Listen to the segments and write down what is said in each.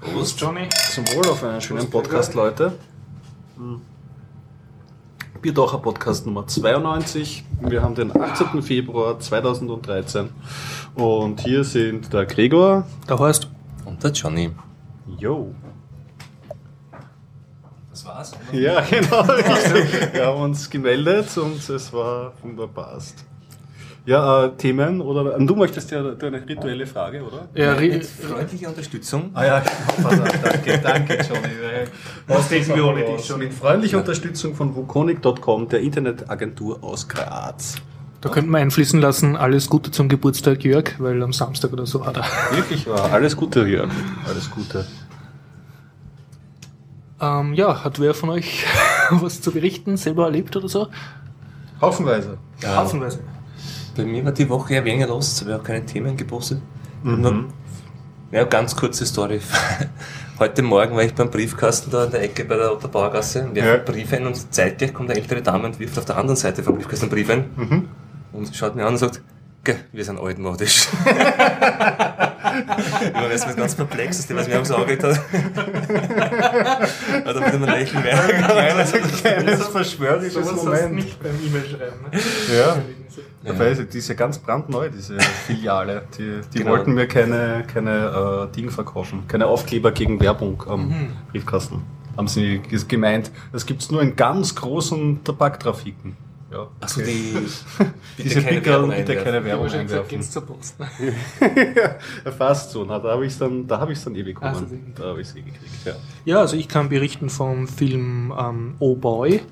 Prost. Johnny. Zum Wohl auf einen schönen Podcast, Leute. Bierdacher Podcast Nummer 92. Wir haben den 18. Februar 2013 und hier sind der Gregor. Der heißt. Und der Johnny. Yo. Das war's. Ja, genau. Wir haben uns gemeldet und es war wunderbar. Ja, äh, Themen oder du möchtest ja eine rituelle Frage, oder? Ja, Mit freundlicher Unterstützung. Ah ja, danke, danke Johnny. Was denken wir ohne dich schon? Mit freundlicher Unterstützung von wukonic.com, der Internetagentur aus Graz. Da könnte man einfließen lassen, alles Gute zum Geburtstag Jörg, weil am Samstag oder so hat er. Wirklich wahr. Alles Gute, Jörg. Alles Gute. Ähm, ja, hat wer von euch was zu berichten, selber erlebt oder so? Haufenweise. Haufenweise. Bei mir war die Woche eher weniger los, es habe auch keine Themen gepostet. Nur, ja, ganz kurze Story. Heute Morgen war ich beim Briefkasten da in der Ecke bei der Otterbauergasse und werfe Ja. Brief ein und zeitgleich kommt eine ältere Dame und wirft auf der anderen Seite vom Briefkasten einen Brief ein und schaut mir an und sagt, "Geh, wir sind altmodisch. ich war erstmal ganz perplex, dass die, was mir aufs Auge hat. Hat er mit einem Lächeln weitergegangen. Kleines verschwörerisches Moment. nicht beim E-Mail schreiben. Ne? Ja. Dabei ist die ist ja ganz brandneu, diese Filiale. Die, die Genau. wollten mir keine, keine äh, Dinge verkaufen, keine Aufkleber gegen Werbung am Briefkasten. Haben sie ge- gemeint, das gibt's nur in ganz großen Tabaktrafiken. Ja. Achso, die. Bitte Diese keine Werbung bitte keine Werbung einwerfen. geht's zur Post. Ja, fast so. Na, da habe ich es dann, da hab ich's dann eh bekommen. Ach, so, die- da habe ich es eh gekriegt. Ja. Ja, also ich kann berichten vom Film ähm, Oh Boy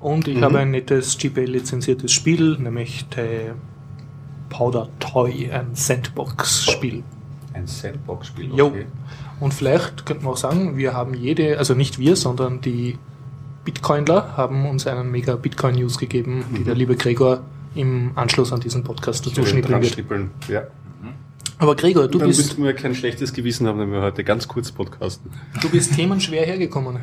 und ich habe ein nettes GPL-lizenziertes Spiel, nämlich The Powder Toy, ein Sandbox-Spiel. Ein Sandbox-Spiel. Jo. Und vielleicht könnte man auch sagen, wir haben jede, also nicht wir, sondern die Bitcoinler haben uns einen mega Bitcoin-News gegeben, die der liebe Gregor im Anschluss an diesen Podcast dazu schnippeln wird. Schnippeln. Ja. Aber Gregor, du Dann bist, müssten wir kein schlechtes Gewissen haben, wenn wir heute ganz kurz podcasten. du bist themenschwer hergekommen.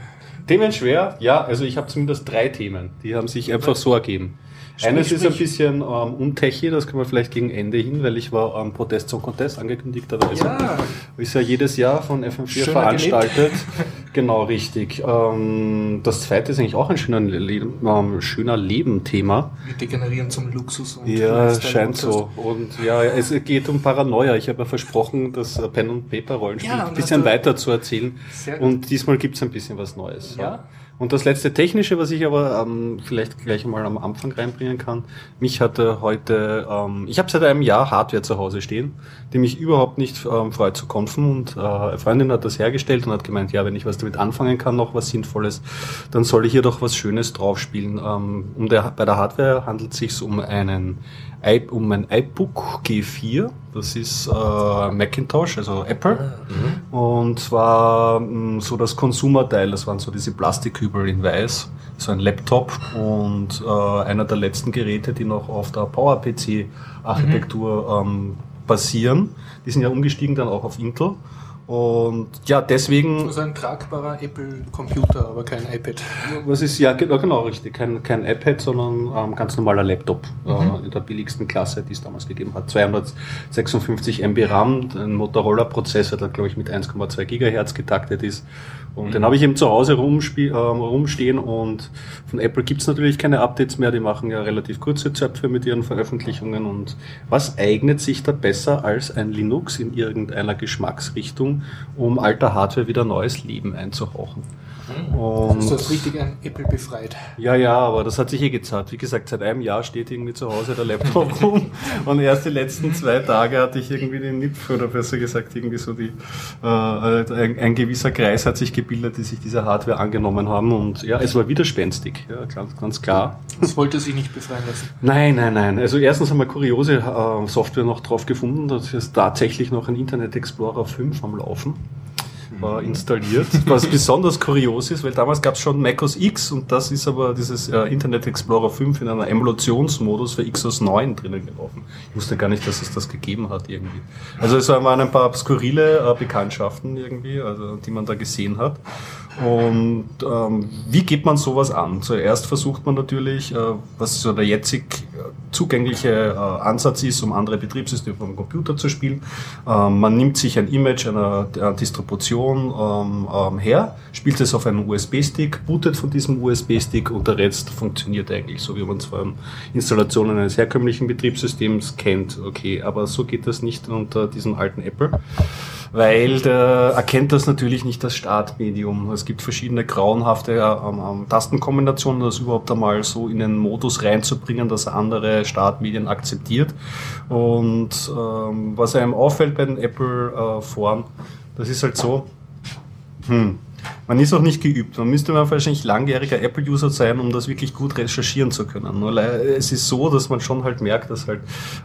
Themen schwer? Ja, also ich habe zumindest drei Themen. Die haben sich einfach so ergeben. Eines ist ein sprich. bisschen ähm, untechie, das können wir vielleicht gegen Ende hin, weil ich war am Protest Song Contest angekündigterweise. Ja. Ist ja jedes Jahr von FM4 Schöner veranstaltet. genau, richtig. Ähm, das zweite ist eigentlich auch ein schöner, Leben, ähm, schöner Leben-Thema. Wir degenerieren zum Luxus und Ja, scheint so. Und ja, es geht um Paranoia. Ich habe ja versprochen, das Pen und Paper Rollenspiel Ja, ein bisschen du- weiter zu erzählen. Und diesmal gibt's ein bisschen was Neues. Ja. Und das letzte Technische, was ich aber ähm, vielleicht gleich mal am Anfang reinbringen kann, mich hatte heute, ähm, ich habe seit einem Jahr Hardware zu Hause stehen, die mich überhaupt nicht ähm, freut zu konfen und äh, eine Freundin hat das hergestellt und hat gemeint, ja, wenn ich was damit anfangen kann, noch was Sinnvolles, dann soll ich hier doch was Schönes draufspielen. Ähm, um der, bei der Hardware handelt es sich um einen um ein iBook G4, das ist äh, Macintosh, also Apple. Und zwar mh, so das Konsumerteil, das waren so diese Plastikkübel in weiß, so ein Laptop und äh, einer der letzten Geräte, die noch auf der PowerPC-Architektur ähm, basieren. Die sind ja umgestiegen dann auch auf Intel. Und ja, deswegen Also ein tragbarer Apple-Computer, aber kein iPad. was ist, ja, genau, genau richtig. Kein, kein iPad, sondern ähm, ganz normaler Laptop äh, in der billigsten Klasse, die es damals gegeben hat. 256 MB RAM, ein Motorola-Prozessor, der, glaube ich, mit 1,2 Gigahertz getaktet ist. Und den habe ich eben zu Hause rumspie- ähm, rumstehen und von Apple gibt's natürlich keine Updates mehr. Die machen ja relativ kurze Zöpfe mit ihren Veröffentlichungen. Und was eignet sich da besser als ein Linux in irgendeiner Geschmacksrichtung, um alter Hardware wieder neues Leben einzuhauchen? Und du hast richtig ein Apple befreit. ja, ja, aber das hat sich eh gezahlt. Wie gesagt, seit einem Jahr steht irgendwie zu Hause der Laptop rum und erst die letzten zwei Tage hatte ich irgendwie den Nipf oder besser gesagt irgendwie so die, äh, ein, ein gewisser Kreis hat sich gebildet, die sich dieser Hardware angenommen haben und ja, es war widerspenstig, ja, ganz, ganz klar. Das wollte sich nicht befreien lassen. Nein, nein, nein. Also erstens haben wir kuriose äh, Software noch drauf gefunden. Das ist tatsächlich noch ein Internet Explorer 5 am Laufen. War installiert, was besonders kurios ist, weil damals gab es schon macOS X und das ist aber dieses äh, Internet Explorer 5 in einer Emulationsmodus für XOS 9 drinnen gelaufen. Ich wusste gar nicht, dass es das gegeben hat irgendwie. Also es waren ein paar skurrile äh, Bekanntschaften irgendwie, also die man da gesehen hat. Und ähm, wie geht man sowas an? Zuerst versucht man natürlich, äh, was so der jetzig zugängliche äh, Ansatz ist, um andere Betriebssysteme vom Computer zu spielen. Ähm, man nimmt sich ein Image einer, einer Distribution ähm, ähm, her, spielt es auf einen USB-Stick, bootet von diesem USB-Stick und der Rest funktioniert eigentlich so, wie man es von Installationen eines herkömmlichen Betriebssystems kennt. Okay, aber so geht das nicht unter diesem alten Apple weil der erkennt das natürlich nicht als Startmedium. Es gibt verschiedene grauenhafte ähm, ähm, Tastenkombinationen, das überhaupt einmal so in den Modus reinzubringen, dass er andere Startmedien akzeptiert. Und ähm, was einem auffällt bei den Apple-Foren, äh, das ist halt so, hm, man ist auch nicht geübt. Man müsste man wahrscheinlich langjähriger Apple-User sein, um das wirklich gut recherchieren zu können. Nur es ist so, dass man schon halt merkt, dass halt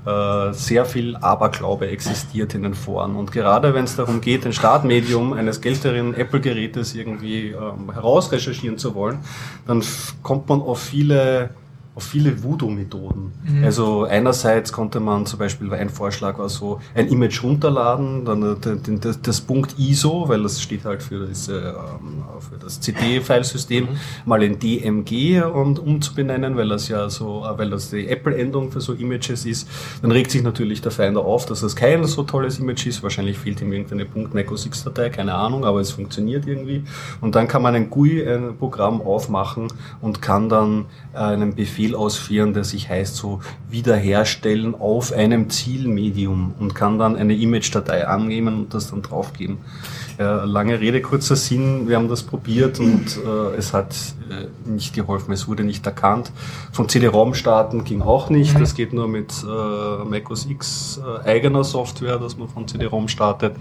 äh, sehr viel Aberglaube existiert in den Foren. Und gerade wenn es darum geht, ein Startmedium eines älteren Apple-Gerätes irgendwie ähm, herausrecherchieren zu wollen, dann kommt man auf viele auf viele Voodoo-Methoden. Mhm. Also einerseits konnte man zum Beispiel, ein Vorschlag war so, ein Image runterladen, dann das, das Punkt ISO, weil das steht halt für das, äh, für das CD-Filesystem, mhm. mal in DMG und umzubenennen, weil das ja so, weil das die Apple-Endung für so Images ist. Dann regt sich natürlich der Finder auf, dass das kein so tolles Image ist. Wahrscheinlich fehlt ihm irgendeine .macOS-Datei, keine Ahnung, aber es funktioniert irgendwie. Und dann kann man ein GUI, ein Programm aufmachen und kann dann einen Befehl Befehl ausführen, der sich heißt so wiederherstellen auf einem Zielmedium und kann dann eine Image-Datei annehmen und das dann draufgeben. Äh, lange Rede, kurzer Sinn, wir haben das probiert und äh, es hat äh, nicht geholfen, es wurde nicht erkannt. Von CD-ROM starten ging auch nicht, das geht nur mit äh, Mac OS X äh, eigener Software, dass man von CD-ROM startet.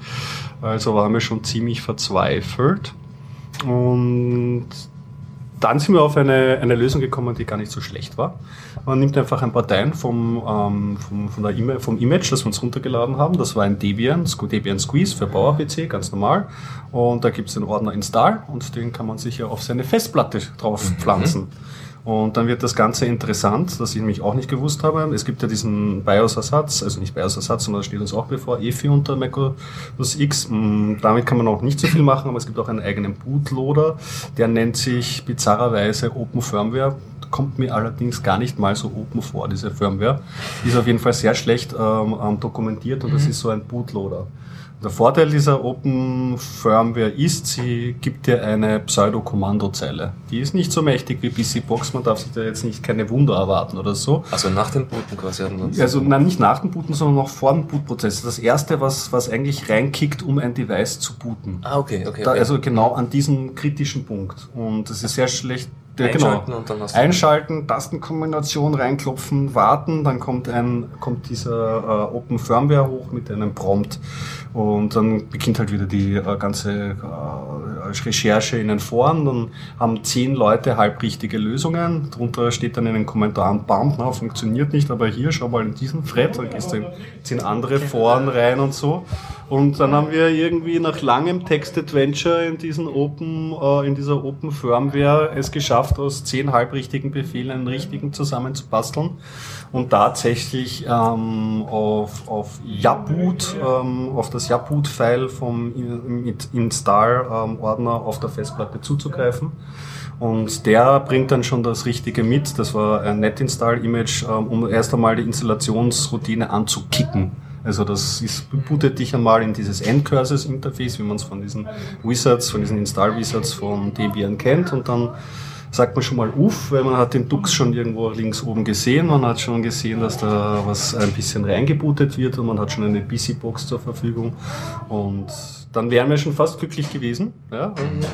Also waren wir schon ziemlich verzweifelt. Und dann sind wir auf eine, eine Lösung gekommen, die gar nicht so schlecht war. Man nimmt einfach ein paar Dateien vom, ähm, vom, von der e vom Image, das wir uns runtergeladen haben. Das war ein Debian, Debian Squeeze für Power-PC, ganz normal. Und da gibt es den Ordner Install und den kann man sich ja auf seine Festplatte drauf mhm. pflanzen. Mhm. Und dann wird das Ganze interessant, dass ich nämlich auch nicht gewusst habe. Es gibt ja diesen BIOS-Ersatz, also nicht BIOS-Ersatz, sondern das steht uns auch bevor, EFI unter macOS X. Mm, damit kann man auch nicht so viel machen, aber es gibt auch einen eigenen Bootloader, der nennt sich bizarrerweise Open Firmware. Kommt mir allerdings gar nicht mal so open vor, diese Firmware. Die ist auf jeden Fall sehr schlecht ähm, ähm dokumentiert und mhm. das ist so ein Bootloader. Der Vorteil dieser Open Firmware ist, sie gibt dir eine Pseudo-Kommandozeile. Die ist nicht so mächtig wie PC Box, man darf sich da jetzt nicht keine Wunder erwarten oder so. Also nach dem Booten quasi. Also nein, nicht nach dem Booten, sondern noch vor dem Bootprozess. Das erste, was, was eigentlich reinkickt, um ein Device zu booten. Ah, okay, okay. Da, okay. also genau an diesem kritischen Punkt. Und das ist sehr schlecht Einschalten genau. und dann hast du Einschalten, Tastenkombination reinklopfen, warten, dann kommt ein kommt dieser äh, Open Firmware hoch mit einem Prompt und dann beginnt halt wieder die äh, ganze äh, Recherche in den Foren. Dann haben zehn Leute halbrichtige Lösungen. Darunter steht dann in den Kommentaren, bam, na, funktioniert nicht, aber hier, schau mal in diesen Thread, dann gehst du in zehn andere Foren rein und so. Und dann haben wir irgendwie nach langem Text-Adventure in diesen Open, äh, in dieser Open Firmware es geschafft, aus zehn halbrichtigen Befehlen einen richtigen zusammenzubasteln und tatsächlich ähm, auf, auf Yaboot, ähm, auf das Yaboot-File vom Install-Ordner auf der Festplatte zuzugreifen. Und der bringt dann schon das Richtige mit. Das war ein NetInstall-Image, ähm, um erst einmal die Installationsroutine anzukicken. Also das ist, bootet dich einmal in dieses End-Curses-Interface, wie man es von diesen Wizards, von diesen Install-Wizards von Debian kennt und dann sagt man schon mal uff, weil man hat den Dux schon irgendwo links oben gesehen, man hat schon gesehen, dass da was ein bisschen reingebootet wird und man hat schon eine PC-Box zur Verfügung und dann wären wir schon fast glücklich gewesen. Ja? Und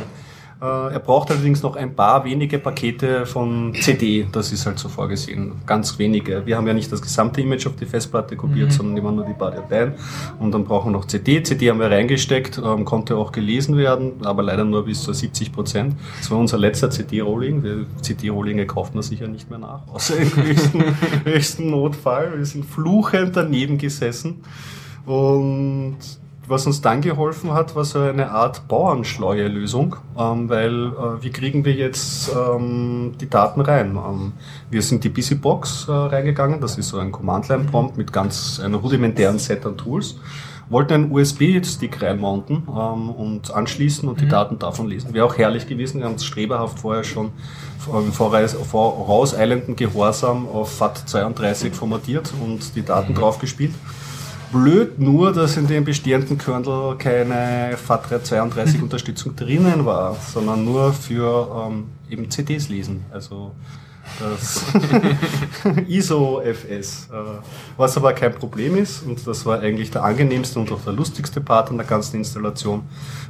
er braucht allerdings noch ein paar wenige Pakete von CD, das ist halt so vorgesehen, ganz wenige. Wir haben ja nicht das gesamte Image auf die Festplatte kopiert, mhm. sondern immer nur die paar Dateien. Und dann brauchen wir noch CD. CD haben wir reingesteckt, ähm, konnte auch gelesen werden, aber leider nur bis zu 70 Prozent. Das war unser letzter CD-Rolling. CD-Rollinge kauft man sicher nicht mehr nach, außer im höchsten, höchsten Notfall. Wir sind fluchend daneben gesessen. Und was uns dann geholfen hat, war so eine Art Bauernschleue-Lösung, ähm, weil äh, wie kriegen wir jetzt ähm, die Daten rein? Ähm, wir sind die BusyBox äh, reingegangen, das ist so ein Command-Line-Prompt mit ganz einem rudimentären Set an Tools. wollten einen USB-Stick reinmounten ähm, und anschließen und die Daten davon lesen. Wäre auch herrlich gewesen, wir haben es streberhaft vorher schon im voraus, vorauseilenden Gehorsam auf FAT32 formatiert und die Daten mhm. drauf gespielt. Blöd nur, dass in dem bestehenden Kernel keine FAT32 Unterstützung drinnen war, sondern nur für ähm, eben CDs lesen. Also das ISO-FS, äh, was aber kein Problem ist und das war eigentlich der angenehmste und auch der lustigste Part an der ganzen Installation.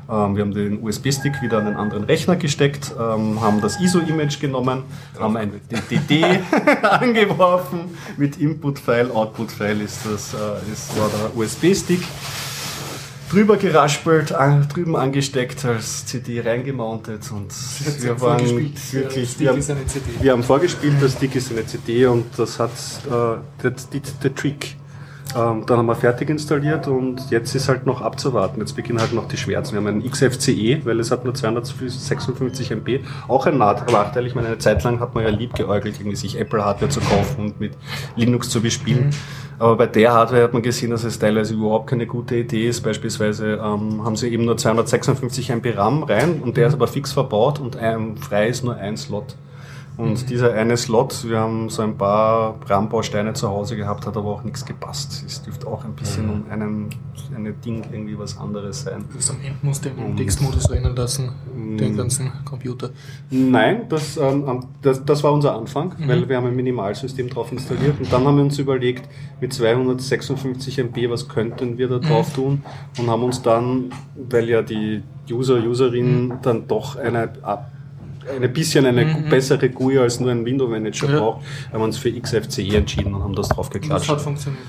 Ähm, wir haben den USB-Stick wieder an einen anderen Rechner gesteckt, ähm, haben das ISO-Image genommen, haben ein DD angeworfen mit Input-File, Output-File ist das äh, ist, war der USB-Stick drüber geraspelt, an, drüben angesteckt, als CD reingemountet und wir waren wirklich, wir haben, wir haben, vorgespielt, das Stick ist eine CD und das hat, that did the trick. Ähm, dann haben wir fertig installiert und jetzt ist halt noch abzuwarten. Jetzt beginnen halt noch die Schmerzen. Wir haben einen XFCE, weil es hat nur 256 MB. Auch ein Nachteil. Ich meine, eine Zeit lang hat man ja lieb geäugelt, irgendwie sich Apple-Hardware zu kaufen und mit Linux zu bespielen. Mhm. Aber bei der Hardware hat man gesehen, dass es teilweise überhaupt keine gute Idee ist. Beispielsweise ähm, haben sie eben nur 256 MB RAM rein und der ist aber fix verbaut und ein, frei ist nur ein Slot. Und mhm. dieser eine Slot, wir haben so ein paar Brandbausteine zu Hause gehabt, hat aber auch nichts gepasst. Es dürfte auch ein bisschen mhm. um einen, eine Ding irgendwie was anderes sein. Das am Ende musst du im Textmodus rennen lassen, den mm. ganzen Computer. Nein, das, ähm, das, das war unser Anfang, mhm. weil wir haben ein Minimalsystem drauf installiert und dann haben wir uns überlegt, mit 256 MB, was könnten wir da drauf mhm. tun und haben uns dann, weil ja die User, Userinnen mhm. dann doch eine ein bisschen eine mhm. bessere GUI als nur ein Window Manager ja. braucht, haben wir uns für XFCE entschieden und haben das drauf geklatscht. Das hat funktioniert.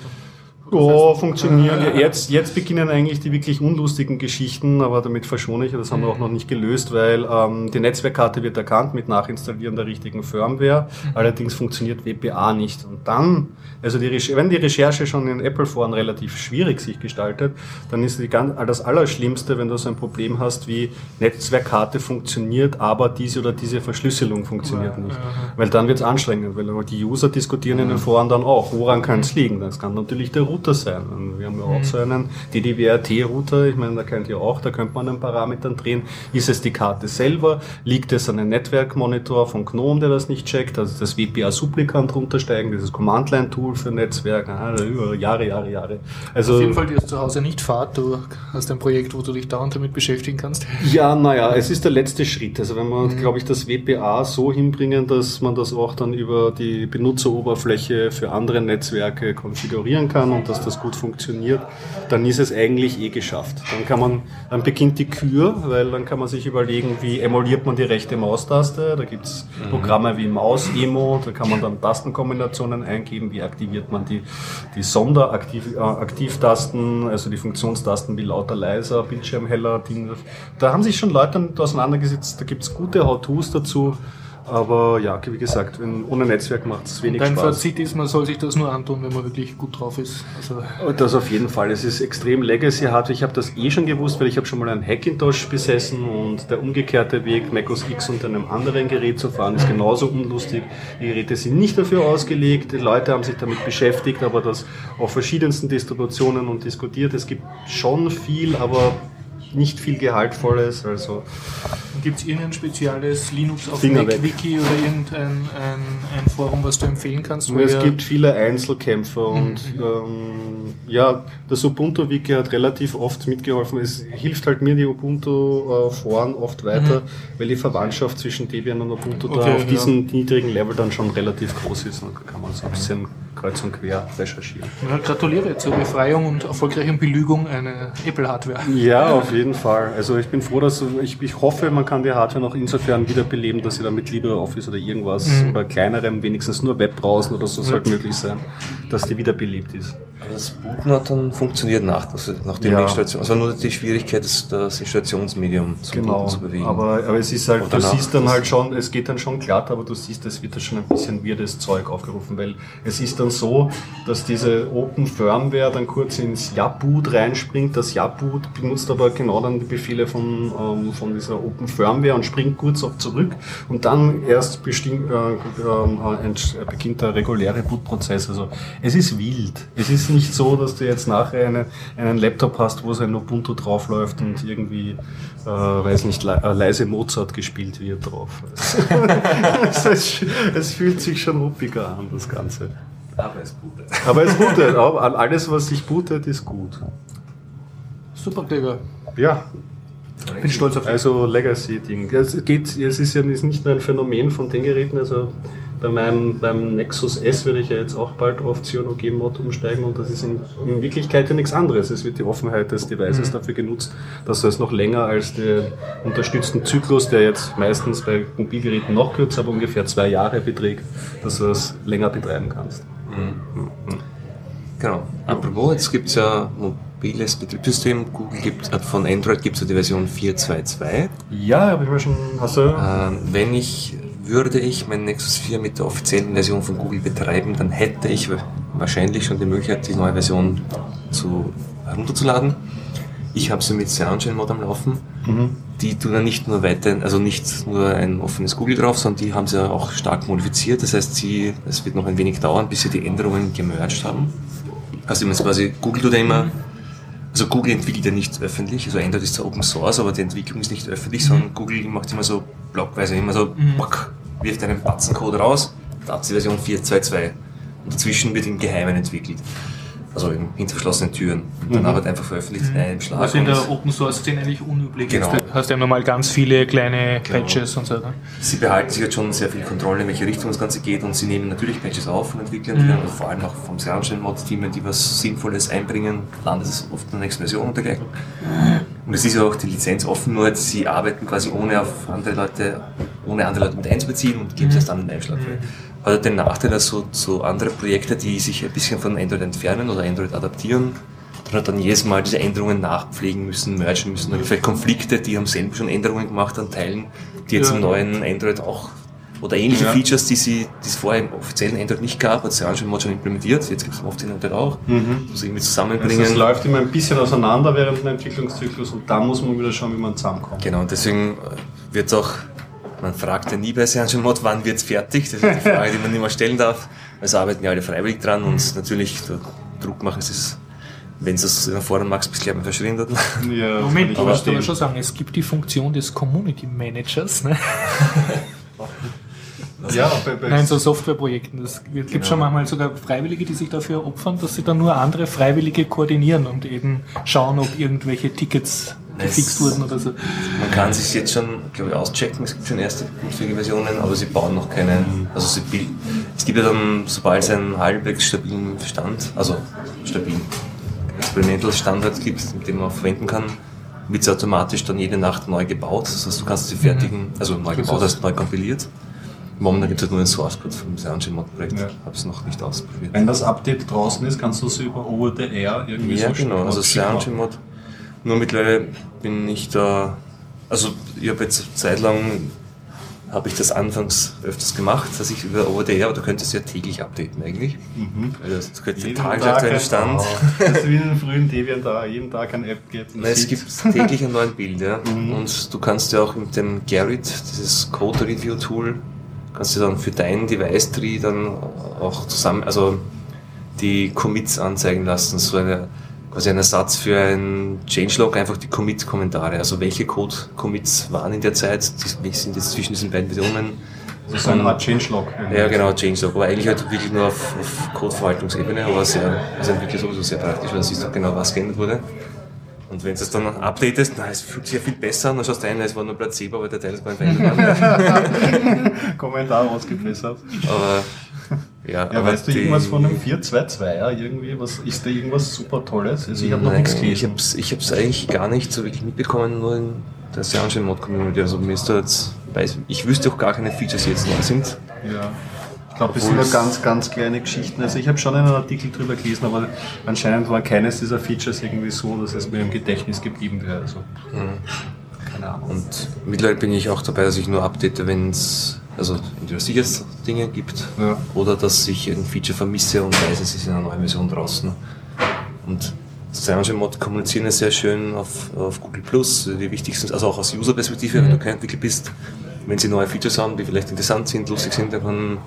Ja, funktionieren. Ja, jetzt, jetzt beginnen eigentlich die wirklich unlustigen Geschichten, aber damit verschone ich, das haben wir auch noch nicht gelöst, weil ähm, die Netzwerkkarte wird erkannt mit Nachinstallieren der richtigen Firmware. Mhm. Allerdings funktioniert WPA nicht. Und dann, also die, wenn die Recherche schon in Apple-Foren relativ schwierig sich gestaltet, dann ist die ganz, das Allerschlimmste, wenn du so ein Problem hast wie Netzwerkkarte funktioniert, aber diese oder diese Verschlüsselung funktioniert ja, nicht. Ja, weil dann wird es anstrengend, weil die User diskutieren in den Foren dann auch, woran kann es liegen? Das kann natürlich der Router Router sein. Und wir haben ja auch mhm. so einen DDWRT-Router, ich meine, da könnt ihr auch, da könnte man an Parametern drehen. Ist es die Karte selber? Liegt es an einem Netzwerkmonitor von GNOME, der das nicht checkt? Also das WPA-Supplikant runtersteigen, dieses Command-Line-Tool für Netzwerk, ah, über Jahre, Jahre, Jahre. Also, Auf jeden Fall, dir zu Hause nicht Fahrt, du hast ein Projekt, wo du dich dauernd damit beschäftigen kannst. Ja, naja, es ist der letzte Schritt. Also wenn wir, mhm. glaube ich, das WPA so hinbringen, dass man das auch dann über die Benutzeroberfläche für andere Netzwerke konfigurieren kann und dass das gut funktioniert, dann ist es eigentlich eh geschafft. Dann kann man, dann beginnt die Kür, weil dann kann man sich überlegen, wie emuliert man die rechte Maustaste. Da gibt es mhm. Programme wie Maus-Emo, da kann man dann Tastenkombinationen eingeben, wie aktiviert man die, die Sonderaktivtasten, äh, also die Funktionstasten wie lauter, leiser, Bildschirm heller. Da haben sich schon Leute auseinandergesetzt, da gibt es gute How-Tos dazu. Aber ja, wie gesagt, wenn, ohne Netzwerk macht es wenig Dein Spaß. Dein Fazit ist, man soll sich das nur antun, wenn man wirklich gut drauf ist. Also das auf jeden Fall. Es ist extrem Legacy-Hardware. Ich habe das eh schon gewusst, weil ich habe schon mal einen Hackintosh besessen und der umgekehrte Weg, Mac OS X unter einem anderen Gerät zu fahren, ist genauso unlustig. Die Geräte sind nicht dafür ausgelegt. Die Leute haben sich damit beschäftigt, aber das auf verschiedensten Distributionen und diskutiert. Es gibt schon viel, aber nicht viel Gehaltvolles. Also Gibt es irgendein spezielles Linux auf Wiki oder irgendein ein, ein, Forum, was du empfehlen kannst? Es gibt viele Einzelkämpfer mhm. und ähm, ja, das Ubuntu-Wiki hat relativ oft mitgeholfen. Es hilft halt mir die Ubuntu-Foren oft weiter, mhm. weil die Verwandtschaft zwischen Debian und Ubuntu okay, da auf ja. diesem niedrigen Level dann schon relativ groß ist. Dann kann man so ein bisschen kreuz und quer recherchieren. Ja, gratuliere zur Befreiung und erfolgreichen Belügung einer Apple-Hardware. Ja, auf jeden Fall. Also ich bin froh, dass ich, ich hoffe, man kann die Hardware noch insofern wiederbeleben, dass sie dann mit LibreOffice oder irgendwas mhm. oder kleinerem, wenigstens nur Webbrowsen oder so, ja. sollte möglich sein, dass die wiederbelebt ist. Aber das Booten hat dann funktioniert nach, also nach der ja. Installation. Also nur die Schwierigkeit, das, das Installationsmedium zum genau. zu bewegen. Aber, aber es ist halt, du siehst dann halt schon, es geht dann schon glatt, aber du siehst, es wird da schon ein bisschen weirdes Zeug aufgerufen, weil es ist dann dann so, dass diese Open Firmware dann kurz ins Yabboot reinspringt. Das Yabboot benutzt aber genau dann die Befehle von, ähm, von dieser Open Firmware und springt kurz auch zurück und dann erst bestimmt, äh, äh, beginnt der reguläre Bootprozess. Also es ist wild. Es ist nicht so, dass du jetzt nachher eine, einen Laptop hast, wo sein Ubuntu draufläuft und irgendwie, äh, weiß nicht, le äh, leise Mozart gespielt wird drauf. es, es, es fühlt sich schon ruppiger an, das Ganze. Aber es bootet. Aber es bootet. Alles, was sich bootet, ist gut. Super, Digga. Ja. Ich bin stolz auf dich. Also Legacy-Ding. Es, geht, es ist ja nicht nur ein Phänomen von den Geräten. Also bei meinem beim Nexus S würde ich ja jetzt auch bald auf Cyanogen-Mod umsteigen und das ist in, in, Wirklichkeit ja nichts anderes. Es wird die Offenheit des Devices mhm. dafür genutzt, dass du es noch länger als den unterstützten Zyklus, der jetzt meistens bei Mobilgeräten noch kürzer, aber ungefähr zwei Jahre beträgt, dass du es länger betreiben kannst. Mhm. Genau. Apropos, jetzt gibt es ja mobiles Betriebssystem. Google gibt, äh, von Android gibt es ja die Version 4.2.2. Ja, habe ich mir schon. Hast du? Ähm, wenn ich würde ich mein Nexus 4 mit der offiziellen Version von Google betreiben, dann hätte ich wahrscheinlich schon die Möglichkeit, die neue Version zu, herunterzuladen. Ich habe sie mit CyanogenMod am Laufen. Mhm. Die tun dann nicht nur weiter, also nicht nur ein offenes Google drauf, sondern die haben sie auch stark modifiziert. Das heißt, sie, es wird noch ein wenig dauern, bis sie die Änderungen gemerged haben. Also quasi, Google tut ja immer, also Google entwickelt ja nicht öffentlich, also Android ist zwar Open Source, aber die Entwicklung ist nicht öffentlich, mhm. sondern Google macht immer so blockweise, immer so, mhm. bock, wirft einen Batzencode raus, da hat sie Version 4.2.2 und dazwischen wird im Geheimen entwickelt also hinter verschlossenen Türen. Und dann mhm. aber einfach veröffentlicht mhm. in einem Schlag. Was in der Open Source Szene eigentlich unüblich genau. ist. Du hast ja normal ganz viele kleine genau. Patches und so. Ne? Sie behalten sich jetzt schon sehr viel Kontrolle, in welche Richtung das Ganze geht und sie nehmen natürlich Patches auf von Entwicklern, mhm. die vor allem auch vom Serangel-Mod-Team, die was Sinnvolles einbringen, landet es oft in der nächsten Version und dergleichen. Und es ist ja auch die Lizenz offen, nur sie arbeiten quasi ohne auf andere Leute, ohne andere Leute mit einzubeziehen und geben es erst dann einen Einschlag. Mhm hat den Nachteil, dass so, so andere Projekte, die sich ein bisschen von Android entfernen oder Android adaptieren, dann hat dann jedes Mal diese Änderungen nachpflegen müssen, mergen müssen. Oder vielleicht Konflikte, die haben selber schon Änderungen gemacht an Teilen, die jetzt ja. im neuen Android auch oder ähnliche ja. Features, die sie, die es vorher im offiziellen Android nicht gab, hat Sergeant schon, schon implementiert. Jetzt gibt es im offiziellen Android auch. Mhm. Das irgendwie zusammenbringen. Also es läuft immer ein bisschen auseinander während dem Entwicklungszyklus und da muss man wieder schauen, wie man zusammenkommt. Genau, und deswegen äh, wird es auch man fragt ja nie bei Sergeant Mod, wann wird's fertig? Das ist die Frage, die man nicht mehr stellen darf. Also arbeiten ja alle freiwillig dran und natürlich Druck machen es ist, wenn du es erfordern magst, bis gleich mal verschwindet. Ja, Moment, ich muss aber schon sagen, es gibt die Funktion des Community Managers. Ne? ja, bei, bei Nein, so Softwareprojekten. Es gibt genau. schon manchmal sogar Freiwillige, die sich dafür opfern, dass sie dann nur andere Freiwillige koordinieren und eben schauen, ob irgendwelche Tickets gefixt wurden oder so. Man kann sich jetzt schon, glaube ich, auschecken. Es gibt schon erste gutfähige Versionen, aber sie bauen noch keine. Also sie, es gibt ja dann, sobald es einen halbwegs stabilen Stand, also stabilen Experimental Standard gibt, den man verwenden kann, wird sie automatisch dann jede Nacht neu gebaut. Das heißt, du kannst sie fertigen, also neu gebaut heißt neu kompiliert. Momentan gibt es halt nur einen Source Code vom Cyanogen Mod Projekt. Ja. Habe es noch nicht ausprobiert. Wenn das Update draußen ist, kannst du es über over the air irgendwie ja, so genau. Also Cyanogen Mod nur mittlerweile bin ich da, also ich habe jetzt zeitlang habe ich das anfangs öfters gemacht, dass ich über ODR, aber du könntest ja täglich updaten eigentlich. Mhm. Also du könntest den tagesaktuellen Stand. Das ist wie in den frühen Debian da, jeden Tag ein App geht. Nein, es gibt täglich ein neues Bild, ja. Mhm. Und du kannst ja auch mit dem Garrett, dieses Code Review Tool, kannst du dann für dein Device Tree dann auch zusammen, also die Commits anzeigen lassen, so eine quasi ein Ersatz für ein Changelog, einfach die Commit-Kommentare. Also welche Code-Commits waren in der Zeit, wie sind jetzt zwischen diesen beiden Versionen. Das ist eine Art Changelog. Ja, genau, Changelog. Aber eigentlich halt wirklich nur auf, auf Code-Verwaltungsebene, aber sehr, also wirklich sowieso sehr praktisch, weil dann siehst du genau, was geändert wurde. Und wenn du es dann updatest, na, es fühlt sich ja viel besser an, dann schaust du ein, es war nur Placebo, aber der Teil ist beim Verändert Kommentar ausgebessert. Aber ja, ja weißt du irgendwas von einem 422er irgendwie? Was, ist da irgendwas super Tolles? Also ich habe noch nichts gelesen. Ich habe es ich hab's eigentlich gar nicht so wirklich mitbekommen, nur in der Sergeant Mod Community. Also mir ist da jetzt, weiß, ich wüsste auch gar keine Features, die jetzt neu sind. Ja. Ich glaube, das sind nur ganz, ganz kleine Geschichten. Also ich habe schon einen Artikel drüber gelesen, aber anscheinend war keines dieser Features irgendwie so, dass es mir im Gedächtnis geblieben wäre. Also, mhm. keine Ahnung. Und mittlerweile bin ich auch dabei, dass ich nur update, wenn es also entweder Sicherheitsdinge gibt Ja. oder dass ich ein Feature vermisse und weiß, es ist in einer neuen Version draußen. Und CyanogenMod kommunizieren ja sehr schön auf, auf Google Plus, die wichtigsten, also auch aus User-Perspektive, wenn du kein Entwickler bist, wenn sie neue Features haben, die vielleicht interessant sind, lustig sind, dann kann,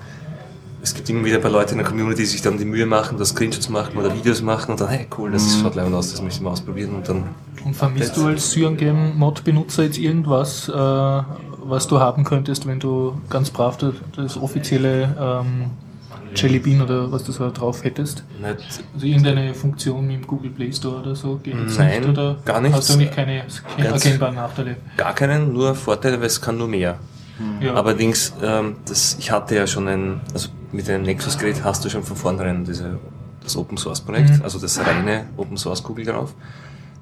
es gibt immer wieder ein paar Leute in der Community, die sich dann die Mühe machen, da Screenshots machen oder Videos machen und dann, hey cool, das schaut leibend aus, das möchte ich mal ausprobieren und dann Und vermisst du als CyanogenMod-Benutzer jetzt irgendwas, äh, was du haben könntest, wenn du ganz brav das, das offizielle ähm, Jelly Bean oder was du so drauf hättest? nicht Also irgendeine Funktion im Google Play Store oder so? Geht Nein, nicht, oder gar nichts. Hast du nicht keine, erkennbaren Nachteile? gar keinen, nur Vorteile, weil es kann nur mehr. Ja. Allerdings, ähm, das, ich hatte ja schon ein, also mit einem Nexus-Gerät hast du schon von vornherein diese, das Open Source Projekt, Mhm. also das reine Open Source Google drauf.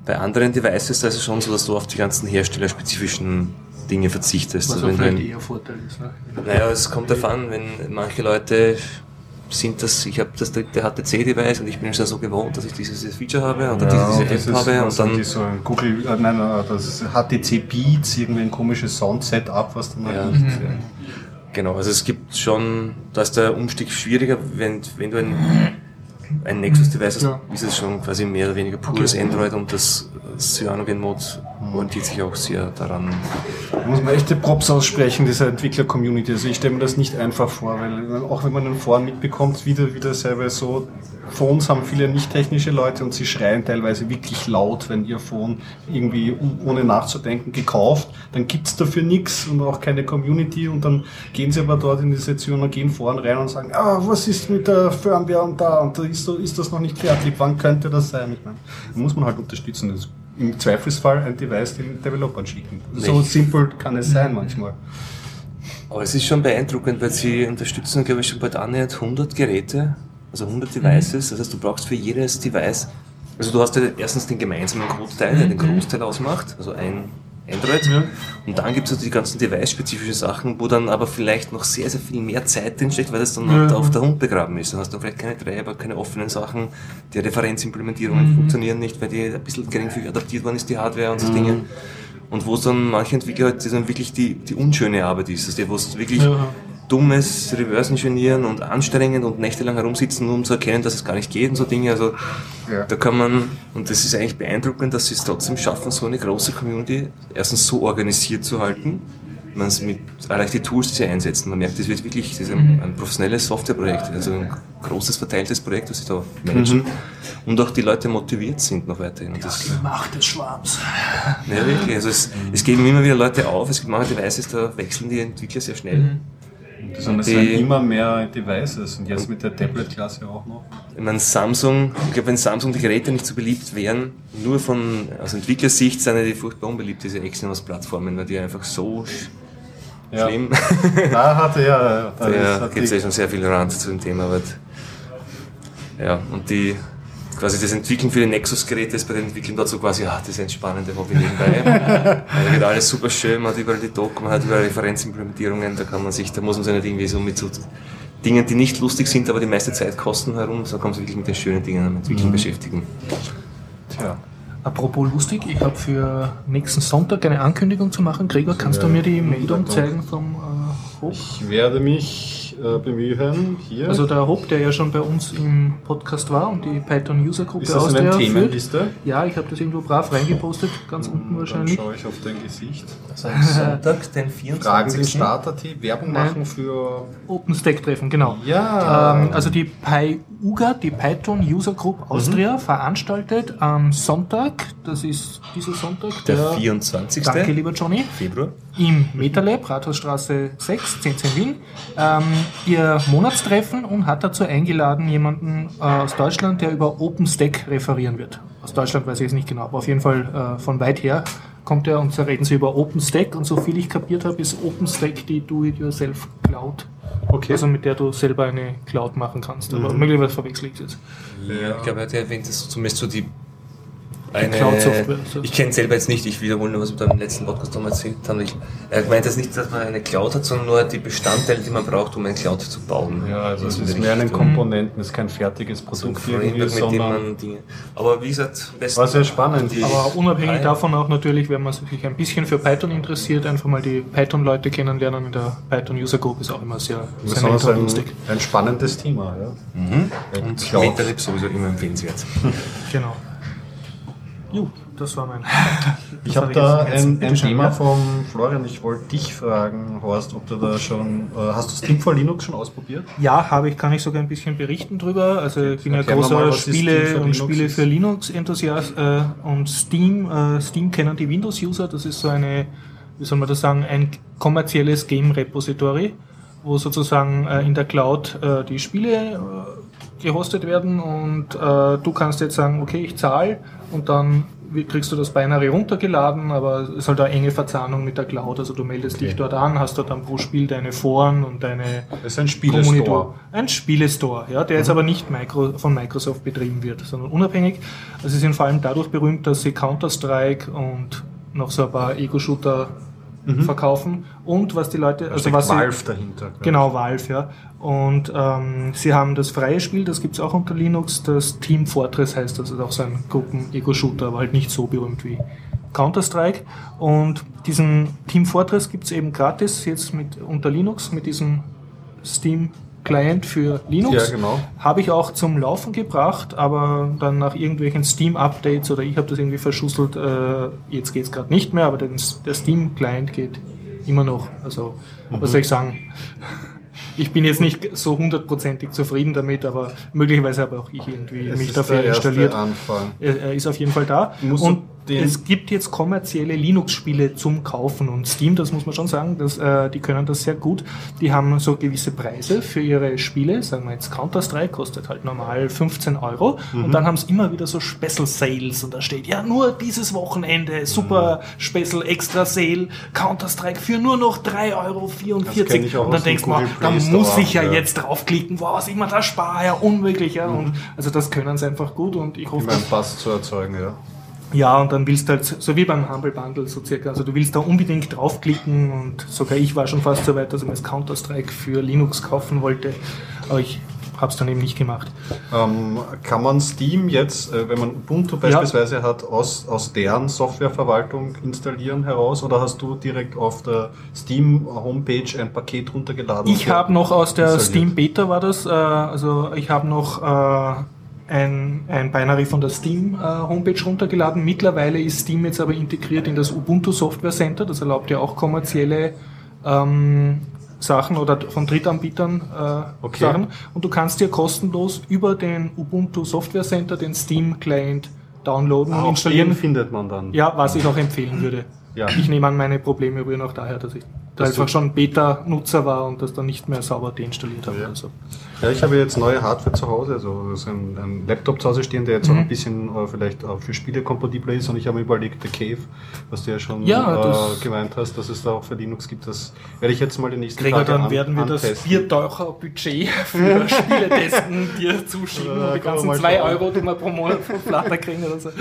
Bei anderen Devices ist es schon so, dass du auf die ganzen herstellerspezifischen Dinge verzichtest. was Also vielleicht ein, eher Vorteil ist. Ne? naja, es kommt davon, wenn manche Leute sind das, ich habe das dritte HTC-Device und ich bin schon so gewohnt, dass ich dieses, dieses Feature habe oder Ja, diese, und diese das App ist, habe und dann die so ein Google, äh, nein, äh, das ist HTC Beats, irgendwie ein komisches Sound-Setup, was dann Ja. halt nicht. Genau, also es gibt schon, da ist der Umstieg schwieriger, wenn, wenn du ein, ein Nexus-Device hast, Ja. ist es schon quasi mehr oder weniger pures Android und das Cyanogen-Mode orientiert sich auch sehr daran. Da muss man echte Props aussprechen, dieser Entwickler-Community. Also ich stelle mir das nicht einfach vor, weil auch wenn man in Foren mitbekommt, wieder, wieder selber so, Phones haben viele nicht technische Leute und sie schreien teilweise wirklich laut, wenn ihr Phone irgendwie ohne nachzudenken gekauft, dann gibt's dafür nichts und auch keine Community und dann gehen sie aber dort in diese Cyanogen-Foren rein und sagen, ah, was ist mit der Firmware und da und da ist, ist das noch nicht fertig, wann könnte das sein? Ich meine, muss man halt unterstützen. Das im Zweifelsfall ein Device den Developern schicken. So Nicht. simpel kann es sein manchmal. Aber es ist schon beeindruckend, weil sie unterstützen, glaube ich, schon bald annähernd 100 Geräte, also 100 Devices. Das heißt, du brauchst für jedes Device, also du hast ja erstens den gemeinsamen Großteil, der den Großteil ausmacht, also ein Android. Ja. Und dann gibt es also die ganzen device-spezifischen Sachen, wo dann aber vielleicht noch sehr, sehr viel mehr Zeit drinsteckt, weil das dann Ja. auf der Hund begraben ist. Dann hast du vielleicht keine Treiber, keine offenen Sachen, die Referenzimplementierungen Mhm. funktionieren nicht, weil die ein bisschen geringfügig adaptiert worden ist, die Hardware und so Mhm. Dinge. Und wo es dann manche Entwickler halt, dann wirklich die, die unschöne Arbeit ist, also die, wo es wirklich Ja. Dummes Reverse-Ingenieren und anstrengend und nächtelang herumsitzen, um zu erkennen, dass es gar nicht geht und so Dinge. Also Ja. da kann man, und das ist eigentlich beeindruckend, dass sie es trotzdem schaffen, so eine große Community erstens so organisiert zu halten, man es mit allein die Tools, die sie einsetzen. Man merkt, das wird wirklich das ist ein, ein professionelles Softwareprojekt, also ein großes verteiltes Projekt, das sie da managen. Und auch die Leute motiviert sind noch weiterhin. Und das, Macht des Schwarms. ja, wirklich. Also es, es geben immer wieder Leute auf. Es gibt manche Devices, da wechseln die Entwickler sehr schnell. Das sind, Die- sind immer mehr Devices und jetzt mit der Tablet-Klasse auch noch. Ich meine, Samsung, ich glaube, wenn Samsung die Geräte nicht so beliebt wären, nur von, aus Entwicklersicht sind ja die furchtbar unbeliebt, diese Exynos-Plattformen, weil die einfach so Ja. schlimm. Da hatte ja, da gibt es ja schon sehr viel Rand zu dem Thema, aber ja, und die, quasi das Entwickeln für die Nexus-Geräte ist bei den Entwicklern dort so quasi, ah, das ist ein spannende Hobby nebenbei. also da wird alles super schön, man hat überall die Doku, man hat überall Referenzimplementierungen, da kann man sich, da muss man sich nicht irgendwie so mit so Dingen, die nicht lustig sind, aber die meiste Zeit kosten herum, so kann man sich wirklich mit den schönen Dingen am Entwickeln beschäftigen. Tja. Apropos lustig, ich habe für nächsten Sonntag eine Ankündigung zu machen. Gregor, kannst du mir die Meldung zeigen vom äh, Hob? Ich werde mich äh, bemühen, hier. Also der Hob, der ja schon bei uns im Podcast war und die Python User Gruppe ist das führt. Themenliste? Ja, ich habe das irgendwo brav reingepostet, ganz unten Dann wahrscheinlich. schaue ich auf dein Gesicht. Sonntag, den 24. Fragen den Starter-T, Werbung Nein. machen für... OpenStack-Treffen, genau. Ja. Ähm, also die PyUGA, die Python User Group Austria, veranstaltet am Sonntag, das ist dieser Sonntag, Der der, 24. danke lieber Johnny, Februar. Im MetaLab, Rathausstraße 6, 1010 Wien, ähm, ihr Monatstreffen und hat dazu eingeladen jemanden äh, aus Deutschland, der über OpenStack referieren wird. Aus Deutschland weiß ich es nicht genau, aber auf jeden Fall äh, von weit her kommt er und da reden sie über OpenStack und so viel ich kapiert habe, ist OpenStack die Do-it-yourself Cloud. Okay. Also mit der du selber eine Cloud machen kannst. Aber möglicherweise verwechsel ich es jetzt. Ja, ich glaube, er hat ja erwähnt, dass zumindest so die eine, Cloud-Software, so. ich kenne selber jetzt nicht, ich wiederhole nur, was wir da im letzten Podcast nochmal erzählt haben. Ich, er meint jetzt nicht, dass man eine Cloud hat, sondern nur die Bestandteile, die man braucht, um eine Cloud zu bauen. Ja, also es ist mehr eine Richtung. Komponenten, es ist kein fertiges So ein Produkt irgendwie, mit dem sondern man Dinge. Aber wie gesagt, besten war sehr spannend. die- Aber unabhängig ja. davon auch natürlich, wenn man sich ein bisschen für Python interessiert, einfach mal die Python-Leute kennenlernen in der Python-User Group ist auch immer sehr, sehr nett und ein, lustig. ein spannendes Thema. Ja. Mhm. Und Cloud. Sowieso immer empfehlenswert. Genau. Jo, das war mein. Ich habe da ein, ein Thema vom Florian. Ich wollte dich fragen, Horst, ob du da schon, äh, hast du Steam for Linux schon ausprobiert? Ja, habe ich, kann ich sogar ein bisschen berichten drüber. Also ich bin ja großer mal, Spiele für und Spiele für Linux-Enthusiast äh, und Steam. Äh, Steam kennen die Windows-User. Das ist so eine, wie soll man das sagen, ein kommerzielles Game-Repository, wo sozusagen äh, in der Cloud äh, die Spiele äh, gehostet werden und äh, du kannst jetzt sagen, okay, ich zahle und dann kriegst du das Binary runtergeladen, aber es ist halt eine enge Verzahnung mit der Cloud. Also du meldest dich Okay. dort an, hast dort dann pro Spiel deine Foren und deine Das ist ein Spielestore. Ein Spielestore, ja, der jetzt aber nicht Micro, von Microsoft betrieben wird, sondern unabhängig. Also sie sind vor allem dadurch berühmt, dass sie Counter-Strike und noch so ein paar Ego-Shooter verkaufen. Und was die Leute, also was sie, Valve dahinter. glaub ich. Genau, Valve, ja. Und ähm, sie haben das freie Spiel, das gibt's auch unter Linux, das Team Fortress heißt, das ist auch so ein Gruppen-Ego-Shooter, aber halt nicht so berühmt wie Counter-Strike. Und diesen Team Fortress gibt's eben gratis jetzt mit unter Linux mit diesem Steam Client für Linux. Ja, genau. Habe ich auch zum Laufen gebracht, aber dann nach irgendwelchen Steam-Updates oder ich habe das irgendwie verschusselt, äh, jetzt geht's gerade nicht mehr, aber der, der Steam-Client geht immer noch. Also, Mhm. was soll ich sagen? Ich bin jetzt nicht so hundertprozentig zufrieden damit, aber möglicherweise habe auch ich irgendwie Es mich dafür installiert. Er ist auf jeden Fall da. Musst du Und es gibt jetzt kommerzielle Linux-Spiele zum Kaufen und Steam, das muss man schon sagen, dass, äh, die können das sehr gut. Die haben so gewisse Preise für ihre Spiele. Sagen wir jetzt Counter-Strike kostet halt normal 15 Euro Mhm. und dann haben sie immer wieder so Special Sales und da steht ja nur dieses Wochenende super Mhm. Special Extra Sale Counter-Strike für nur noch 3,44 Euro. Das ich Und dann denkst du mal, da muss ich ja, ja. jetzt draufklicken, wow, was ich mir da spare, ja unmöglich. Ja. Und also das können sie einfach gut und ich hoffe, Um einen Pass zu erzeugen, ja. Ja, und dann willst du halt, so wie beim Humble Bundle so circa, also du willst da unbedingt draufklicken und sogar ich war schon fast so weit, dass ich mir das Counter-Strike für Linux kaufen wollte, aber ich hab's dann eben nicht gemacht. Ähm, kann man Steam jetzt, äh, wenn man Ubuntu beispielsweise hat, aus, aus deren Softwareverwaltung installieren heraus oder hast du direkt auf der Steam-Homepage ein Paket runtergeladen? Ich habe noch aus der? Steam Beta war das, äh, also ich habe noch äh, ein, ein Binary von der Steam äh, Homepage runtergeladen. Mittlerweile ist Steam jetzt aber integriert in das Ubuntu Software Center, das erlaubt ja auch kommerzielle ähm, Sachen oder von Drittanbietern äh, Okay. Sachen. Und du kannst dir kostenlos über den Ubuntu Software Center den Steam Client downloaden und Auch installieren. den findet man dann. Ja, was ich auch empfehlen würde. Ja. Ich nehme an, meine Probleme rühren auch daher, dass ich da Dass einfach schon Beta-Nutzer war und das dann nicht mehr sauber deinstalliert habe. Ja. oder so. Ja, ich habe jetzt neue Hardware zu Hause, also so ein, ein Laptop zu Hause stehen, der jetzt Mhm. auch ein bisschen äh, vielleicht auch für Spiele kompatibel ist und ich habe mir überlegt, The Cave, was du ja schon Ja, das- äh, gemeint hast, dass es da auch für Linux gibt, das werde ich jetzt mal die nächsten Gregor, Tage dann an- werden wir das antesten. Biertaucher-Budget für Spieletesten dir zuschieben Ja, die ganzen mal 2 schauen. Euro, die wir pro Monat von Flatter kriegen oder so. Ja,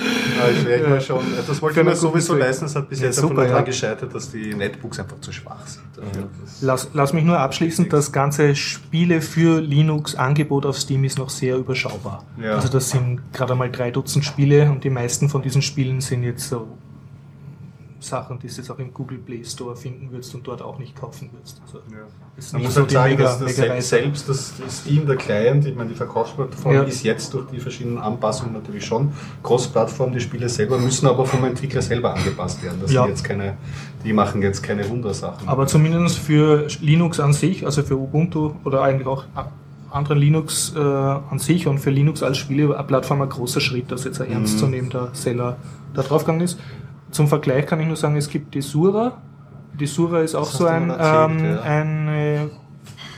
ich werde mal schauen. Das wollte ich mir sowieso leisten, es hat bis Ja, jetzt super, daran gescheitert, dass die Netbooks einfach zu schwach sind. Also das- Lass, lass mich nur abschließen, das ganze Spiele für Linux-Angebot auf Steam ist noch sehr überschaubar. Ja. Also das sind gerade mal drei Dutzend Spiele und die meisten von diesen Spielen sind jetzt so Sachen, die du jetzt auch im Google Play Store finden würdest und dort auch nicht kaufen würdest. Also ist Man muss halt sagen, mega- dass das mega selbst, das Steam, der Client, ich meine, die Verkaufsplattform Ja. ist jetzt durch die verschiedenen Anpassungen natürlich schon Cross-Plattform. Die Spiele selber müssen aber vom Entwickler selber angepasst werden. Das Ja. sind jetzt keine, die machen jetzt keine Wundersachen. Aber zumindest für Linux an sich, also für Ubuntu oder eigentlich auch anderen Linux äh, an sich und für Linux als Spieleplattform ein großer Schritt, dass jetzt ein ernstzunehmender Seller da draufgegangen ist. Zum Vergleich kann ich nur sagen, es gibt die Sura. Die Sura ist auch Das so ein, erzählt, ähm, ja. eine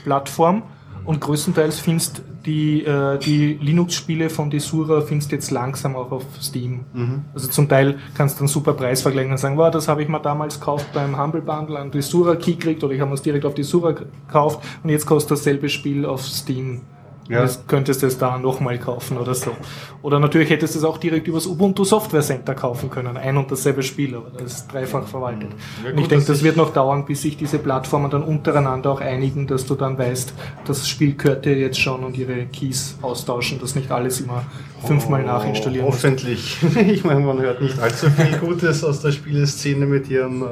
Plattform und größtenteils findest die, äh, die Linux-Spiele von die Sura findest jetzt langsam auch auf Steam. Mhm. Also zum Teil kannst du einen super Preis vergleichen und sagen, wow, das habe ich mir damals gekauft beim Humble Bundle an die Sura Key gekriegt oder ich habe es direkt auf die Sura gekauft und jetzt kostet dasselbe Spiel auf Steam Ja. Das könntest du es da nochmal kaufen oder so. Oder natürlich hättest du es auch direkt übers Ubuntu Software Center kaufen können. Ein und dasselbe Spiel, aber das ist dreifach verwaltet. Ja, gut, und ich denke, das wird noch dauern, bis sich diese Plattformen dann untereinander auch einigen, dass du dann weißt, das Spiel gehört dir jetzt schon und ihre Keys austauschen, dass nicht alles immer fünfmal oh, nachinstallieren Hoffentlich. ich meine, man hört nicht allzu viel Gutes aus der Spieleszene mit ihren äh,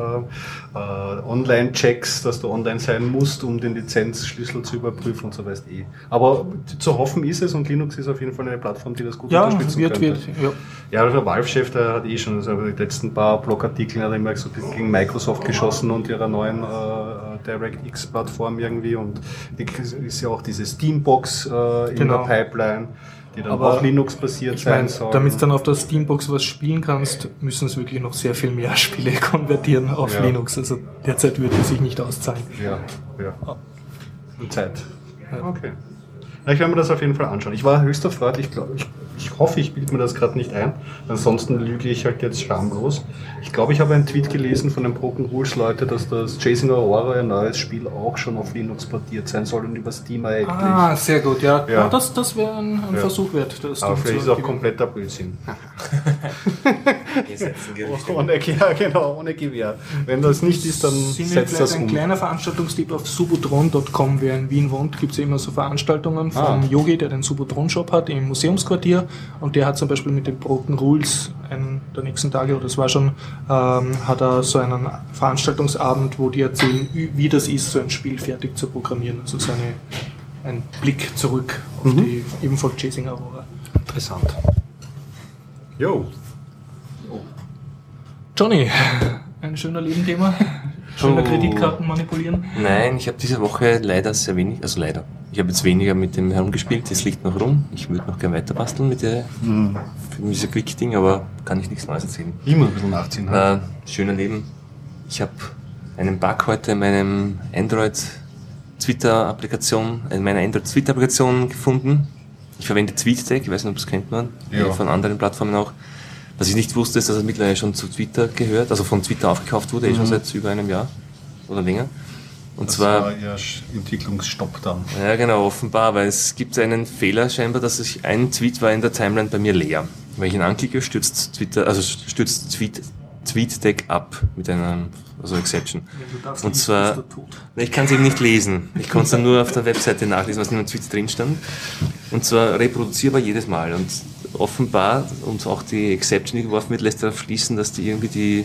äh, Online-Checks, dass du online sein musst, um den Lizenzschlüssel zu überprüfen und so weißt eh. Aber zu hoffen ist es und Linux ist auf jeden Fall eine Plattform, die das gut ja, unterstützen wird, könnte. Wird, ja, ja der Valve-Chef, der hat eh schon also die letzten paar Blogartikel hat immer so gegen Microsoft geschossen und ihrer neuen äh, DirectX-Plattform irgendwie und die ist ja auch diese Steambox äh, in genau. der Pipeline die dann Aber auch Linux-basiert sein soll. Damit du dann auf der Steambox was spielen kannst, müssen es wirklich noch sehr viel mehr Spiele konvertieren auf ja. Linux. Also derzeit würde es sich nicht auszahlen. Ja, ja. Und Zeit. Ja. Okay. Na, ich werde mir das auf jeden Fall anschauen. Ich war höchst erfreut. Ich, glaub, ich, ich hoffe, ich bilde mir das gerade nicht ein. Ansonsten lüge ich halt jetzt schamlos. Ich glaube, ich habe einen Tweet gelesen von den Broken Rules Leute, dass das Chasing Aurora, ein neues Spiel, auch schon auf Linux portiert sein soll und über Steam eigentlich. Ah, sehr gut. Ja, ja. das, das wäre ein, ein ja. Versuch wert. Das Aber vielleicht ist es auch kompletter Blödsinn. ohne, ja, genau, ohne Gewehr. Wenn das nicht ist, dann setzt das um. Ein kleiner Veranstaltungstipp auf subutron.com. Wer in Wien wohnt, gibt es immer so Veranstaltungen von ah. Yogi, der den Subotron-Shop hat im Museumsquartier und der hat zum Beispiel mit den Broken Rules einen der nächsten Tage, oder es war schon, ähm, hat er so einen Veranstaltungsabend, wo die erzählen, wie das ist, so ein Spiel fertig zu programmieren. Also so eine, ein Blick zurück auf mhm. die ebenfalls Chasing Aurora. Interessant. Jo. Johnny, ein schöner Nebenthema. Schöner oh. Kreditkarten manipulieren? Nein, ich habe diese Woche leider sehr wenig, also leider. Ich habe jetzt weniger mit dem herumgespielt, das liegt noch rum. Ich würde noch gerne weiter basteln mit der, mhm. mit dieser Quick-Ding, aber kann ich nichts Neues erzählen. Immer ein bisschen nachziehen. Äh, schöner Leben. Ich habe einen Bug heute in meinem Android Twitter-Applikation, in meiner Android Twitter-Applikation gefunden. Ich verwende TweetDeck, ich weiß nicht, ob das kennt man, ja. von anderen Plattformen auch. Was ich nicht wusste, ist, dass er mittlerweile schon zu Twitter gehört, also von Twitter aufgekauft wurde, mhm. eh schon mhm. seit über einem Jahr oder länger. Und das zwar. War ja Entwicklungsstopp dann. Ja, genau, offenbar, weil es gibt einen Fehler scheinbar, dass ich ein Tweet war in der Timeline bei mir leer. Wenn ich ihn anklicke, stürzt Twitter, also stürzt Tweet, TweetDeck ab mit einem, also Exception. Und zwar, ich kann es eben nicht lesen. Ich konnte es dann nur auf der Webseite nachlesen, was in einem Tweet drin stand. Und zwar reproduzierbar jedes Mal. Und offenbar, und auch die Exception, die geworfen wird, lässt darauf schließen, dass die irgendwie die,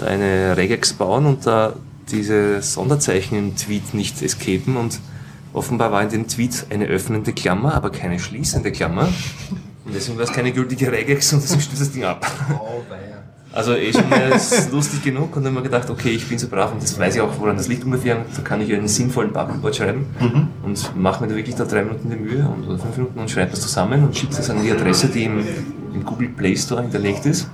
da eine Regex bauen und da diese Sonderzeichen im Tweet nicht escapen und offenbar war in dem Tweet eine öffnende Klammer, aber keine schließende Klammer. Und deswegen war es keine gültige Regex und deswegen stürzt das Ding ab. Oh, also eh schon lustig genug und dann haben wir gedacht, okay, ich bin so brav und das weiß ich auch, woran das liegt ungefähr. Da kann ich einen sinnvollen Bug-Report schreiben mhm. und mache mir da wirklich da drei Minuten die Mühe und, oder fünf Minuten und schreibe das zusammen und schicke das an die Adresse, die im, im Google Play Store hinterlegt ist.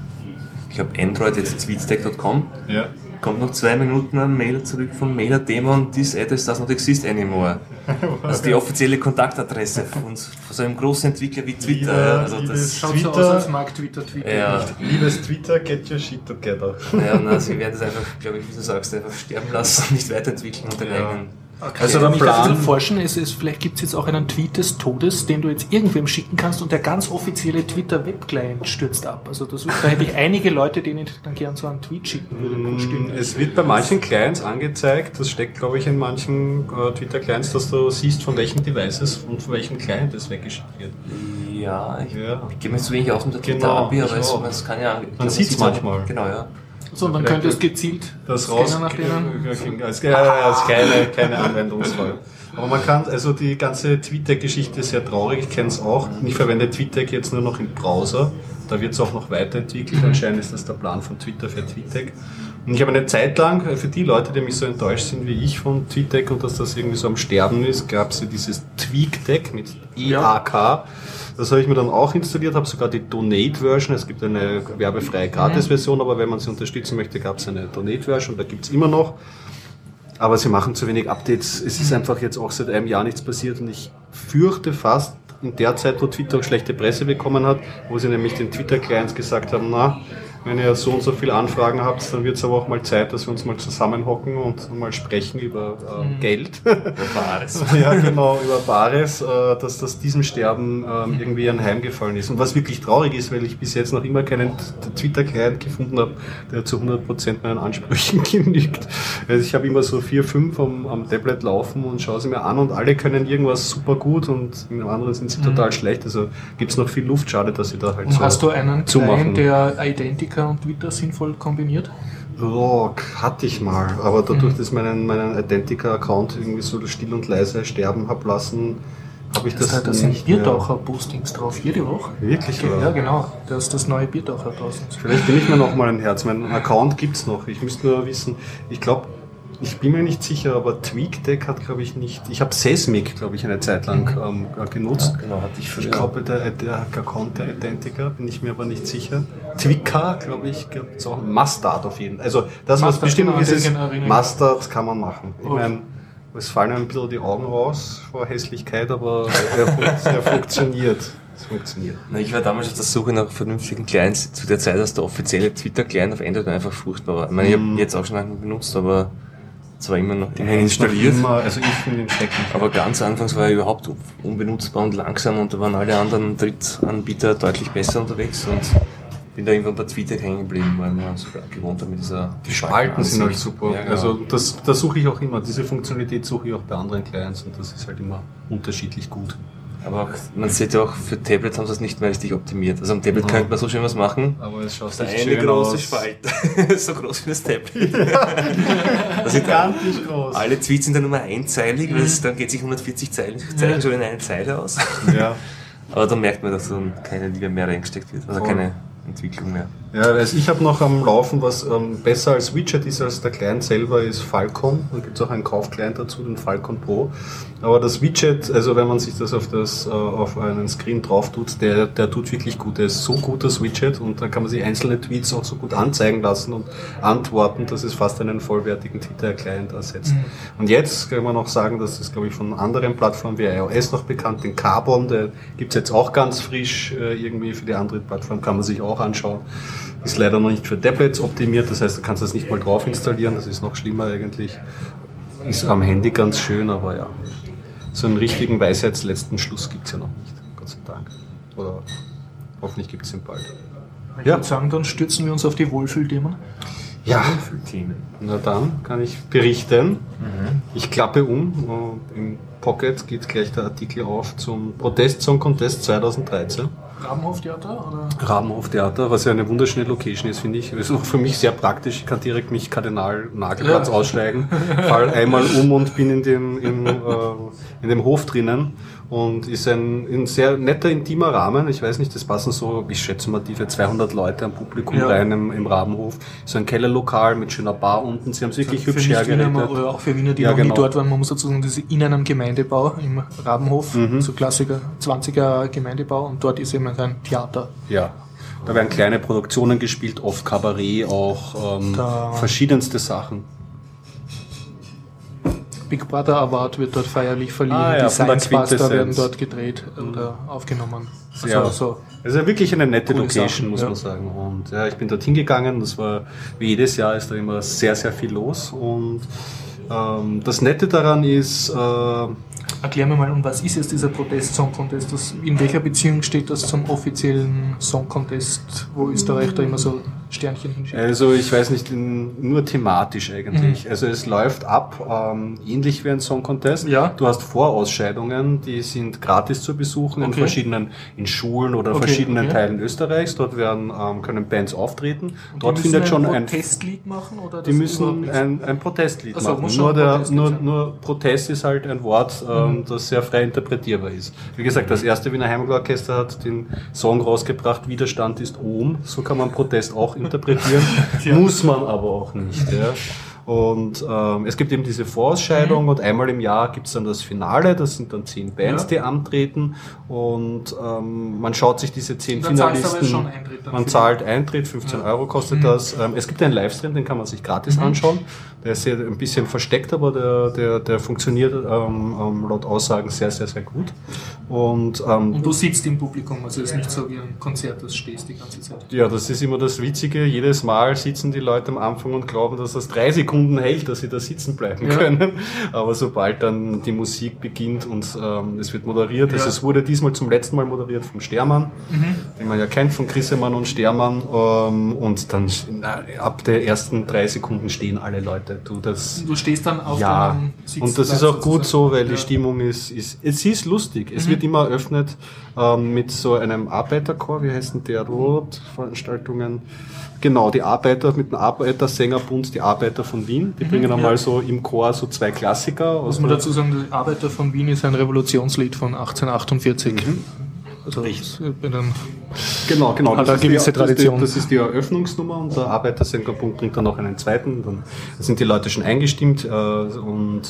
Ich habe android.tweetstack.com. Ja kommt noch zwei Minuten ein Mail zurück vom Mailer-Demon, this address does not exist anymore. Also die offizielle Kontaktadresse von, von so einem großen Entwickler wie Twitter. Ja, also das schaut Twitter, so aus, als mag Twitter Twitter ja. Liebes Twitter, get your shit together. Ja, na, sie werden es einfach, glaube ich, wie du sagst, einfach sterben lassen und nicht weiterentwickeln und den ja. eigenen Okay. Also da ein forschen, ist, ist, vielleicht gibt es jetzt auch einen Tweet des Todes, den du jetzt irgendwem schicken kannst und der ganz offizielle Twitter Web-Client stürzt ab. Also das, da hätte ich einige Leute, denen ich dann gern so einen Tweet schicken würde. Mm, es wird bei manchen Clients angezeigt, das steckt glaube ich in manchen äh, Twitter-Clients, dass du siehst, von welchen Devices und von welchem Client es weggeschickt wird. Ja, ich, ja. ich gehe mir zu wenig aus mit der Twitter-API, genau, aber es, es, kann ja... Man sieht es manchmal. Genau, ja. So, und dann könnte es gezielt das raus nach denen. Als, als keine, keine Anwendungsfall. Aber man kann, also die ganze TweetDeck-Geschichte ist sehr traurig, ich kenne es auch. Ich verwende TweetDeck jetzt nur noch im Browser. Da wird es auch noch weiterentwickelt. Anscheinend ist das der Plan von Twitter für TweetDeck. Und ich habe eine Zeit lang, für die Leute, die mich so enttäuscht sind wie ich von TweetDeck und dass das irgendwie so am Sterben ist, gab es ja dieses TweakDeck mit EAK. Ja. Das habe ich mir dann auch installiert, habe sogar die Donate-Version. Es gibt eine werbefreie Gratis-Version, aber wenn man sie unterstützen möchte, gab es eine Donate-Version, da gibt es immer noch. Aber sie machen zu wenig Updates. Es ist einfach jetzt auch seit einem Jahr nichts passiert und ich fürchte fast, in der Zeit, wo Twitter auch schlechte Presse bekommen hat, wo sie nämlich den Twitter-Clients gesagt haben, na, wenn ihr so und so viele Anfragen habt, dann wird es aber auch mal Zeit, dass wir uns mal zusammenhocken und mal sprechen über äh, Mhm. Geld. Über Bares. ja, genau, über Bares, äh, dass das diesem Sterben ähm, irgendwie anheimgefallen ist. Und was wirklich traurig ist, weil ich bis jetzt noch immer keinen Twitter-Client gefunden habe, der zu 100% meinen Ansprüchen genügt. Also ich habe immer so vier, fünf am, am Tablet laufen und schaue sie mir an und alle können irgendwas super gut und in anderen sind sie total schlecht. Also gibt es noch viel Luft, schade, dass sie da halt Und so hast du einen zumachen. Client, der Identica und Twitter sinnvoll kombiniert? Ja, hatte ich mal, aber dadurch, dass ich meinen, meinen Identica-Account irgendwie so still und leise sterben habe lassen, habe ich das, Das, da sind nicht mehr- Biertaucher-Postings drauf, jede Woche. Wirklich, Ja, oder? genau. Da ist das neue Biertaucher draußen. Vielleicht bin ich mir noch mal ein Herz. Mein Account gibt's noch. Ich müsste nur wissen, ich glaube, ich bin mir nicht sicher, aber TweakDeck hat, glaube ich, nicht. Ich habe Seismic, glaube ich, eine Zeit lang ähm, genutzt. Genau, hatte ich früher. Ich glaube, der, der Account der Identica, bin ich mir aber nicht sicher. Twika, glaube ich, gibt es auch. Mustard auf jeden Fall. Also das, was Mustard, bestimmt genau, ist, ist. Mustard kann man machen. Ich meine, es fallen ein bisschen die Augen raus vor Hässlichkeit, aber er, er funktioniert. Es funktioniert. Na, ich war damals auf der Suche nach vernünftigen Clients zu der Zeit, als der offizielle Twitter-Client auf Android einfach furchtbar war. Ich meine, ich Mhm. habe jetzt auch schon einen benutzt, aber zwar immer noch noch installiert. Immer, also ich finde ihn schrecklich. Aber ganz anfangs war er überhaupt unbenutzbar und langsam und da waren alle anderen Drittanbieter deutlich besser unterwegs und bin da irgendwann bei Twitter hängen geblieben, weil man so gewohnt hat mit dieser Die Spalten sind halt super. Ja, genau. Also das, das suche ich auch immer. Diese Funktionalität suche ich auch bei anderen Clients und das ist halt immer unterschiedlich gut. Aber auch, man sieht ja auch, für Tablet haben sie es nicht mehr richtig optimiert. Also am Tablet Ja. könnte man so schön was machen. Aber es schaut Der nicht eine schön große aus. Spalte, so groß wie das Tablet. das sind Gigantisch groß. alle Tweets sind dann nur einzeilig, weil es, dann geht sich 140 Zeilen, Zeichen schon in eine Zeile aus. Ja. Aber dann merkt man, dass dann keine Liebe mehr reingesteckt wird, also Voll. keine Entwicklung mehr. Ja, also ich habe noch am Laufen, was ähm, besser als Widget ist als der Client selber, ist Falcon. Da gibt es auch einen Kaufclient dazu, den Falcon Pro. Aber das Widget, also wenn man sich das auf, das, äh, auf einen Screen drauf tut, der, der tut wirklich gut. Der ist so gut, das Widget, und da kann man sich einzelne Tweets auch so gut anzeigen lassen und antworten, dass es fast einen vollwertigen Twitter-Client ersetzt. Und jetzt kann man noch sagen, das, glaube ich, von anderen Plattformen wie iOS noch bekannt, den Carbon, der gibt's jetzt auch ganz frisch äh, irgendwie für die andere Plattform, kann man sich auch anschauen. Ist leider noch nicht für Tablets optimiert, das heißt, du kannst das nicht mal drauf installieren, das ist noch schlimmer eigentlich. Ist am Handy ganz schön, aber ja. So einen richtigen Weisheitsletzten Schluss gibt's ja noch nicht, Gott sei Dank. Oder hoffentlich gibt's ihn bald. Ich Ja. würde sagen, dann stürzen wir uns auf die Wohlfühlthemen. Ja, Themen. na dann kann ich berichten. Ich klappe um und im Pocket geht gleich der Artikel auf zum Protest Song Contest 2013. Rabenhoftheater? Oder? Rabenhoftheater, was ja eine wunderschöne Location ist, finde ich. Das ist auch für mich sehr praktisch. Ich kann direkt mich Kardinal Nagelplatz Ja. aussteigen, fall einmal um und bin in dem, im, äh, in dem Hof drinnen. Und ist ein, ein sehr netter, intimer Rahmen. Ich weiß nicht, das passen so, ich schätze mal, tiefe 200 Leute am Publikum Ja. rein im, im Rabenhof. So ein Kellerlokal mit schöner Bar unten. Sie haben es wirklich Für hübsch hergerichtet. oder auch für Wiener, die Ja, noch genau. nie dort waren, man muss dazu sagen, das ist in einem Gemeindebau im Rabenhof, Mhm. so Klassiker, 20er Gemeindebau und dort ist eben ein Theater. Ja. Da werden kleine Produktionen gespielt, oft Kabarett, auch ähm, verschiedenste Sachen. Big Brother Award wird dort feierlich verliehen, Ah ja, die Science Buster werden dort gedreht oder aufgenommen. Also Ja. so. Es ist ja wirklich eine nette Location, Sachen, muss ja. man sagen. Und ja, ich bin dort hingegangen. Das war, wie jedes Jahr ist da immer sehr, sehr viel los. Und ähm, das Nette daran ist, äh, Erklär mir mal, um was ist jetzt dieser Protest-Song Contest? Das, in welcher Beziehung steht das zum offiziellen Song Contest, wo Österreich da immer so Sternchen hinschickt? also ich weiß nicht, in, nur thematisch Mhm. eigentlich. Also es läuft ab, ähm, ähnlich wie ein Song Contest. Ja. Du hast Vorausscheidungen, die sind gratis zu besuchen in Okay. verschiedenen, in Schulen oder Okay, verschiedenen okay. Teilen Österreichs. Dort werden, ähm, können Bands auftreten. Und Dort findet schon ein ein Protestlied machen? Oder Die müssen ein, ein Protestlied Ach so, machen. Nur, ein der, Protestlied nur. Mhm. nur Protest ist halt ein Wort, ähm, das sehr frei interpretierbar ist. Wie gesagt, das erste Wiener Heimatorchester hat den Song rausgebracht, Widerstand ist Ohm. So kann man Protest auch interpretieren. Muss man aber auch nicht. Ja. Und ähm, es gibt eben diese Vorausscheidung Mhm. und einmal im Jahr gibt es dann das Finale, das sind dann zehn Bands, Ja. die antreten und ähm, man schaut sich diese zehn Finalisten, dann man zahlt Eintritt, 15 Ja. Euro kostet Mhm. das. Ähm, es gibt einen Livestream, den kann man sich gratis Mhm. anschauen. Der ist sehr, ein bisschen versteckt, aber der, der, der funktioniert ähm, ähm, laut Aussagen sehr, sehr, sehr gut. Und ähm, Und du sitzt im Publikum, also es ist nicht so wie ein Konzert, das stehst die ganze Zeit. ja, das ist immer das Witzige. Jedes Mal sitzen die Leute am Anfang und glauben, dass das drei Sekunden hält, dass sie da sitzen bleiben Ja. können. Aber sobald dann die Musik beginnt und ähm, es wird moderiert, also Ja. es wurde diesmal zum letzten Mal moderiert vom Stermann, Mhm. den man ja kennt von Grissemann und Stermann. Ähm, und dann ab der ersten drei Sekunden stehen alle Leute. Du, das, Du stehst dann auf ja, und das ist auch gut so, weil die Stimmung ist, ist, es ist lustig. Es Mhm. wird immer eröffnet ähm, mit so einem Arbeiterchor, wie heißt denn der Rot? Veranstaltungen. Genau, die Arbeiter mit dem Arbeitersängerbund, die Arbeiter von Wien, die Mhm, bringen einmal ja. so im Chor so zwei Klassiker. Muss man dazu sagen, der Arbeiter von Wien ist ein Revolutionslied von 1848. Also das, Genau, genau. Eine ist die- gewisse das ist die- Tradition. Das ist die Eröffnungsnummer und der Arbeitersängerbund bringt dann noch einen zweiten. Dann sind die Leute schon eingestimmt äh, und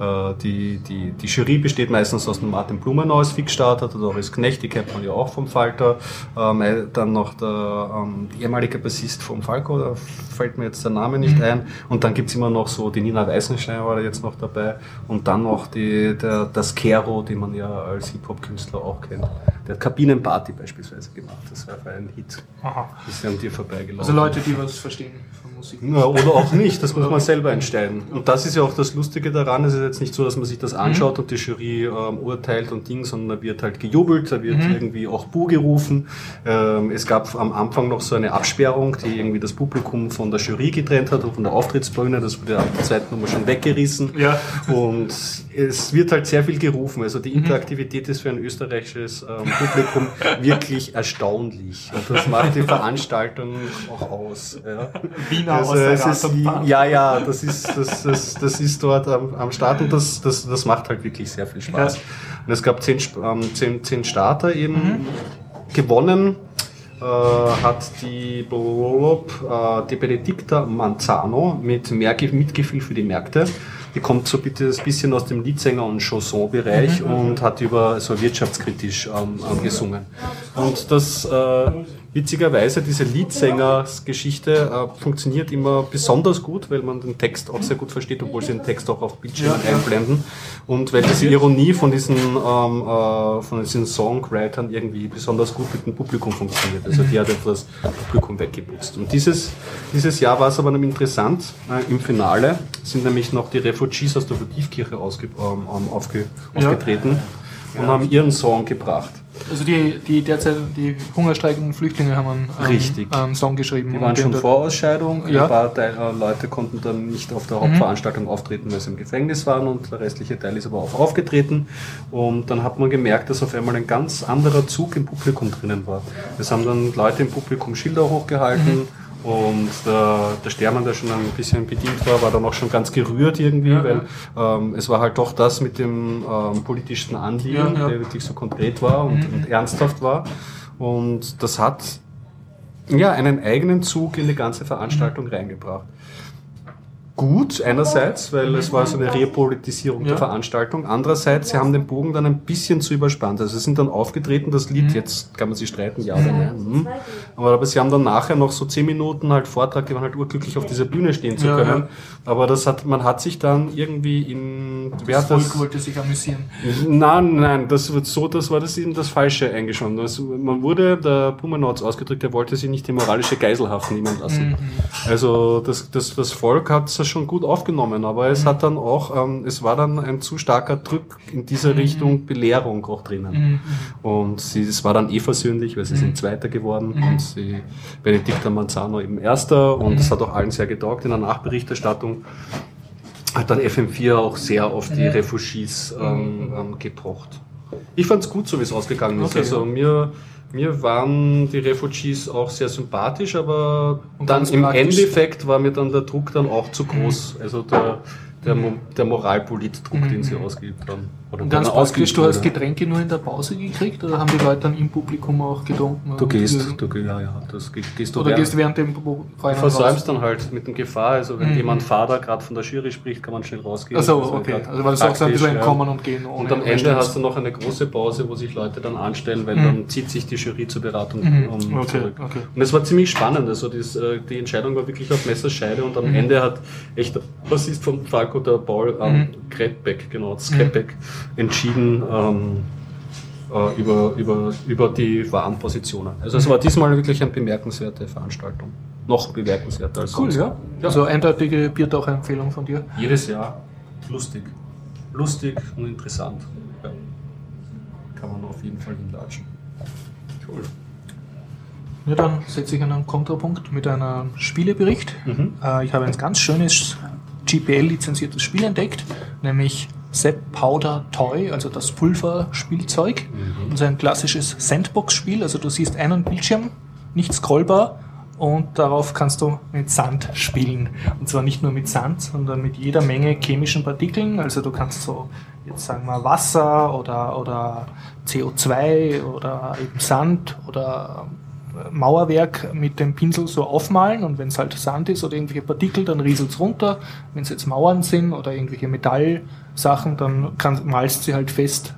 äh, die, die, die Jury besteht meistens aus dem Martin Blumenau als Fixstarter, der Doris Knecht, die kennt man ja auch vom Falter. Ähm, äh, dann noch der ähm, ehemalige Bassist vom Falco, da fällt mir jetzt der Name nicht ein. Und dann gibt's immer noch so, die Nina Weißenstein war da jetzt noch dabei. Und dann noch die, der, das Kero, den man ja als Hip-Hop-Künstler auch kennt. Der hat Kabinenparty beispielsweise gemacht. Das war für einen Hit. aha. Ist an dir vorbeigelaufen. Also Leute, die was verstehen von Musik. Ja, oder auch nicht, das muss man selber entscheiden. Und das ist ja auch das Lustige daran, es ist jetzt nicht so, dass man sich das anschaut und die Jury ähm, urteilt und Ding, sondern da wird halt gejubelt, da wird irgendwie auch Bu gerufen. Ähm, es gab am Anfang noch so eine Absperrung, die irgendwie das Publikum von der Jury getrennt hat und von der Auftrittsbühne, das wurde ab der zweiten Nummer schon weggerissen. Ja. Und es wird halt sehr viel gerufen. Also die Interaktivität ist für ein österreichisches ähm, Publikum wirklich erstaunlich. Und das macht die Veranstaltung auch aus. Ja. Wiener Also, aus der ist, Rattenbahn. ja, ja, das ist, das, das, das ist dort am, am Start und das, das, das macht halt wirklich sehr viel Spaß. Ja. Und es gab zehn, ähm, zehn, zehn Starter eben gewonnen. Äh, hat die, blub, äh, die Benedicta Manzano mit mehr Ge- Mitgefühl für die Märkte. Die kommt so bitte ein bisschen aus dem Liedsänger- und Chanson-Bereich und hat über so wirtschaftskritisch ähm, ähm, gesungen. Und das äh, witzigerweise, diese Leadsänger-Geschichte äh, funktioniert immer besonders gut, weil man den Text auch sehr gut versteht, obwohl sie den Text auch auf Bildschirmen Ja, ja. einblenden. Und weil diese Ironie von diesen, ähm, äh, von diesen Songwritern irgendwie besonders gut mit dem Publikum funktioniert. Also die hat etwas Publikum weggeputzt. Und dieses, dieses Jahr war es aber noch interessant. Äh, Im Finale sind nämlich noch die Refugees aus der Votivkirche ausge, ähm, ähm, aufge, Ja. aufgetreten und haben ihren Song gebracht. Also die, die derzeit die hungerstreikenden Flüchtlinge haben einen, ähm, Richtig. einen Song geschrieben. Die waren schon vor Ausscheidung. Ja. Ein paar Teil, äh, Leute konnten dann nicht auf der Hauptveranstaltung auftreten, weil sie im Gefängnis waren und der restliche Teil ist aber auch aufgetreten. Und dann hat man gemerkt, dass auf einmal ein ganz anderer Zug im Publikum drinnen war. Es haben dann Leute im Publikum Schilder hochgehalten. Und der, der Stermann, der schon ein bisschen bedient war, war dann auch schon ganz gerührt irgendwie, Ja, weil ähm, es war halt doch das mit dem ähm, politischsten Anliegen, Ja, ja. der wirklich so konkret war und, und ernsthaft war. Und das hat ja, einen eigenen Zug in die ganze Veranstaltung reingebracht. Gut, einerseits, weil es war so eine Repolitisierung Ja. der Veranstaltung. Andererseits, sie haben den Bogen dann ein bisschen zu überspannt. Also sie sind dann aufgetreten, das Lied, jetzt kann man sich streiten, ja oder nein. hm. Aber, aber sie haben dann nachher noch so zehn Minuten halt Vortrag, die waren halt urglücklich auf dieser Bühne stehen zu Ja, können. ja. Aber das hat, man hat sich dann irgendwie in, wer Das Volk das? wollte sich amüsieren. Nein, nein, das wird so, das war das eben das Falsche eingeschoben. Das, man wurde, der Pumanau hat's ausgedrückt, er wollte sich nicht die moralische Geiselhaft nehmen lassen. Also das, das, das Volk hat schon gut aufgenommen, aber es hat dann auch, ähm, es war dann ein zu starker Druck in diese Richtung Belehrung auch drinnen. Und sie, es war dann eh versöhnlich, weil sie sind Zweiter geworden und sie, Benedicta Manzano eben Erster und es hat auch allen sehr getaugt in der Nachberichterstattung hat dann FM4 auch sehr auf die Refugees ähm, ähm, gepocht. Ich fand es gut, so wie es ausgegangen ist. Okay, also ja. mir, mir waren die Refugees auch sehr sympathisch, aber Und dann im. Endeffekt war mir dann der Druck dann auch zu groß. Also der, der, der Moralpolitdruck, den sie ausgeübt haben. Oder Und ganz praktisch, du hast. Getränke nur in der Pause gekriegt oder haben die Leute dann im Publikum auch getrunken? Du Und gehst, du, ja, ja, das ge- gehst du Oder während- gehst während dem Pro- Du versäumst dann halt mit dem Gefahr, also wenn Mhm. jemand Vater gerade von der Jury spricht, kann man schnell rausgehen. Also ist okay, also weil auch so ein bisschen ja. entkommen und gehen. Und am Ende hast du noch eine große Pause, wo sich Leute dann anstellen, weil Mhm. dann zieht sich die Jury zur Beratung Mhm. um Okay, zurück. okay. Und es war ziemlich spannend. Also das, äh, die Entscheidung war wirklich auf Messerscheide und am Mhm. Ende hat echt der Bassist von Falco, der Paul ähm, Mhm. Kretbeck, genau, Skretbeck, entschieden ähm, äh, über, über, über die wahren Positionen. Also es war diesmal wirklich eine bemerkenswerte Veranstaltung. Noch bemerkenswerter als Cool, sonst. ja. Also eindeutige Biertaucher-Empfehlung von dir. Jedes Jahr lustig. Lustig und interessant. Ja. Kann man auf jeden Fall hinlatschen. Cool. Ja, dann setze ich einen Kontrapunkt mit einem Spielebericht. Mhm. Äh, ich habe ein ganz schönes GPL-lizenziertes Spiel entdeckt, nämlich Sepp Powder Toy, also das Pulverspielzeug. Mhm. Das ist ein klassisches Sandbox-Spiel, also du siehst einen Bildschirm, nicht scrollbar, und darauf kannst du mit Sand spielen. Und zwar nicht nur mit Sand, sondern mit jeder Menge chemischen Partikeln. Also du kannst so, jetzt sagen wir Wasser oder, oder CO2 oder eben Sand oder Mauerwerk mit dem Pinsel so aufmalen und wenn es halt Sand ist oder irgendwelche Partikel, dann rieselt es runter. Wenn es jetzt Mauern sind oder irgendwelche Metallsachen, dann kann, malst sie halt fest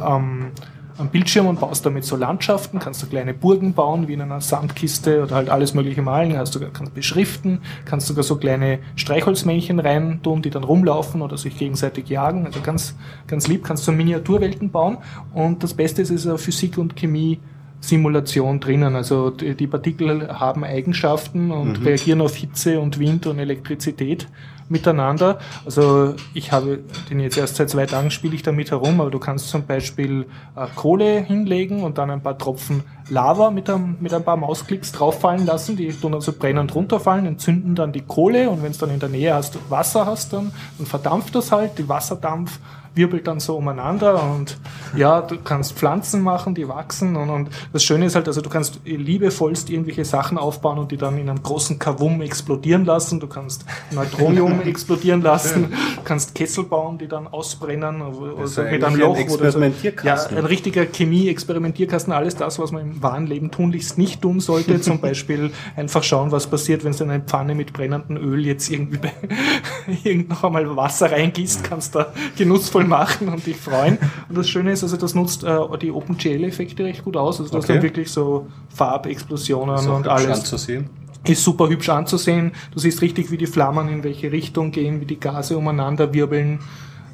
am, am Bildschirm und baust damit so Landschaften, kannst du kleine Burgen bauen, wie in einer Sandkiste oder halt alles mögliche malen, hast du, kannst beschriften, kannst sogar so kleine Streichholzmännchen rein tun, die dann rumlaufen oder sich gegenseitig jagen, also ganz, ganz lieb, kannst du Miniaturwelten bauen. Und das Beste ist, es ist Physik und Chemie Simulation drinnen. Also die, Partikel haben Eigenschaften und reagieren auf Hitze und Wind und Elektrizität miteinander. Also ich habe den jetzt erst seit zwei Tagen spiele ich damit herum, aber du kannst zum Beispiel äh, Kohle hinlegen und dann ein paar Tropfen Lava mit ein, mit ein paar Mausklicks drauffallen lassen, die tun also brennend runterfallen, entzünden dann die Kohle und wenn es dann in der Nähe hast, Wasser hast, dann, dann verdampft das halt, die Wasserdampf wirbelt dann so umeinander und ja, du kannst Pflanzen machen, die wachsen und, und das Schöne ist halt, also du kannst liebevollst irgendwelche Sachen aufbauen und die dann in einem großen Kavum explodieren lassen, du kannst Neutronium explodieren lassen, du kannst Kessel bauen, die dann ausbrennen also ja mit einem Loch ein oder so. Ja, ein richtiger Chemie-Experimentierkasten, alles das, was man im wahren Leben tunlichst nicht tun sollte, zum Beispiel einfach schauen, was passiert, wenn du in eine Pfanne mit brennendem Öl jetzt irgendwie bei, irgend noch einmal Wasser reingießt, kannst da genussvoll machen und dich freuen. Und das Schöne ist, also das nutzt äh, die OpenGL-Effekte recht gut aus. Also du hast Okay. dann wirklich so Farbexplosionen Ist und alles. anzusehen. Ist super hübsch anzusehen. Du siehst richtig, wie die Flammen in welche Richtung gehen, wie die Gase umeinander wirbeln.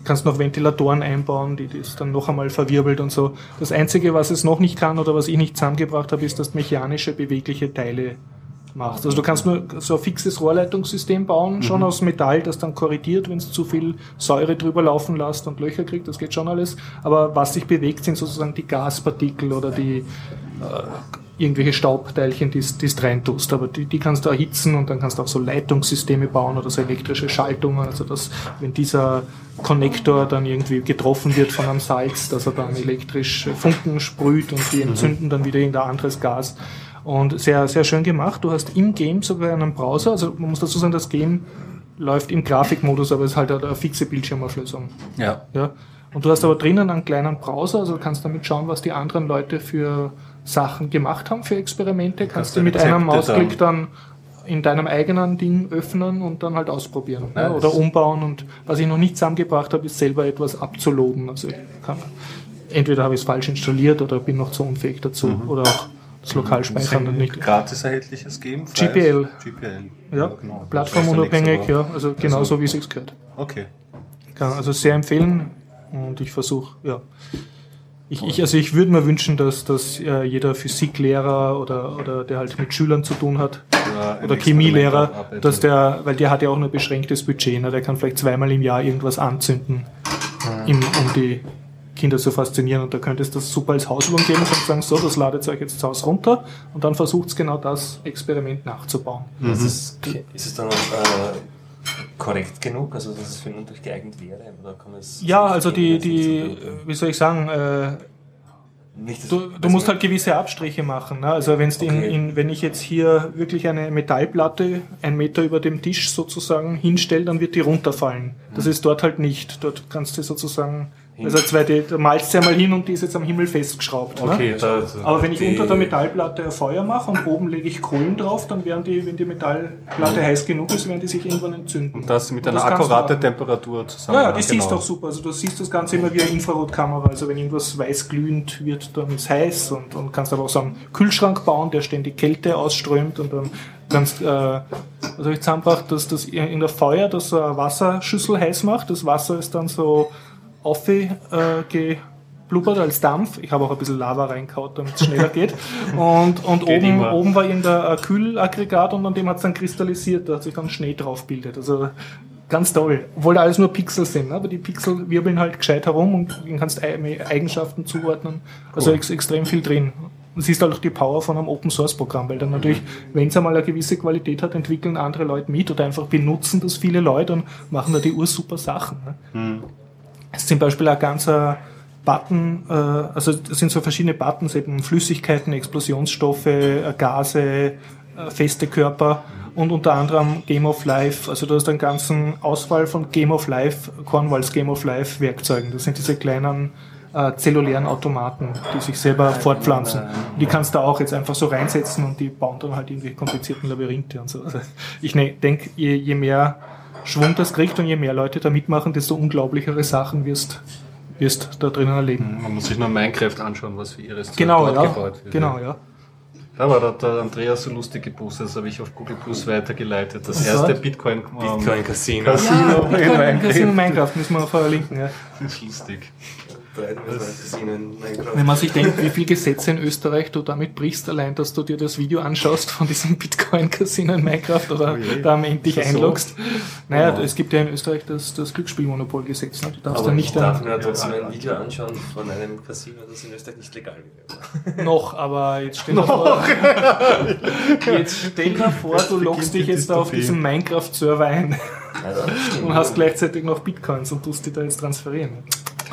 Kannst noch Ventilatoren einbauen, die das dann noch einmal verwirbelt und so. Das Einzige, was es noch nicht kann oder was ich nicht zusammengebracht habe, ist, dass mechanische, bewegliche Teile machst. Also du kannst nur so ein fixes Rohrleitungssystem bauen, schon aus Metall, das dann korrigiert, wenn es zu viel Säure drüber laufen lässt und Löcher kriegt, das geht schon alles. Aber was sich bewegt, sind sozusagen die Gaspartikel oder die äh, irgendwelche Staubteilchen, die du reintust. Aber die, die kannst du erhitzen und dann kannst du auch so Leitungssysteme bauen oder so elektrische Schaltungen. Also dass, wenn dieser Konnektor dann irgendwie getroffen wird von einem Salz, dass er dann elektrisch Funken sprüht und die entzünden dann wieder irgendein anderes Gas. Und sehr, sehr schön gemacht. Du hast im Game sogar einen Browser. Also man muss dazu sagen, das Game läuft im Grafikmodus, aber es ist halt eine fixe Bildschirmauflösung. Ja. Ja. Und du hast aber drinnen einen kleinen Browser, also du kannst damit schauen, was die anderen Leute für Sachen gemacht haben, für Experimente. Kannst, du mit Rezepte einem Mausklick dann in deinem eigenen Ding öffnen und dann halt ausprobieren. Ja, Nice. oder umbauen. Und was ich noch nicht zusammengebracht habe, ist selber etwas abzuloaden. Also ich kann, entweder habe ich es falsch installiert oder bin noch zu unfähig dazu. Mhm. Oder auch das Lokalspeichern und nicht. Gratis erhältliches Game? freies? GPL. GPL. Ja, genau. plattformunabhängig, ja ja. Also aber- genau Also- so, wie es sich gehört. Okay. Kann also sehr empfehlen und ich versuche, ja. Ich, ich, also ich würde mir wünschen, dass, dass äh, jeder Physiklehrer oder, oder der halt mit Schülern zu tun hat Ja, oder Experiment Chemielehrer, dass der, weil der hat ja auch nur beschränktes Budget, ne? der kann vielleicht zweimal im Jahr irgendwas anzünden, im, um die Kinder zu faszinieren und da könnte es das super als Hausübung geben und sagen, so, das ladet euch jetzt zu Hause runter und dann versucht genau das Experiment nachzubauen. Ist, es, ist es dann auch äh, korrekt genug, also dass es für einen Unterricht geeignet wäre? Oder kann es Ja, also die, die, sein? wie soll ich sagen, äh, Nicht, Du, du musst halt gewisse Abstriche machen. Ne? Also wenn's in, Okay. in, wenn ich jetzt hier wirklich eine Metallplatte einen Meter über dem Tisch sozusagen hinstelle, dann wird die runterfallen. Das ist dort halt nicht. Dort kannst du sozusagen, also 2D, da malst du ja mal hin und die ist jetzt am Himmel festgeschraubt. Ne? Okay, da, Aber wenn ich unter der Metallplatte ein Feuer mache und oben lege ich Kohlen drauf, dann werden die, wenn die Metallplatte heiß genug ist, werden die sich irgendwann entzünden. und das mit Und einer das akkuraten. Temperatur zusammen. Ja, ja, die genau. siehst du auch super. Also du siehst das Ganze immer wie eine Infrarotkamera. Also wenn irgendwas weiß glühend wird, dann ist heiß und, und kannst aber auch so einen Kühlschrank bauen, der ständig Kälte ausströmt und dann kannst, äh, habe ich zusammengebracht, dass das in der Feuer, das eine Wasserschüssel heiß macht. Das Wasser ist dann so aufgeblubbert als Dampf. Ich habe auch ein bisschen Lava reingehaut, damit es schneller geht. Und, und Geht oben, immer. oben war in der äh, Kühlaggregat und an dem hat es dann kristallisiert, da hat sich dann Schnee drauf bildet. Also ganz toll. Obwohl da alles nur Pixel sind, ne? aber die Pixel wirbeln halt gescheit herum und du kannst Ei- Eigenschaften zuordnen. Also ex extrem viel drin. Und siehst halt auch die Power von einem Open Source Programm, weil dann natürlich, wenn es einmal eine gewisse Qualität hat, entwickeln andere Leute mit oder einfach benutzen das viele Leute und machen da die ursuper Sachen. Ne? Es ist zum Beispiel ein ganzer Button, äh, also es sind so verschiedene Buttons, eben Flüssigkeiten, Explosionsstoffe, äh, Gase, äh, feste Körper und unter anderem Game of Life. Also du hast einen ganzen Auswahl von Game of Life, Cornwalls Game of Life Werkzeugen. Das sind diese kleinen äh, zellulären Automaten, die sich selber fortpflanzen. Die kannst du auch jetzt einfach so reinsetzen und die bauen dann halt irgendwie komplizierten Labyrinthe und so. Also ich ne, denke, je, je mehr Schwung das kriegt und je mehr Leute da mitmachen, desto unglaublichere Sachen wirst, wirst da drinnen erleben. Man muss sich nur Minecraft anschauen, was für ihres Genau, dort ja. gebaut wird. Genau, ja. Da war der, der Andreas so lustig gepostet, das habe ich auf Google Plus weitergeleitet. Das Was erste war? Bitcoin, Bitcoin Casino. Casino Ja, in Bitcoin, Minecraft. Casino Minecraft müssen wir verlinken. Ja. Das ist lustig. Wenn man sich denkt, wie viele Gesetze in Österreich du damit brichst, allein, dass du dir das Video anschaust von diesem Bitcoin-Casino in Minecraft oder Oh je. da am Ende dich einloggst. Naja, Ja. es gibt ja in Österreich das, das Glücksspielmonopolgesetz. Ne? Du darfst Aber da ich nicht darf dann, mir trotzdem ein Video anschauen von einem Casino, das in Österreich nicht legal wäre. noch, aber jetzt stell dir vor, jetzt stell dir vor, du loggst dich jetzt da auf diesem Minecraft-Server ein Also, und hast gleichzeitig noch Bitcoins und tust die da jetzt transferieren.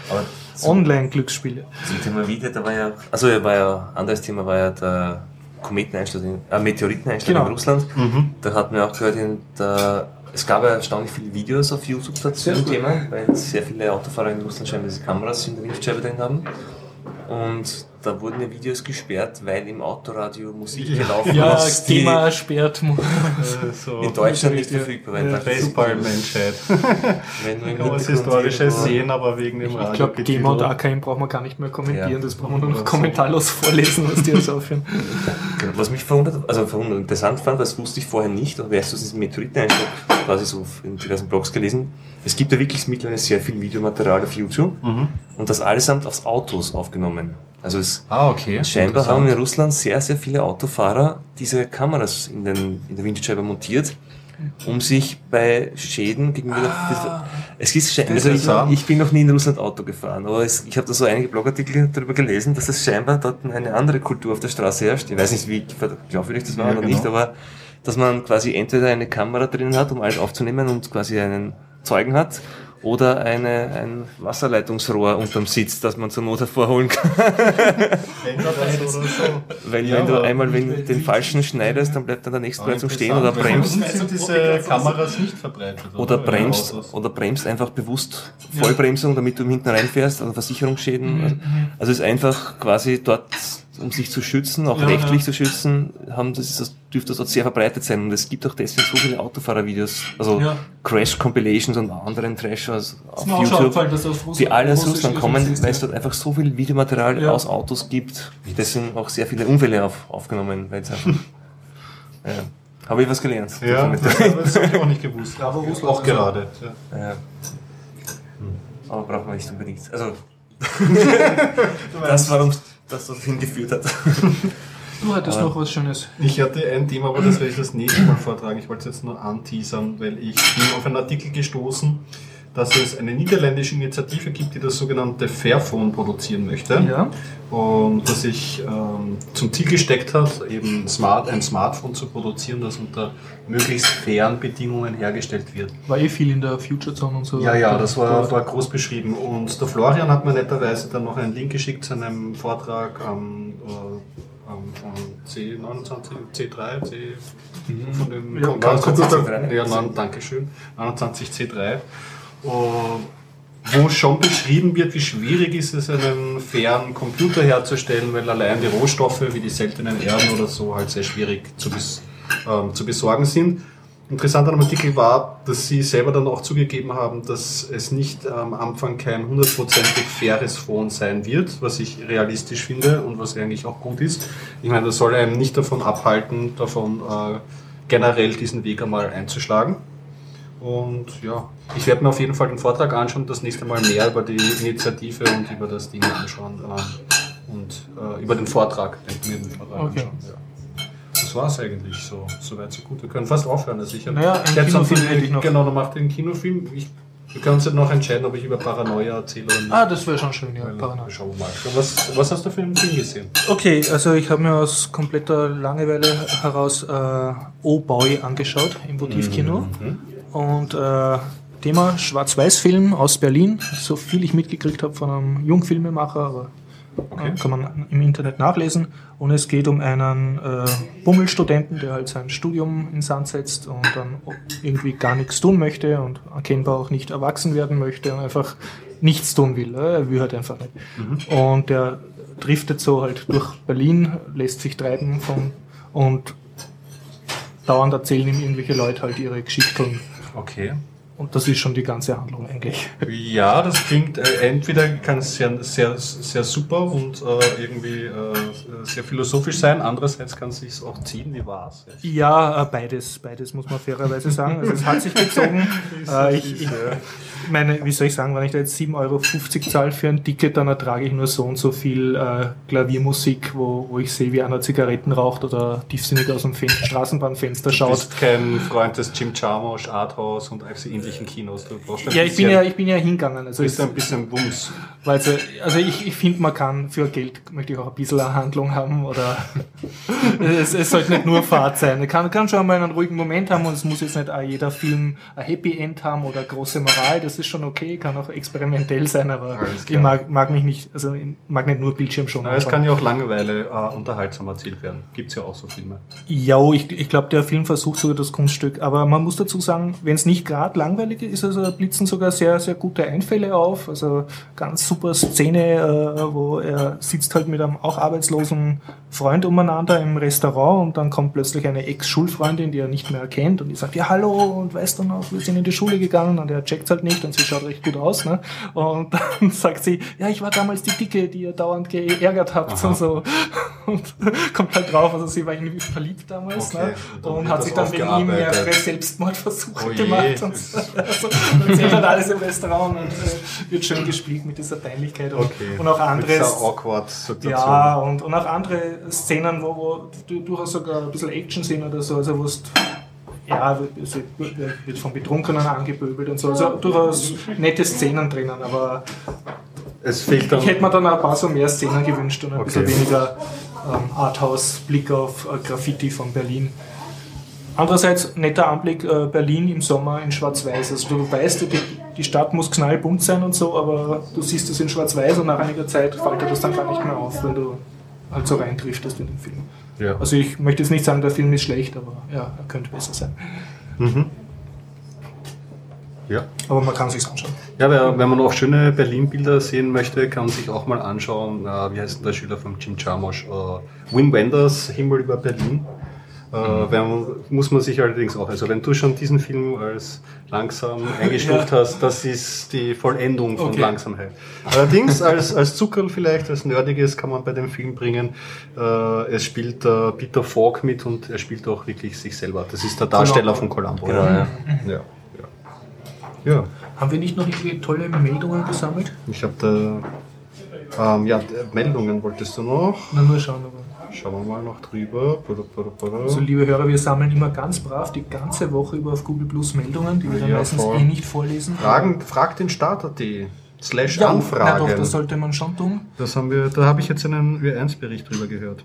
Aber Online-Glücksspiele. zum Thema Video, da war ja, also war ja, anderes Thema war ja der Kometeneinschlag, in, äh, Meteoriteneinschlag Genau. in Russland. Mhm. Da hat man auch gehört, in der, es gab ja erstaunlich viele Videos auf YouTube dazu zum. Thema, weil sehr viele Autofahrer in Russland scheinbar diese Kameras in der Windschutzscheibe drin haben. Und da wurden ja Videos gesperrt, weil im Autoradio Musik gelaufen Ja, ist, die GEMA sperrt. Äh, so in Deutschland nicht Ja. verfügbar war. Ja. Das ist- Baseball-Menschheit. Wenn man das Historische sehen, aber wegen dem Ich Radio. glaube, GEMA und. AKM brauchen wir gar nicht mehr kommentieren, Ja. das brauchen wir nur noch kommentarlos vorlesen, was die jetzt aufhören. Was mich verwundert, also verwundert, interessant fand, das wusste ich vorher nicht, aber erst aus diesem Meteoriteneinschlag quasi so in diversen Blogs gelesen. Es gibt ja wirklich mittlerweile sehr viel Videomaterial auf YouTube Mhm. und das allesamt aus Autos aufgenommen. Also es Ah, okay. scheinbar haben in Russland sehr, sehr viele Autofahrer diese Kameras in, den, in der Windschutzscheibe montiert, um sich bei Schäden gegenüber... es ist scheinbar, also ich, ich bin noch nie in Russland Auto gefahren, aber es, ich habe da so einige Blogartikel darüber gelesen, dass es scheinbar dort eine andere Kultur auf der Straße herrscht. Ich weiß nicht, wie glaubwürdig das war Ja, oder genau. nicht, aber dass man quasi entweder eine Kamera drin hat, um alles aufzunehmen und quasi einen Zeugen hat, oder eine, ein Wasserleitungsrohr unterm Sitz, das man zur Not hervorholen kann. Entweder das oder so. Weil Ja, wenn du einmal wenn den falschen schneidest, dann bleibt dann der nächste zum Stehen oder bremst. sind diese Kameras nicht verbreitet. Oder den bremst, oder bremst einfach bewusst Vollbremsung, damit du hinten reinfährst, oder Versicherungsschäden. Also, also es ist einfach quasi dort, um sich zu schützen, auch Ja, rechtlich ja. zu schützen, haben das, das dürfte dort sehr verbreitet sein. Und es gibt auch deswegen so viele Autofahrervideos, also Ja. Crash-Compilations und anderen Trash also auf YouTube, die alle aus Russland kommen, ist, weil es dort einfach so viel Videomaterial Ja. aus Autos gibt. Deswegen auch sehr viele Unfälle auf, aufgenommen, weil es einfach, ja. Habe ich was gelernt? Ja, das, das habe ich auch nicht gewusst. Aber Russland auch gerade. Ja. Ja. Aber braucht man nicht unbedingt. Also, das war das uns hingeführt hat. Du hattest noch was Schönes. Ich hatte ein Thema, aber das werde ich das nächste Mal vortragen. Ich wollte es jetzt nur anteasern, weil ich bin auf einen Artikel gestoßen. Dass es eine niederländische Initiative gibt, die das sogenannte Fairphone produzieren möchte. Ja. Und das sich ähm, zum Ziel gesteckt hat, eben Smart, ein Smartphone zu produzieren, das unter möglichst fairen Bedingungen hergestellt wird. War eh viel in der Future Zone und so. Ja, ja, das war, war groß beschrieben. Und der Florian hat mir netterweise dann noch einen Link geschickt zu einem Vortrag am, äh, von C29, C3, C, von den Ja, Kom- ganz kurz C3. Ja, nein, Dankeschön. 29 C3. Wo schon beschrieben wird, wie schwierig ist es, einen fairen Computer herzustellen, weil allein die Rohstoffe wie die seltenen Erden oder so halt sehr schwierig zu, bes ähm, zu besorgen sind. Interessant an dem Artikel war, dass sie selber dann auch zugegeben haben, dass es nicht am Anfang kein hundertprozentig faires Phone sein wird, was ich realistisch finde und was eigentlich auch gut ist. Ich meine, das soll einem nicht davon abhalten, davon äh, generell diesen Weg einmal einzuschlagen. Und ja, ich werde mir auf jeden Fall den Vortrag anschauen und das nächste Mal mehr über die Initiative und über das Ding anschauen. ähm, Und äh, über den Vortrag, den mir den Vortrag Okay. anschauen. Ja. Das war es eigentlich so. So weit, so gut. Wir können fast aufhören. Also ich hab Naja, ich Kinofilm hätte ich noch. Genau, dann macht den Kinofilm. Ich, wir können uns jetzt noch entscheiden, ob ich über Paranoia erzähle oder nicht. Ah, das wäre schon schön, ja. Paranoia. Schauen wir mal. Was, was hast du für einen Film gesehen? Okay, also ich habe mir aus kompletter Langeweile heraus äh, Oh Boy angeschaut im Votivkino. Mhm. Und äh, Thema Schwarz-Weiß-Film aus Berlin, so viel ich mitgekriegt habe von einem Jungfilmemacher, aber Okay. äh, kann man im Internet nachlesen. Und es geht um einen äh, Bummelstudenten, der halt sein Studium in Sand setzt und dann irgendwie gar nichts tun möchte und erkennbar auch nicht erwachsen werden möchte und einfach nichts tun will. äh, Er will halt einfach nicht. Und der driftet so halt durch Berlin, lässt sich treiben von und dauernd erzählen ihm irgendwelche Leute halt ihre Geschichten. Okay. Und das ist schon die ganze Handlung eigentlich. Ja, das klingt äh, entweder kann es sehr, sehr, sehr super und äh, irgendwie äh, sehr philosophisch sein, andererseits kann es sich auch ziehen. Wie war's? Ja, äh, beides, beides muss man fairerweise sagen. Also es hat sich gezogen. äh, ich, ich meine, wie soll ich sagen, wenn ich da jetzt 7,50 Euro zahle für ein Ticket, dann ertrage ich nur so und so viel äh, Klaviermusik, wo, wo ich sehe, wie einer Zigaretten raucht oder tiefsinnig aus dem Fen Straßenbahnfenster Du schaut. bist kein Freund des Jim Jarmusch, Arthouse und also ähnlichen Kinos. Du brauchst ein Ja, ich bin ja, ich bin ja hingegangen. Also, es, ein bisschen Wumms. weil also, also ich, ich finde, man kann für Geld möchte ich auch ein bisschen eine Handlung haben oder es, es sollte nicht nur Fahrt sein. Man kann, kann schon mal einen ruhigen Moment haben und es muss jetzt nicht auch jeder Film ein Happy End haben oder große Moral. Das ist schon okay, kann auch experimentell sein, aber ich mag, mag mich nicht, also mag nicht nur Bildschirm schon. Es kann ja auch Langeweile äh, unterhaltsam erzählt werden. Gibt's ja auch so Filme. Ja, ich, ich glaube, der Film versucht sogar das Kunststück. Aber man muss dazu sagen, wenn es nicht gerade langweilig ist, also blitzen sogar sehr, sehr gute Einfälle auf. Also ganz super Szene, äh, wo er sitzt halt mit einem auch arbeitslosen Freund umeinander im Restaurant und dann kommt plötzlich eine Ex-Schulfreundin, die er nicht mehr erkennt und die sagt, ja hallo und weißt du noch, wir sind in die Schule gegangen und er checkt halt nicht und sie schaut recht gut aus. Ne? Und dann sagt sie, ja, ich war damals die Dicke, die ihr dauernd geärgert habt Aha. und so. Und kommt halt drauf, also sie war irgendwie verliebt damals Okay. ne? Und hat sich dann wegen ihm mehrere Selbstmordversuche Oh gemacht. Und so. Also, erzählt halt alles im Restaurant und äh, wird schön gespielt mit dieser Peinlichkeit und, und auch andere. awkward Situation. Ja, und, und auch andere Szenen, wo, wo du durchaus sogar ein bisschen Action sind oder so, also wo es ja, wird von Betrunkenen angepöbelt und so. Also durchaus nette Szenen drinnen, aber Es fehlt dann. ich hätte mir dann ein paar so mehr Szenen gewünscht und ein Okay. bisschen weniger ähm, Arthouse-Blick auf äh, Graffiti von Berlin. Andererseits netter Anblick äh, Berlin im Sommer in Schwarz-Weiß. Also du weißt, die, die Stadt muss knallbunt sein und so, aber du siehst es in Schwarz-Weiß und nach einiger Zeit fällt dir das dann gar nicht mehr auf, wenn du halt so reindriftest in den Film. ja. Also ich möchte jetzt nicht sagen, der Film ist schlecht, aber ja, er könnte besser sein. Mhm. Ja. Aber man kann sich's anschauen. Ja, wer, wenn man auch schöne Berlin-Bilder sehen möchte, kann man sich auch mal anschauen, äh, wie heißt denn der Schüler von Jim Jarmusch? Äh, Wim Wenders, Himmel über Berlin. Mhm. muss man sich allerdings auch, also wenn du schon diesen Film als langsam eingestuft Ja. hast, das ist die Vollendung von Okay. Langsamkeit. Allerdings als, als Zuckerl vielleicht, als Nerdiges kann man bei dem Film bringen, äh, es spielt äh, Peter Falk mit und er spielt auch wirklich sich selber. Das ist der Darsteller von Columbo. Genau, ja. ja. ja. Haben wir nicht noch irgendwie tolle Meldungen gesammelt? Ich habe da Ähm, ja, Meldungen wolltest du noch? Na, nur schauen. Aber. Schauen wir mal noch drüber. Also, liebe Hörer, wir sammeln immer ganz brav die ganze Woche über auf Google Plus Meldungen, die wir dann ja, meistens voll. eh nicht vorlesen. Fragen, frag den Starter.at slash ja, Anfragen. Na doch, das sollte man schon tun. Das haben wir, da habe ich jetzt einen Ö1-Bericht drüber gehört.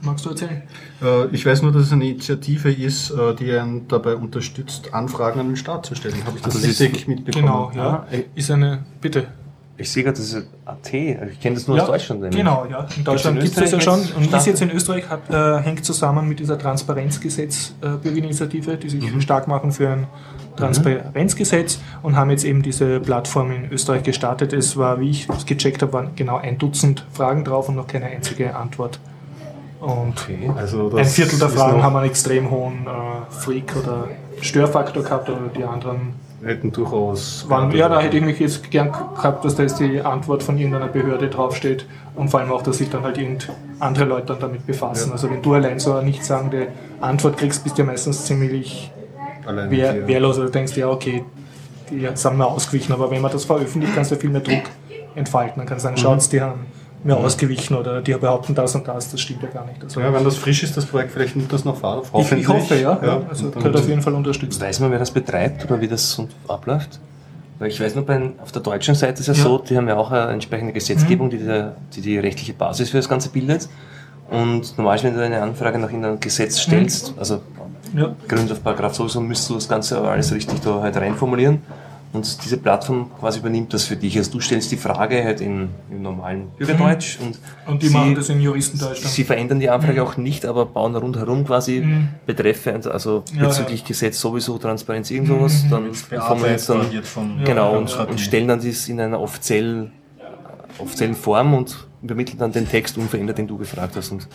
Magst du erzählen? Äh, ich weiß nur, dass es eine Initiative ist, äh, die einen dabei unterstützt, Anfragen an den Staat zu stellen. Habe ich das, das richtig mitbekommen? Genau, ja. Ist eine, bitte. Ich sehe gerade, das ist AT. Ich kenne das nur ja, aus Deutschland. Nämlich. Genau, ja. In Deutschland gibt es das ja schon. Und ist jetzt in Österreich, hat, äh, hängt zusammen mit dieser Transparenzgesetz äh, die sich mhm. stark machen für ein Transparenzgesetz mhm. und haben jetzt eben diese Plattform in Österreich gestartet. Es war, wie ich es gecheckt habe, waren genau ein Dutzend Fragen drauf und noch keine einzige Antwort. Und okay, also ein Viertel der Fragen haben einen extrem hohen äh, Freak- oder Störfaktor gehabt oder die anderen hätten durchaus. Waren, ja, da hätte ich mich jetzt gern gehabt, dass da jetzt die Antwort von irgendeiner Behörde draufsteht und vor allem auch, dass sich dann halt irgend andere Leute dann damit befassen. Ja. Also wenn du allein so eine nichtssagende Antwort kriegst, bist du ja meistens ziemlich wehr, wehrlos oder denkst, ja okay, die sind mir ausgewichen, aber wenn man das veröffentlicht, kannst du ja viel mehr Druck entfalten. Dann kannst du sagen, mhm. schaut, die haben mir ausgewichen oder die behaupten das und das, das stimmt ja gar nicht. Also ja, wenn das frisch ist, das Projekt, vielleicht nimmt das noch Fahrt auf. Ich, ich hoffe, ja. ja. Also könnte auf jeden Fall unterstützen. Weiß man, wer das betreibt oder wie das abläuft? Weil ich weiß nur, bei, auf der deutschen Seite ist es ja, so, die haben ja auch eine entsprechende Gesetzgebung, mhm. die, die, die die rechtliche Basis für das Ganze bildet. Und normalerweise, wenn du eine Anfrage nach irgendeinem Gesetz stellst, mhm. also ja. Grund auf Paragraph sowieso, müsstest du das Ganze aber alles richtig da halt reinformulieren und diese Plattform quasi übernimmt das für dich. Also du stellst die Frage halt in, im normalen Bürgerdeutsch mhm. und, und die sie, machen das in Juristendeutsch. Dann. Sie verändern die Anfrage mhm. auch nicht, aber bauen rundherum quasi mhm. Betreffe, also ja, bezüglich ja. Gesetz sowieso, Transparenz, irgend sowas, mhm. dann formulieren dann, von, genau, ja, und, und, stellen dann das in einer offiziell, offiziellen Form und übermitteln dann den Text unverändert, den du gefragt hast. Und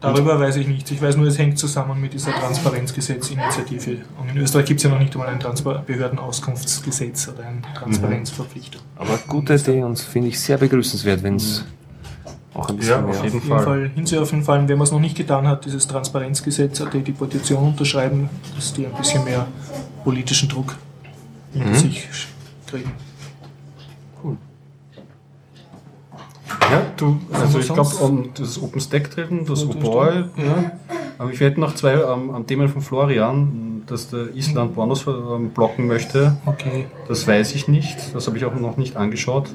Darüber weiß ich nichts. Ich weiß nur, es hängt zusammen mit dieser Transparenzgesetzinitiative. Und in Österreich gibt es ja noch nicht einmal ein Transpar Behördenauskunftsgesetz oder eine Transparenzverpflichtung. Aber gute Idee und finde ich sehr begrüßenswert, wenn es auch ein bisschen ja, mehr auf jeden, Fall. Fall hinzuwerfen, vor allem wenn man es noch nicht getan hat, dieses Transparenzgesetz, die die Petition unterschreiben, dass die ein bisschen mehr politischen Druck in mhm. sich kriegen. Ja, du, also ich glaube, um, das OpenStack drin, das Obol, ja. Aber ich werde noch zwei ähm, am Thema von Florian, dass der Island Bonus ähm, blocken möchte. Okay. Das weiß ich nicht, das habe ich auch noch nicht angeschaut.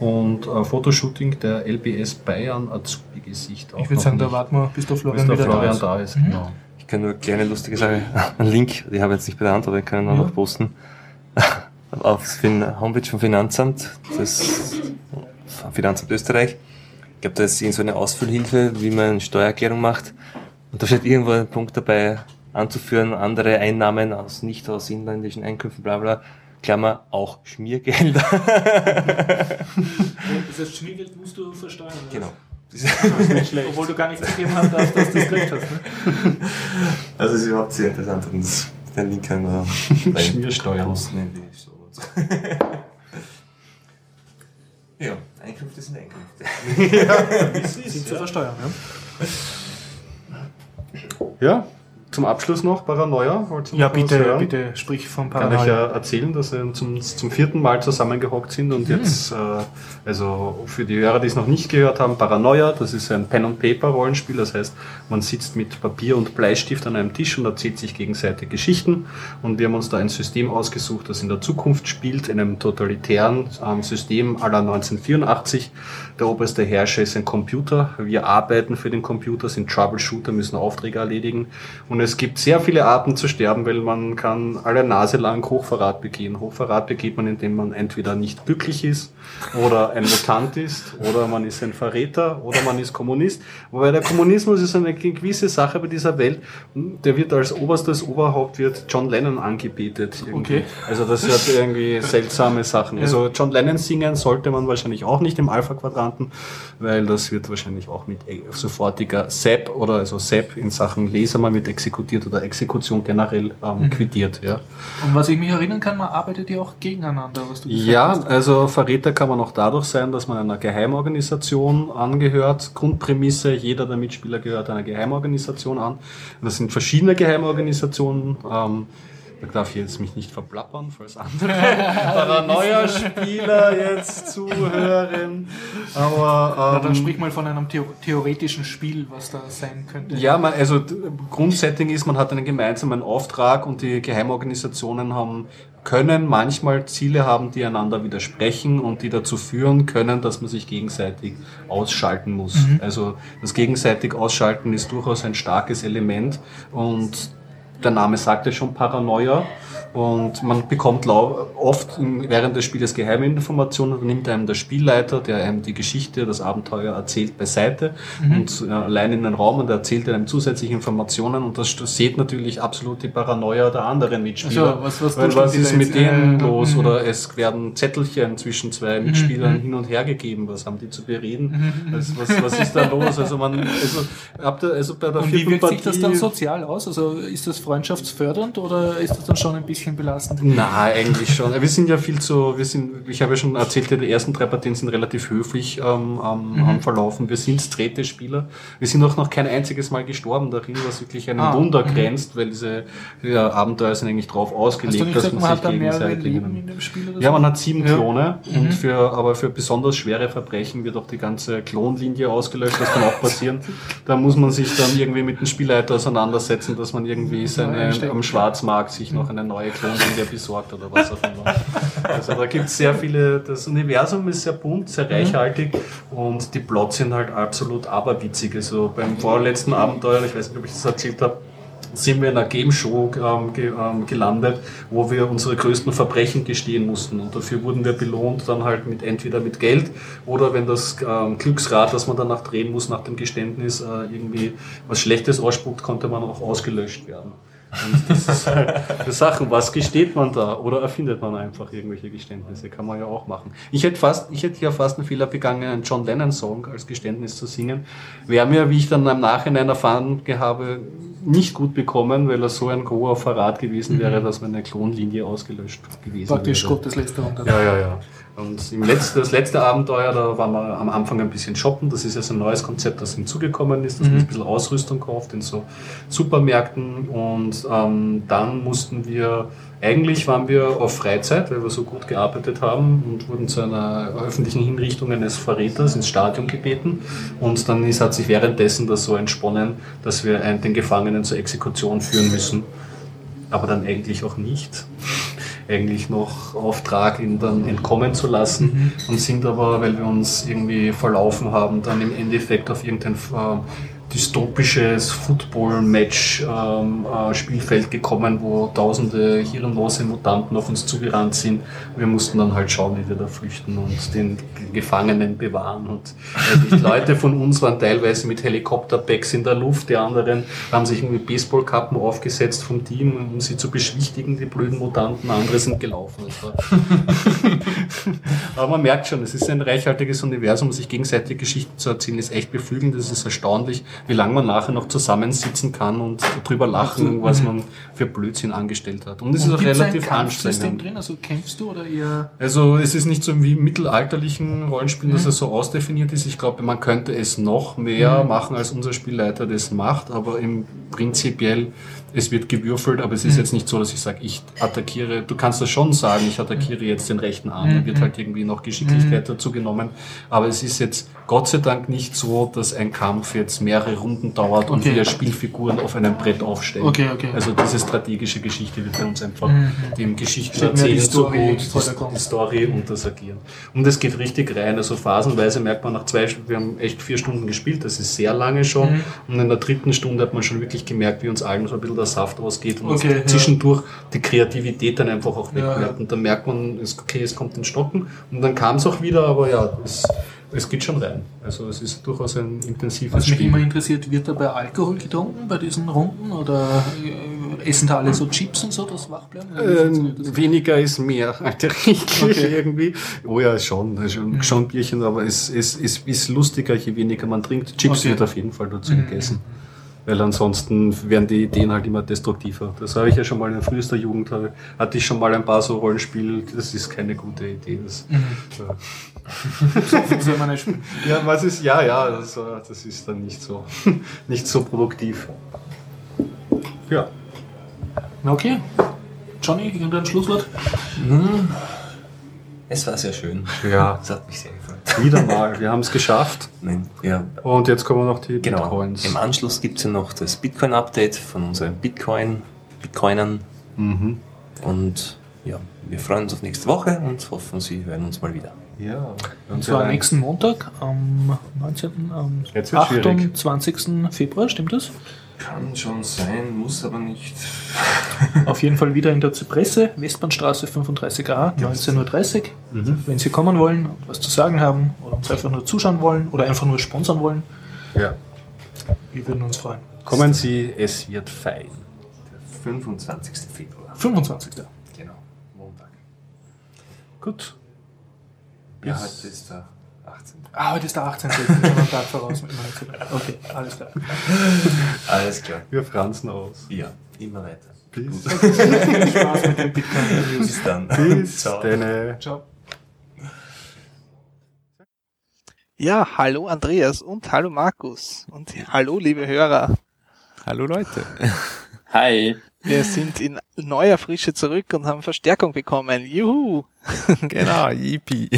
Und äh, Fotoshooting der LBS Bayern Azubi-Gesicht. Ich würde sagen, da warten wir, bis der Florian, bis der Florian da ist. Mhm. Genau. Ich kann nur eine kleine lustige Sache, einen Link, die habe ich jetzt nicht bei der Hand, aber ich kann ihn auch ja. noch posten. Auf der Homepage vom Finanzamt, das Finanzamt Österreich. Ich glaube, da ist so eine Ausfüllhilfe, wie man eine Steuererklärung macht. Und da steht irgendwo ein Punkt dabei, anzuführen, andere Einnahmen aus nicht aus inländischen Einkünften, bla bla. Klammer, auch Schmiergelder. das heißt, Schmiergeld musst du versteuern. Genau. Obwohl du gar nicht gegeben hast, dass du das gekriegt hast. Ne? Also es ist überhaupt sehr interessant und den Link kann man. Posten die Ja, Einkünfte sind Einkünfte. ja, sind zu versteuern, ja. Ja, zum Abschluss noch Paranoia. Ja, bitte, bitte sprich von Paranoia. Kann ich ja erzählen, dass wir zum, zum vierten Mal zusammengehockt sind und mhm. jetzt, äh, also für die Hörer, die es noch nicht gehört haben, Paranoia, das ist ein Pen-and-Paper-Rollenspiel, das heißt, man sitzt mit Papier und Bleistift an einem Tisch und erzählt sich gegenseitig Geschichten und wir haben uns da ein System ausgesucht, das in der Zukunft spielt, in einem totalitären ähm, System aller 1984. Der oberste Herrscher ist ein Computer, wir arbeiten für den Computer, sind Troubleshooter, müssen Aufträge erledigen und es gibt sehr viele Arten zu sterben, weil man kann alle Nase lang Hochverrat begehen. Hochverrat begeht man, indem man entweder nicht glücklich ist oder ein Mutant ist oder man ist ein Verräter oder man ist Kommunist. Wobei der Kommunismus ist eine gewisse Sache bei dieser Welt. Der wird als oberstes Oberhaupt wird John Lennon angebetet. Irgendwie. Okay. Also das hat irgendwie seltsame Sachen. Also John Lennon singen sollte man wahrscheinlich auch nicht im Alpha-Quadranten, weil das wird wahrscheinlich auch mit sofortiger SEP oder also SEP in Sachen Leser mal mit Exekution exekutiert oder Exekution generell ähm, mhm. quittiert. Ja. Und was ich mich erinnern kann, man arbeitet ja auch gegeneinander. Was du ja, hast. also Verräter kann man auch dadurch sein, dass man einer Geheimorganisation angehört. Grundprämisse, jeder der Mitspieler gehört einer Geheimorganisation an. Das sind verschiedene Geheimorganisationen. Ähm, Da darf ich jetzt mich nicht verplappern, falls andere Paranoia-Spieler jetzt zuhören. Aber, ähm, dann sprich mal von einem theoretischen Spiel, was da sein könnte. Ja, man, also Grundsetting ist, man hat einen gemeinsamen Auftrag und die Geheimorganisationen haben können manchmal Ziele haben, die einander widersprechen und die dazu führen können, dass man sich gegenseitig ausschalten muss. Mhm. Also das gegenseitig Ausschalten ist durchaus ein starkes Element und der Name sagt ja schon Paranoia. Und man bekommt oft während des Spieles geheime Informationen, dann nimmt einem der Spielleiter, der einem die Geschichte, das Abenteuer erzählt, beiseite mhm. und äh, allein in den Raum und erzählt einem zusätzliche Informationen und das sieht natürlich absolut die Paranoia der anderen Mitspieler. Also, was, was, Weil, was ist mit denen äh, los? Mhm. Oder es werden Zettelchen zwischen zwei mhm. Mitspielern mhm. hin und her gegeben. Was haben die zu bereden? Also, was, was ist da los? Also man, also, ab der, also bei der und wie wirkt Partie, sich das dann sozial aus? Also ist das freundschaftsfördernd oder ist das dann schon ein bisschen bisschen belastend? Na, eigentlich schon. Wir sind ja viel zu, wir sind, ich habe ja schon erzählt, die ersten drei Partien sind relativ höflich ähm, mhm. verlaufen. Wir sind strete Spieler. Wir sind auch noch kein einziges Mal gestorben darin, was wirklich ein ah, Wunder mhm. grenzt, weil diese ja, Abenteuer sind eigentlich darauf ausgelegt, dass gesagt, man, man sich gegenseitig... ja, man hat sieben ja. Klone mhm. und für, aber für besonders schwere Verbrechen wird auch die ganze Klonlinie ausgelöscht. Das kann auch passieren. da muss man sich dann irgendwie mit dem Spielleiter auseinandersetzen, dass man irgendwie seine, am Schwarzmarkt sich noch eine neue Klonlinie besorgt oder was auch immer. Also da gibt es sehr viele, das Universum ist sehr bunt, sehr reichhaltig und die Plots sind halt absolut aberwitzig. Also beim vorletzten Abenteuer, ich weiß nicht, ob ich das erzählt habe, sind wir in einer Game Show ähm, ge, ähm, gelandet, wo wir unsere größten Verbrechen gestehen mussten. Und dafür wurden wir belohnt dann halt mit entweder mit Geld oder wenn das ähm, Glücksrad, das man danach drehen muss nach dem Geständnis, äh, irgendwie was Schlechtes ausspuckt, konnte man auch ausgelöscht werden. Und das ist halt die Sache, was gesteht man da? Oder erfindet man einfach irgendwelche Geständnisse? Kann man ja auch machen. Ich hätte fast, ich hätte ja fast einen Fehler begangen, einen John Lennon Song als Geständnis zu singen. Wäre mir, wie ich dann im Nachhinein erfahren habe, nicht gut bekommen, weil er so ein großer Verrat gewesen wäre, mhm. dass meine Klonlinie ausgelöscht gewesen Praktisch wäre. Praktisch Gotteslästerung. Ja, ja, ja. Und letzten, das letzte Abenteuer, da waren wir am Anfang ein bisschen shoppen. Das ist ja so ein neues Konzept, das hinzugekommen ist, dass mhm. man ein bisschen Ausrüstung kauft in so Supermärkten. Und ähm, dann mussten wir, eigentlich waren wir auf Freizeit, weil wir so gut gearbeitet haben und wurden zu einer öffentlichen Hinrichtung eines Verräters ins Stadion gebeten. Und dann ist, hat sich währenddessen das so entsponnen, dass wir den Gefangenen zur Exekution führen müssen. Aber dann eigentlich auch nicht eigentlich noch Auftrag, ihn dann entkommen zu lassen mhm. und sind aber, weil wir uns irgendwie verlaufen haben, dann im Endeffekt auf irgendein äh, dystopisches Football-Match-Spielfeld ähm, äh, gekommen, wo tausende hirnlose Mutanten auf uns zugerannt sind. Wir mussten dann halt schauen, wie wir da flüchten und den Gefangenen bewahren. Und äh, die Leute von uns waren teilweise mit Helikopterbacks in der Luft, die anderen haben sich irgendwie Baseballkappen aufgesetzt vom Team, um sie zu beschwichtigen, die blöden Mutanten. Andere sind gelaufen. Aber man merkt schon, es ist ein reichhaltiges Universum, sich gegenseitig Geschichten zu erzählen, ist echt beflügelnd, das ist erstaunlich wie lange man nachher noch zusammensitzen kann und drüber lachen, was man für Blödsinn angestellt hat. Und es ist auch relativ anstrengend. drin? Also kämpfst du oder eher? Also es ist nicht so wie mittelalterlichen Rollenspielen, mhm. dass es so ausdefiniert ist. Ich glaube, man könnte es noch mehr mhm. machen, als unser Spielleiter das macht, aber im prinzipiell es wird gewürfelt, aber es ist mhm. jetzt nicht so, dass ich sage, ich attackiere, du kannst das schon sagen, ich attackiere jetzt den rechten Arm, da wird mhm. halt irgendwie noch Geschicklichkeit mhm. dazu genommen, aber es ist jetzt Gott sei Dank nicht so, dass ein Kampf jetzt mehrere Runden dauert und okay. wir Spielfiguren auf einem Brett aufstellen. Okay, okay. Also diese strategische Geschichte wird bei uns einfach mhm. dem Geschichten erzählen so gut, die, die Story und das Agieren. Und es geht richtig rein, also phasenweise merkt man nach zwei, wir haben echt vier Stunden gespielt, das ist sehr lange schon mhm. und in der dritten Stunde hat man schon wirklich gemerkt, wie uns allen so ein bisschen der Saft ausgeht und okay, zwischendurch ja. die Kreativität dann einfach auch wegbleibt. Ja, ja. Und dann merkt man, okay, es kommt in Stocken und dann kam es auch wieder, aber ja, es, es geht schon rein. Also es ist durchaus ein intensives Was mich Spiel. immer interessiert, wird dabei Alkohol getrunken bei diesen Runden oder äh, essen da alle so Chips und so, das wach bleiben? Ähm, weniger ist mehr, okay. irgendwie. Oh ja, schon, schon, mhm. schon Bierchen, aber es, es, es ist lustiger, je weniger man trinkt. Chips okay. wird auf jeden Fall dazu mhm. gegessen weil ansonsten werden die Ideen halt immer destruktiver. Das habe ich ja schon mal in frühester Jugend, hatte ich schon mal ein paar so Rollenspiele, das ist keine gute Idee. Das, mhm. ja. ja, was ist, ja, ja, das, das ist dann nicht so, nicht so produktiv. Ja. Okay. Johnny, irgendein Schlusswort? Es war sehr schön. Ja, Es hat mich sehr gefreut. wieder mal. Wir haben es geschafft. Nein, ja, Und jetzt kommen noch die genau. Bitcoins. Im Anschluss gibt es ja noch das Bitcoin-Update von unseren Bitcoin, Bitcoinern. Mhm. Und ja, wir freuen uns auf nächste Woche und hoffen, Sie hören uns mal wieder. Ja. Und zwar nächsten Montag, am 19., am Jetzt wird's schwierig. 28. Februar, stimmt das? Kann schon sein, muss aber nicht. Auf jeden Fall wieder in der Zypresse, Westbahnstraße 35a, 19.30 Uhr. Mhm. Wenn Sie kommen wollen und was zu sagen haben oder uns einfach nur zuschauen wollen oder einfach nur sponsern wollen, Ja. wir würden uns freuen. Kommen Sie, es wird fein. Der 25. Februar. 25. Genau, Montag. Gut. Ja, Bis- heute ist der 18. Ah, heute ist der 18. Ich bin schon am Tag voraus. Okay, alles klar. Alles klar. Wir franzen aus. Ja, immer weiter. Bis, Viel Spaß mit Bitcoin-News. Bis dann. bis Ciao. denne. Ciao. Ja, hallo Andreas und hallo Markus und hallo liebe Hörer. Hallo Leute. Hi. Wir sind in neuer Frische zurück und haben Verstärkung bekommen. Juhu! Genau, yippie.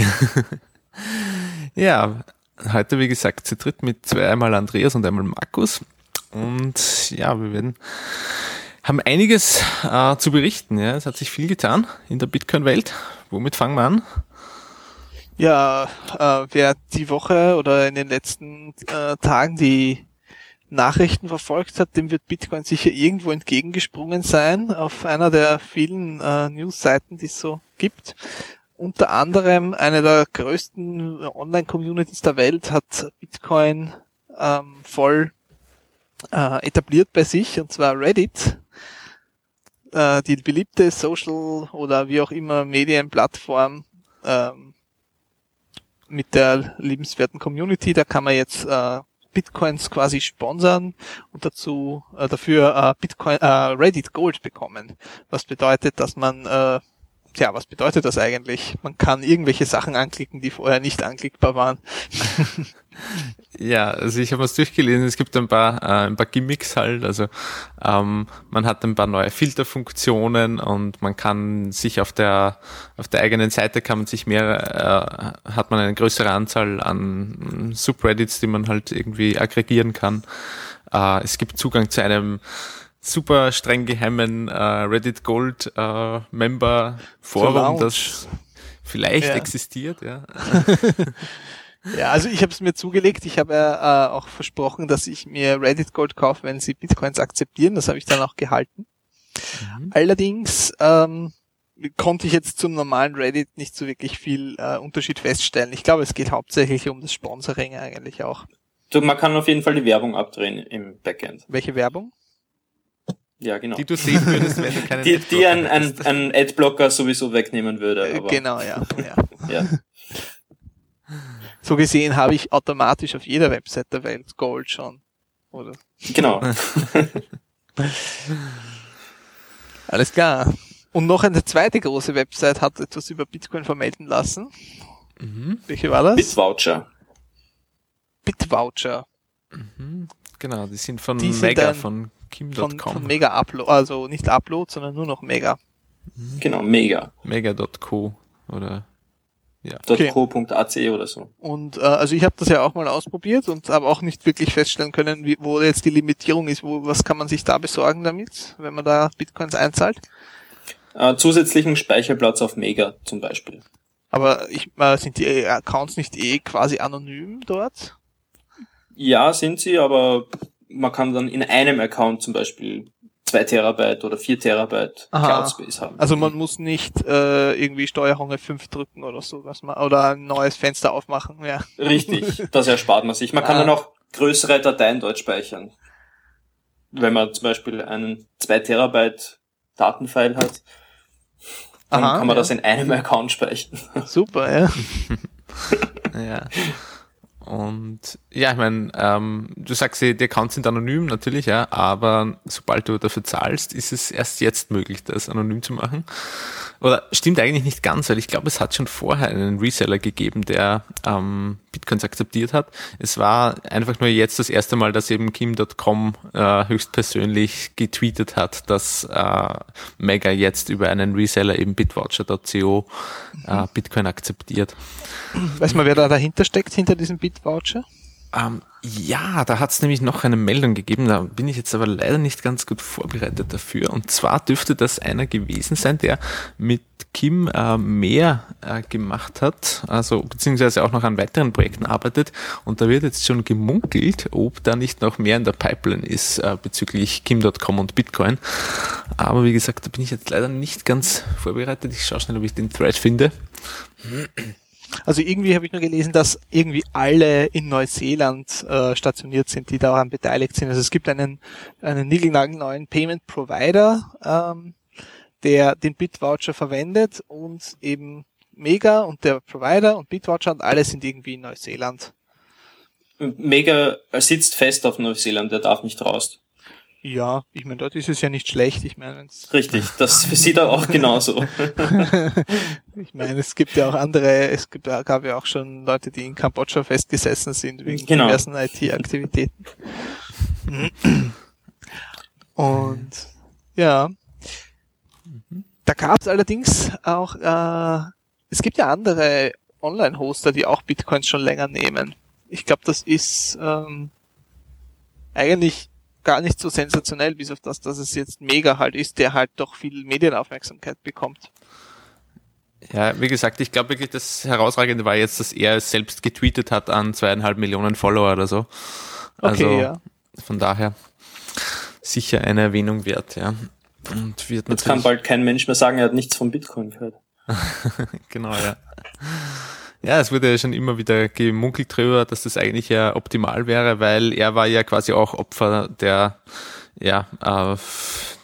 Ja, heute wie gesagt zu dritt mit zweimal Andreas und einmal Markus. Und ja, wir werden haben einiges äh, zu berichten. Ja, es hat sich viel getan in der Bitcoin-Welt. Womit fangen wir an? Ja, äh, wer die Woche oder in den letzten äh, Tagen die Nachrichten verfolgt hat, dem wird Bitcoin sicher irgendwo entgegengesprungen sein auf einer der vielen äh, News-Seiten, die es so gibt. Unter anderem eine der größten Online-Communities der Welt hat Bitcoin ähm, voll äh, etabliert bei sich, und zwar Reddit. Äh, die beliebte Social oder wie auch immer Medienplattform ähm, mit der liebenswerten Community. Da kann man jetzt äh, Bitcoins quasi sponsern und dazu äh, dafür äh, Bitcoin äh, Reddit Gold bekommen. Was bedeutet, dass man äh, Tja, was bedeutet das eigentlich? Man kann irgendwelche Sachen anklicken, die vorher nicht anklickbar waren. Ja, also ich habe es durchgelesen, es gibt ein paar, äh, ein paar Gimmicks halt, also ähm, man hat ein paar neue Filterfunktionen und man kann sich auf der auf der eigenen Seite kann man sich mehr, äh, hat man eine größere Anzahl an Subreddits, die man halt irgendwie aggregieren kann. Äh, es gibt Zugang zu einem super streng geheimen äh, Reddit Gold äh, Member Forum, das vielleicht Ja. existiert, ja. Ja, also ich habe es mir zugelegt. Ich habe ja äh, auch versprochen, dass ich mir Reddit Gold kaufe, wenn sie Bitcoins akzeptieren. Das habe ich dann auch gehalten. Allerdings ähm, konnte ich jetzt zum normalen Reddit nicht so wirklich viel äh, Unterschied feststellen. Ich glaube, es geht hauptsächlich um das Sponsoring eigentlich auch. Du, man kann auf jeden Fall die Werbung abdrehen im Backend. Welche Werbung? Ja, genau. Die du sehen würdest, wenn du keinen Die, die ein, Adblocker ein, hättest. ein Adblocker sowieso wegnehmen würde. Äh, Aber, genau, ja. ja. Ja. So gesehen habe ich automatisch auf jeder Website der Welt Gold schon. Oder? Genau. Alles klar. Und noch eine zweite große Website hat etwas über Bitcoin vermelden lassen. Mhm. Welche war das? Bitvoucher. Bitvoucher. Mhm. Genau, die sind von Die sind Mega, Von, Kim.com. von Mega Upload, also nicht Upload, sondern nur noch Mega. Genau, mega. Mega.co oder Okay. .co.ac oder so. Und äh, also ich habe das ja auch mal ausprobiert und habe auch nicht wirklich feststellen können, wie, wo jetzt die Limitierung ist. Wo, was kann man sich da besorgen damit, wenn man da Bitcoins einzahlt? Äh, zusätzlichen Speicherplatz auf Mega zum Beispiel. Aber ich, äh, sind die Accounts nicht eh quasi anonym dort? Ja, sind sie, aber man kann dann in einem Account zum Beispiel zwei Terabyte oder vier Terabyte Aha. Cloud Space haben. Also man muss nicht äh, irgendwie Steuerung F5 drücken oder so, was man, oder ein neues Fenster aufmachen, ja. Richtig, das erspart man sich. Man kann Ah. dann auch größere Dateien dort speichern. Wenn man zum Beispiel einen 2 Terabyte Datenfile hat, dann Aha, kann man ja. das in einem Account speichern. Super, ja. ja. Und ja, ich meine, ähm, du sagst, die Accounts sind anonym, natürlich, ja, aber sobald du dafür zahlst, ist es erst jetzt möglich, das anonym zu machen. Oder stimmt eigentlich nicht ganz, weil ich glaube, es hat schon vorher einen Reseller gegeben, der ähm, Bitcoins akzeptiert hat. Es war einfach nur jetzt das erste Mal, dass eben Kim.com äh, höchstpersönlich getweetet hat, dass äh, Mega jetzt über einen Reseller eben bitvoucher.co äh, Bitcoin akzeptiert. Weiß man, wer da dahinter steckt, hinter diesem Bitvoucher? Ähm, ja, da hat es nämlich noch eine Meldung gegeben, da bin ich jetzt aber leider nicht ganz gut vorbereitet dafür. Und zwar dürfte das einer gewesen sein, der mit Kim äh, mehr äh, gemacht hat, also beziehungsweise auch noch an weiteren Projekten arbeitet. Und da wird jetzt schon gemunkelt, ob da nicht noch mehr in der Pipeline ist äh, bezüglich Kim.com und Bitcoin. Aber wie gesagt, da bin ich jetzt leider nicht ganz vorbereitet. Ich schaue schnell, ob ich den Thread finde. Also irgendwie habe ich nur gelesen, dass irgendwie alle in Neuseeland äh, stationiert sind, die daran beteiligt sind. Also es gibt einen, einen niegelnagelneuen Payment Provider, ähm, der den Bitvoucher verwendet und eben Mega und der Provider und Bitvoucher und alle sind irgendwie in Neuseeland. Mega sitzt fest auf Neuseeland, der darf nicht raus. Ja, ich meine, dort ist es ja nicht schlecht. Ich meine, richtig, das sieht er auch genauso. ich meine, es gibt ja auch andere, es gibt, gab ja auch schon Leute, die in Kambodscha festgesessen sind wegen genau. diversen IT-Aktivitäten. Und ja, da gab es allerdings auch, äh, es gibt ja andere Online-Hoster, die auch Bitcoins schon länger nehmen. Ich glaube, das ist ähm, eigentlich gar nicht so sensationell, bis auf das, dass es jetzt mega halt ist, der halt doch viel Medienaufmerksamkeit bekommt. Ja, wie gesagt, ich glaube wirklich, das Herausragende war jetzt, dass er es selbst getweetet hat an zweieinhalb Millionen Follower oder so. Also okay, ja. von daher sicher eine Erwähnung wert, ja. Und wird Jetzt kann bald kein Mensch mehr sagen, er hat nichts von Bitcoin gehört. genau, ja. Ja, es wurde ja schon immer wieder gemunkelt drüber, dass das eigentlich ja optimal wäre, weil er war ja quasi auch Opfer der, ja, äh,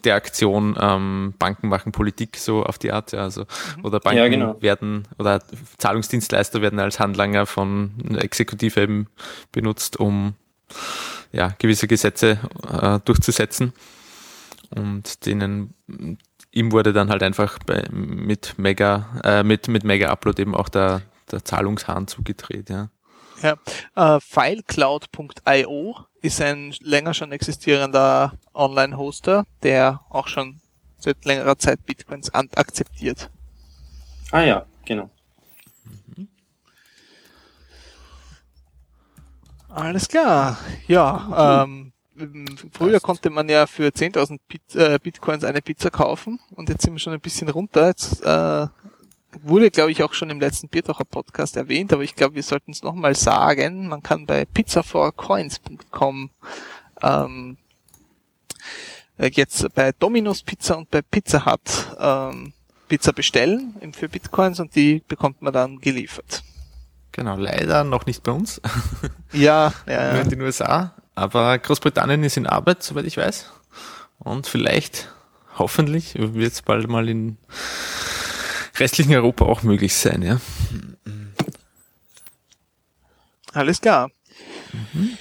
der Aktion ähm, Banken machen Politik so auf die Art, ja, also mhm. oder Banken ja, genau. werden oder Zahlungsdienstleister werden als Handlanger von Exekutive eben benutzt, um ja gewisse Gesetze äh, durchzusetzen und denen ihm wurde dann halt einfach bei, mit Mega äh, mit mit Mega Upload eben auch der der Zahlungshahn zugedreht, ja. Ja, äh, FileCloud.io ist ein länger schon existierender Online-Hoster, der auch schon seit längerer Zeit Bitcoins akzeptiert. Ah ja, genau. Mhm. Alles klar. Ja, ähm, früher konnte man ja für 10.000 Bit, äh, Bitcoins eine Pizza kaufen und jetzt sind wir schon ein bisschen runter. Jetzt äh, wurde, glaube ich, auch schon im letzten Biertocher Podcast erwähnt, aber ich glaube, wir sollten es nochmal sagen. Man kann bei pizzaforcoins.com ähm, äh, jetzt bei Domino's Pizza und bei Pizza Hut ähm, Pizza bestellen für Bitcoins und die bekommt man dann geliefert. Genau, leider noch nicht bei uns. Ja, ja. Nur in den USA. Aber Großbritannien ist in Arbeit, soweit ich weiß. Und vielleicht, hoffentlich, wird es bald mal in restlichen Europa auch möglich sein, ja. Alles klar. Mhm.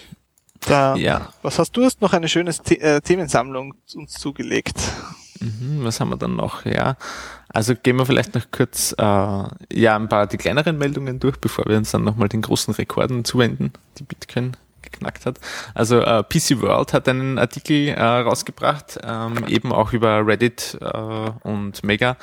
Da, ja. Was hast du? Hast noch eine schöne The äh, Themensammlung uns zugelegt. Mhm, was haben wir dann noch? Ja, also gehen wir vielleicht noch kurz äh, ja ein paar die kleineren Meldungen durch, bevor wir uns dann nochmal den großen Rekorden zuwenden, die Bitcoin geknackt hat. Also äh, PC World hat einen Artikel äh, rausgebracht, ähm, eben auch über Reddit äh, und Mega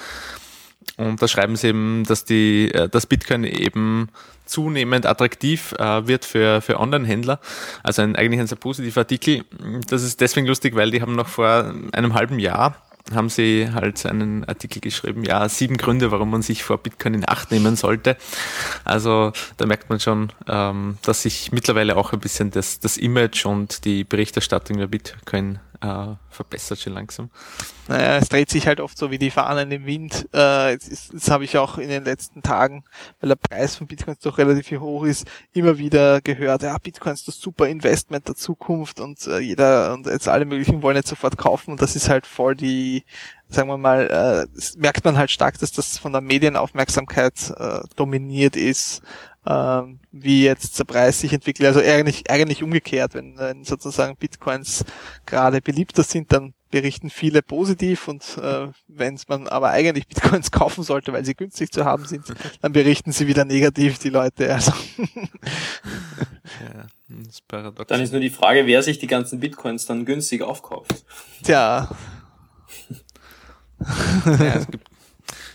und da schreiben sie eben, dass die, äh, dass Bitcoin eben zunehmend attraktiv äh, wird für, für Online-Händler. Also ein, eigentlich ein sehr positiver Artikel. Das ist deswegen lustig, weil die haben noch vor einem halben Jahr haben sie halt einen Artikel geschrieben, ja, sieben Gründe, warum man sich vor Bitcoin in Acht nehmen sollte. Also da merkt man schon, ähm, dass sich mittlerweile auch ein bisschen das, das Image und die Berichterstattung über Bitcoin äh, verbessert schon langsam. Naja, es dreht sich halt oft so wie die Fahnen im Wind. Äh, das, das habe ich auch in den letzten Tagen, weil der Preis von Bitcoins doch relativ hoch ist, immer wieder gehört, ja, Bitcoin ist das super Investment der Zukunft und äh, jeder und jetzt alle möglichen wollen jetzt sofort kaufen und das ist halt voll die, sagen wir mal, äh, merkt man halt stark, dass das von der Medienaufmerksamkeit äh, dominiert ist. Ähm, wie jetzt der Preis sich entwickelt. Also eigentlich, eigentlich umgekehrt, wenn, wenn sozusagen Bitcoins gerade beliebter sind, dann berichten viele positiv und äh, wenn man aber eigentlich Bitcoins kaufen sollte, weil sie günstig zu haben sind, dann berichten sie wieder negativ die Leute. Also ja, das ist paradox. Dann ist nur die Frage, wer sich die ganzen Bitcoins dann günstig aufkauft. Tja. ja, gibt,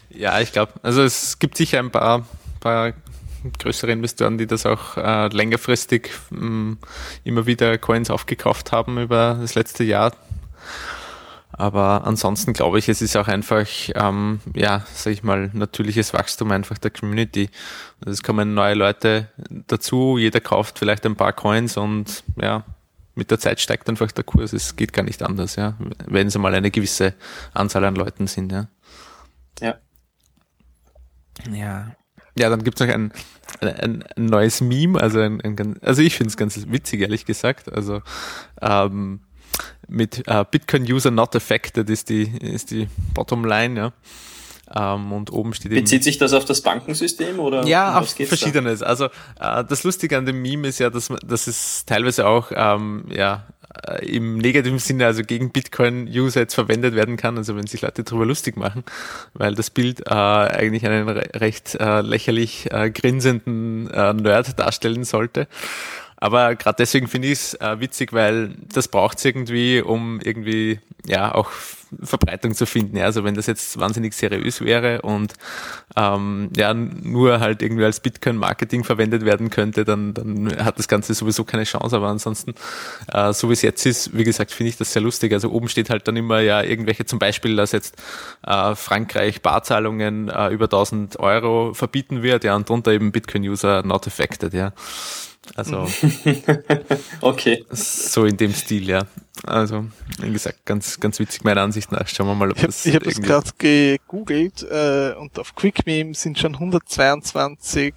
ja, ich glaube, also es gibt sicher ein paar, paar größere Investoren, die das auch äh, längerfristig mh, mm, immer wieder Coins aufgekauft haben über das letzte Jahr. Aber ansonsten glaube ich, es ist auch einfach, ähm, ja, sag ich mal, natürliches Wachstum einfach der Community. Es kommen neue Leute dazu, jeder kauft vielleicht ein paar Coins und ja, mit der Zeit steigt einfach der Kurs. Es geht gar nicht anders, ja, wenn es mal eine gewisse Anzahl an Leuten sind, ja. Ja. Ja. Ja, dann gibt's noch ein, ein, ein neues Meme, also ein, ein also ich finde es ganz witzig, ehrlich gesagt. Also ähm, mit uh, Bitcoin-User not affected ist die, ist die Bottomline, ja. Um, und oben steht Bezieht sich das auf das Bankensystem oder? Ja, auf verschiedenes. Da? Also uh, das Lustige an dem Meme ist ja, dass, dass es teilweise auch um, ja, äh, im negativen Sinne, also gegen Bitcoin-User jetzt verwendet werden kann, also wenn sich Leute darüber lustig machen, weil das Bild äh, eigentlich einen re recht äh, lächerlich äh, grinsenden äh, Nerd darstellen sollte. Aber gerade deswegen finde ich es äh, witzig, weil das braucht es irgendwie, um irgendwie ja auch Verbreitung zu finden. Ja, also wenn das jetzt wahnsinnig seriös wäre und ähm, ja nur halt irgendwie als Bitcoin-Marketing verwendet werden könnte, dann, dann hat das Ganze sowieso keine Chance. Aber ansonsten, äh, so wie es jetzt ist, wie gesagt, finde ich das sehr lustig. Also oben steht halt dann immer ja irgendwelche, zum Beispiel, dass jetzt äh, Frankreich Barzahlungen äh, über 1000 Euro verbieten wird, ja, und drunter eben Bitcoin-User not affected, ja. Also okay. So in dem Stil, ja. Also, wie gesagt, ganz, ganz witzig meiner Ansicht nach. Schauen wir mal, ob ich hab, das. Ich habe das gerade gegoogelt äh, und auf QuickMeme sind schon 122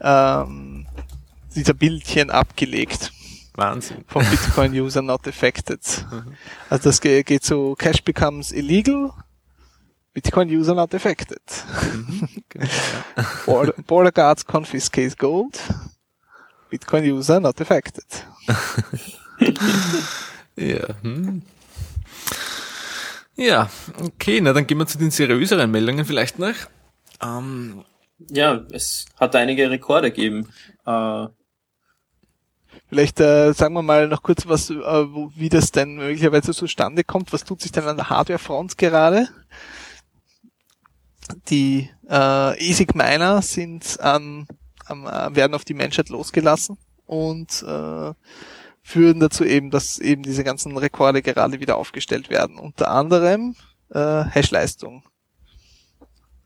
ähm, dieser Bildchen abgelegt. Wahnsinn. Vom Bitcoin User not affected. Mhm. Also das geht so Cash becomes illegal, Bitcoin User not affected. Mhm. Genau, ja. Border, Border Guards confiscate gold. Bitcoin user not affected. ja. Hm. Ja, okay, na dann gehen wir zu den seriöseren Meldungen vielleicht noch. Ähm, ja, es hat einige Rekorde gegeben. Äh, Vielleicht äh, sagen wir mal noch kurz, was, äh, wo, wie das denn möglicherweise zustande kommt. Was tut sich denn an der Hardware-Front gerade? Die äh, ASIC Miner sind an werden auf die Menschheit losgelassen und äh, führen dazu eben, dass eben diese ganzen Rekorde gerade wieder aufgestellt werden. Unter anderem äh, Hashleistung.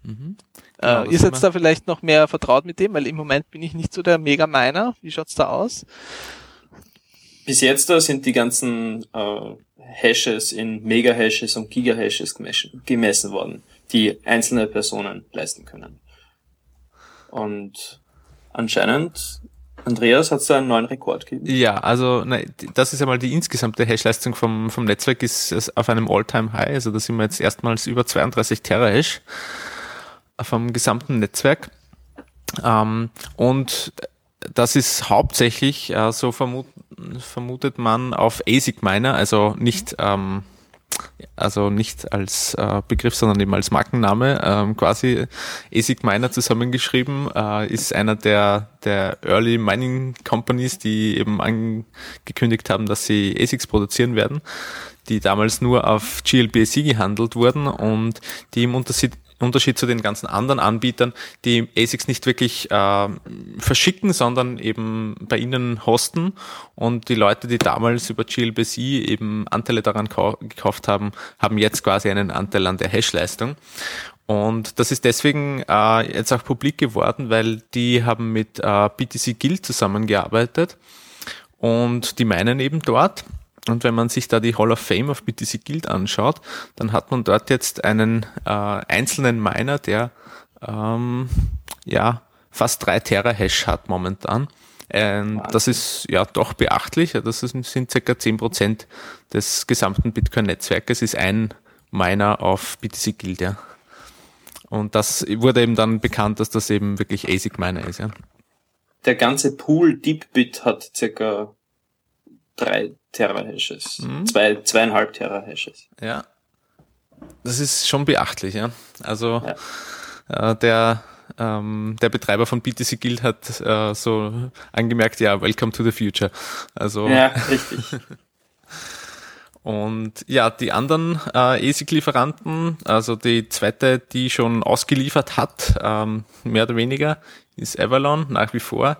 Mhm. Äh, genau, äh, ihr seid da vielleicht noch mehr vertraut mit dem, weil im Moment bin ich nicht so der Mega-Miner. Wie schaut's da aus? Bis jetzt da sind die ganzen äh, Hashes in Mega-Hashes und Giga-Hashes gemessen worden, die einzelne Personen leisten können. Und anscheinend Andreas, hat es da einen neuen Rekord gegeben? Ja, also ne, das ist ja mal die insgesamte Hash-Leistung vom, vom Netzwerk ist, ist auf einem All-Time-High. Also da sind wir jetzt erstmals über 32 Terahash vom gesamten Netzwerk. Ähm, und das ist hauptsächlich, äh, so vermut, vermutet man, auf ASIC-Miner, also nicht ähm, also nicht als äh, Begriff, sondern eben als Markenname, ähm, quasi ASIC Miner zusammengeschrieben, äh, ist einer der, der Early Mining Companies, die eben angekündigt haben, dass sie ASICs produzieren werden, die damals nur auf GLBSC gehandelt wurden und die im Unterschied Unterschied zu den ganzen anderen Anbietern, die ASICs nicht wirklich äh, verschicken, sondern eben bei ihnen hosten. Und die Leute, die damals über GLBC eben Anteile daran gekauft haben, haben jetzt quasi einen Anteil an der Hash-Leistung. Und das ist deswegen äh, jetzt auch publik geworden, weil die haben mit äh, BTC Guild zusammengearbeitet und die meinen eben dort. Und wenn man sich da die Hall of Fame auf BTC Guild anschaut, dann hat man dort jetzt einen äh, einzelnen Miner, der ähm, ja fast drei Terahash hat momentan. Ähm, das ist ja doch beachtlich. Das ist, sind circa zehn Prozent des gesamten Bitcoin-Netzwerkes, ist ein Miner auf BTC Guild, ja. Und das wurde eben dann bekannt, dass das eben wirklich ASIC Miner ist, ja. der ganze Pool Deepbit hat circa drei Terra-Hashes. Mhm. Zwei, zweieinhalb Terra-Hashes. Ja. Das ist schon beachtlich, ja. Also äh, der, ähm, der Betreiber von BTC Guild hat äh, so angemerkt, ja, welcome to the future. Also Ja, richtig. und ja, die anderen äh, ASIC-Lieferanten, also die zweite, die schon ausgeliefert hat, ähm, mehr oder weniger, ist Avalon nach wie vor.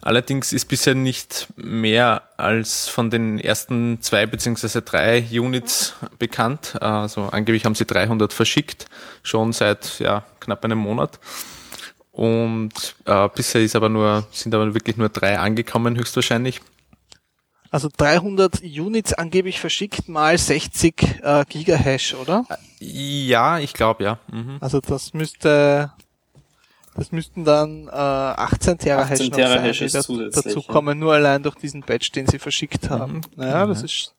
Allerdings ist bisher nicht mehr als von den ersten zwei beziehungsweise drei Units bekannt. Also angeblich haben sie 300 verschickt, schon seit ja, knapp einem Monat. Und äh, bisher ist aber nur, sind aber wirklich nur drei angekommen, höchstwahrscheinlich. Also 300 Units angeblich verschickt mal 60 äh, Gigahash, oder? Ja, ich glaube ja. Mhm. Also das müsste, das müssten dann äh, 18 Terahash 18 noch sein, Terahashes die da, zusätzlich, dazu ja. kommen, nur allein durch diesen Batch, den sie verschickt haben. Mhm. Naja, das Ja. ist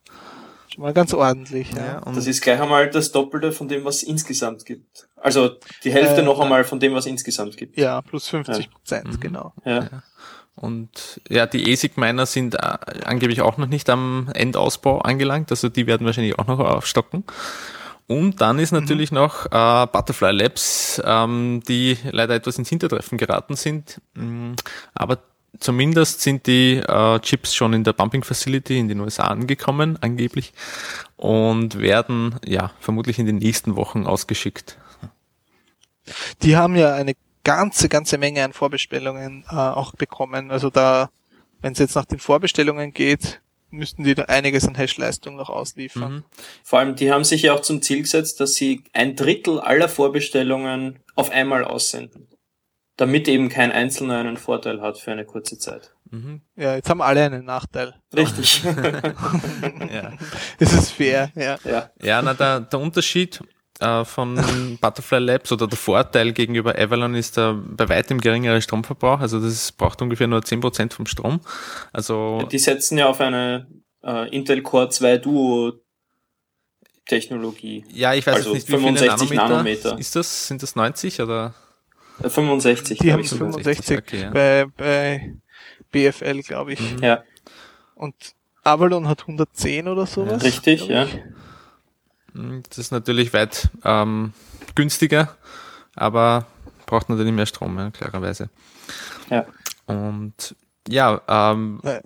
schon mal ganz ordentlich. Ja. Ja, und Das ist gleich einmal das Doppelte von dem, was es insgesamt gibt. Also die Hälfte Äh, noch einmal von dem, was es insgesamt gibt. Ja, plus 50 Prozent, Mhm. genau. Ja. Und ja, die ASIC-Miner sind äh, angeblich auch noch nicht am Endausbau angelangt, also die werden wahrscheinlich auch noch aufstocken. Und dann ist natürlich noch äh, Butterfly Labs, ähm, die leider etwas ins Hintertreffen geraten sind. Mm, Aber zumindest sind die äh, Chips schon in der Pumping Facility in den USA angekommen, angeblich, und werden ja vermutlich in den nächsten Wochen ausgeschickt. Die haben ja eine ganze, ganze Menge an Vorbestellungen äh, auch bekommen. Also da, wenn es jetzt nach den Vorbestellungen geht, müssten die da einiges an Hashleistung noch ausliefern. Mhm. Vor allem, die haben sich ja auch zum Ziel gesetzt, dass sie ein Drittel aller Vorbestellungen auf einmal aussenden. Damit eben kein Einzelner einen Vorteil hat für eine kurze Zeit. Mhm. Ja, jetzt haben alle einen Nachteil. Richtig. Ja. Das ist fair, ja. ja. Ja, na, der, der Unterschied äh, von Butterfly Labs oder der Vorteil gegenüber Avalon ist der bei weitem geringere Stromverbrauch. Also das ist, braucht ungefähr nur 10% vom Strom. Also Die setzen ja auf eine äh, Intel Core 2 Duo Technologie. ja, ich weiß also jetzt nicht, wie viele 65 Nanometer, Nanometer. ist das? Sind das 90 oder? Äh, 65. Die glaub haben ich, 65 okay, ja. bei, bei BFL, glaube ich. Mhm. Ja, Und Avalon hat 110 oder sowas. richtig, ja. ich. Das ist natürlich weit ähm, günstiger, aber braucht natürlich mehr Strom, ja, klarerweise. Ja. Und ja, ähm, Äh,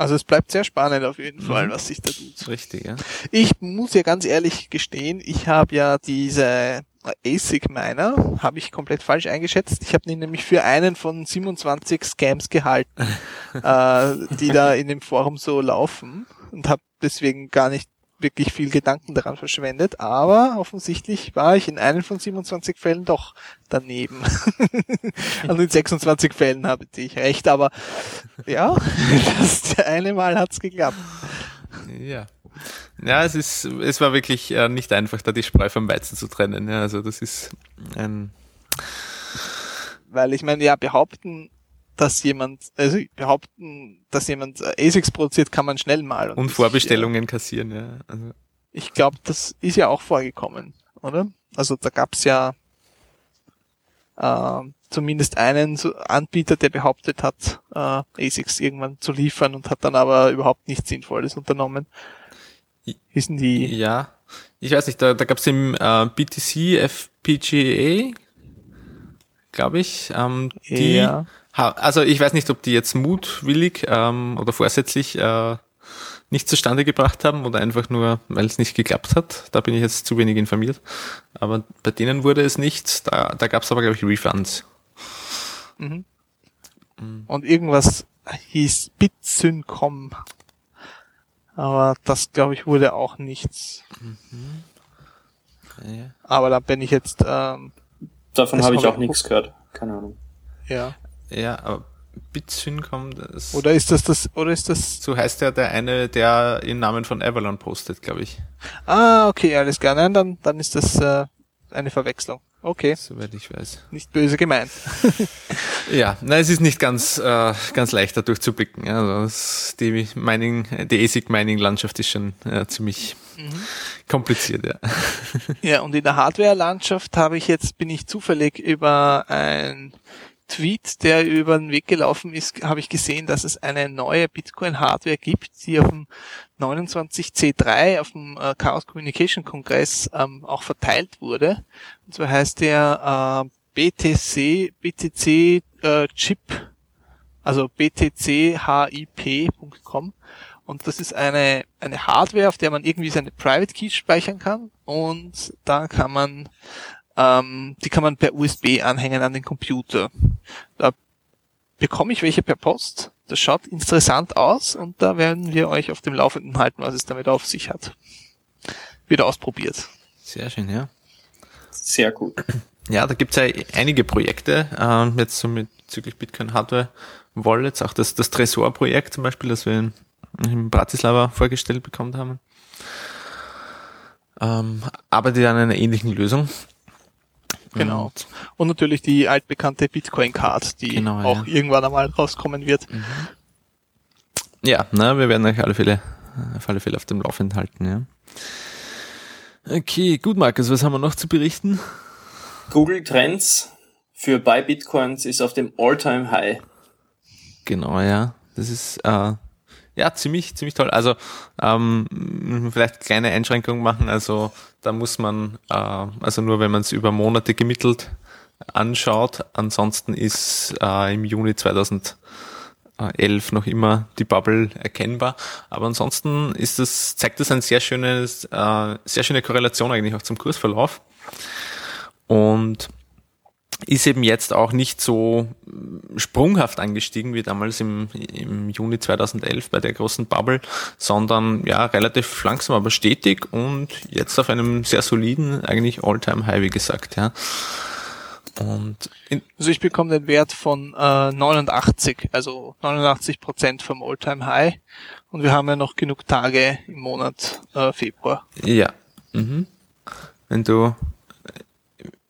Also es bleibt sehr spannend auf jeden Fall, Mhm. was sich da tut. richtig, ja. Ich muss ja ganz ehrlich gestehen, ich habe ja diese ASIC Miner, habe ich komplett falsch eingeschätzt. Ich habe ihn nämlich für einen von 27 Scams gehalten, äh, die da in dem Forum so laufen und habe deswegen gar nicht wirklich viel Gedanken daran verschwendet, aber offensichtlich war ich in einem von 27 Fällen doch daneben. also in 26 Fällen habe ich recht, aber ja, das eine Mal hat's geklappt. Ja. Ja, es ist, es war wirklich äh, nicht einfach, da die Spreu vom Weizen zu trennen. Ja, also das ist ein, Weil ich meine, ja, behaupten, dass jemand, also behaupten, dass jemand äh, ASICs produziert, kann man schnell mal. und ich, Vorbestellungen kassieren, ja. Also, Ich glaube, das ist ja auch vorgekommen, oder? Also da gab's ja äh, zumindest einen Anbieter, der behauptet hat, äh, ASICs irgendwann zu liefern und hat dann aber überhaupt nichts Sinnvolles unternommen. Hießen die? ja. Ich weiß nicht, da, da gab es im äh, BTC FPGA, glaube ich, ähm, die, Ja. Also ich weiß nicht, ob die jetzt mutwillig ähm, oder vorsätzlich äh, nicht zustande gebracht haben oder einfach nur, weil es nicht geklappt hat. Da bin ich jetzt zu wenig informiert. Aber bei denen wurde es nicht. Da, da gab es aber, glaube ich, Refunds. Mhm. Und irgendwas hieß Bitsyncom. Aber das, glaube ich, wurde auch nichts. Ja. Aber da bin ich jetzt, ähm, Davon habe ich auch ich nichts gehört. Keine Ahnung. ja. Ja, aber Bitsyncom, das, Oder ist das das, oder ist das, so heißt ja der eine, der im Namen von Avalon postet, glaube ich. ah, okay, alles klar, nein, dann, dann ist das, äh, eine Verwechslung. Okay, Soweit ich weiß. nicht böse gemeint. Ja, na, es ist nicht ganz, äh, ganz leicht da durchzublicken. Ja. Also das, die Mining, die ASIC Mining Landschaft ist schon äh, ziemlich kompliziert, ja. Ja, und in der Hardware-Landschaft habe ich jetzt, bin ich zufällig über ein Tweet, der über den Weg gelaufen ist, habe ich gesehen, dass es eine neue Bitcoin-Hardware gibt, die auf dem 29C3 auf dem äh, Chaos Communication Kongress ähm, auch verteilt wurde. Und zwar heißt der äh, BTC, BTC äh, Chip, also btchip.com. Und das ist eine, eine Hardware, auf der man irgendwie seine Private Keys speichern kann. Und da kann man ähm, die kann man per USB anhängen an den Computer. Da bekomme ich welche per Post. Das schaut interessant aus und da werden wir euch auf dem Laufenden halten, was es damit auf sich hat. Wieder ausprobiert. Sehr schön, ja. Sehr gut. Ja, da gibt's ja einige Projekte, äh, jetzt so mit bezüglich Bitcoin Hardware Wallets, auch das, das Tresor-Projekt zum Beispiel, das wir in, in Bratislava vorgestellt bekommen haben, ähm, arbeitet an einer ähnlichen Lösung. Genau. Und, Und natürlich die altbekannte Bitcoin Card, die Genau, auch ja. irgendwann einmal rauskommen wird. ja, na, wir werden euch alle Fälle, auf alle Fälle auf dem Laufenden halten, ja. Okay, gut, Markus, was haben wir noch zu berichten? Google Trends für Buy Bitcoins ist auf dem All-Time High. Genau, ja. Das ist äh, ja ziemlich, ziemlich toll. Also ähm, vielleicht kleine Einschränkungen machen. Also da muss man, äh, also nur wenn man es über Monate gemittelt anschaut. Ansonsten ist äh, im Juni 2011 noch immer die Bubble erkennbar. Aber ansonsten ist das, zeigt das ein sehr schönes, äh, sehr schöne Korrelation eigentlich auch zum Kursverlauf. Und ist eben jetzt auch nicht so sprunghaft angestiegen wie damals im, im Juni 2011 bei der großen Bubble, sondern ja relativ langsam, aber stetig und jetzt auf einem sehr soliden, eigentlich All-Time-High, wie gesagt, ja. Und Also ich bekomme den Wert von äh, 89, also 89 Prozent vom Alltime High. Und wir haben ja noch genug Tage im Monat äh, Februar. ja, mhm. wenn du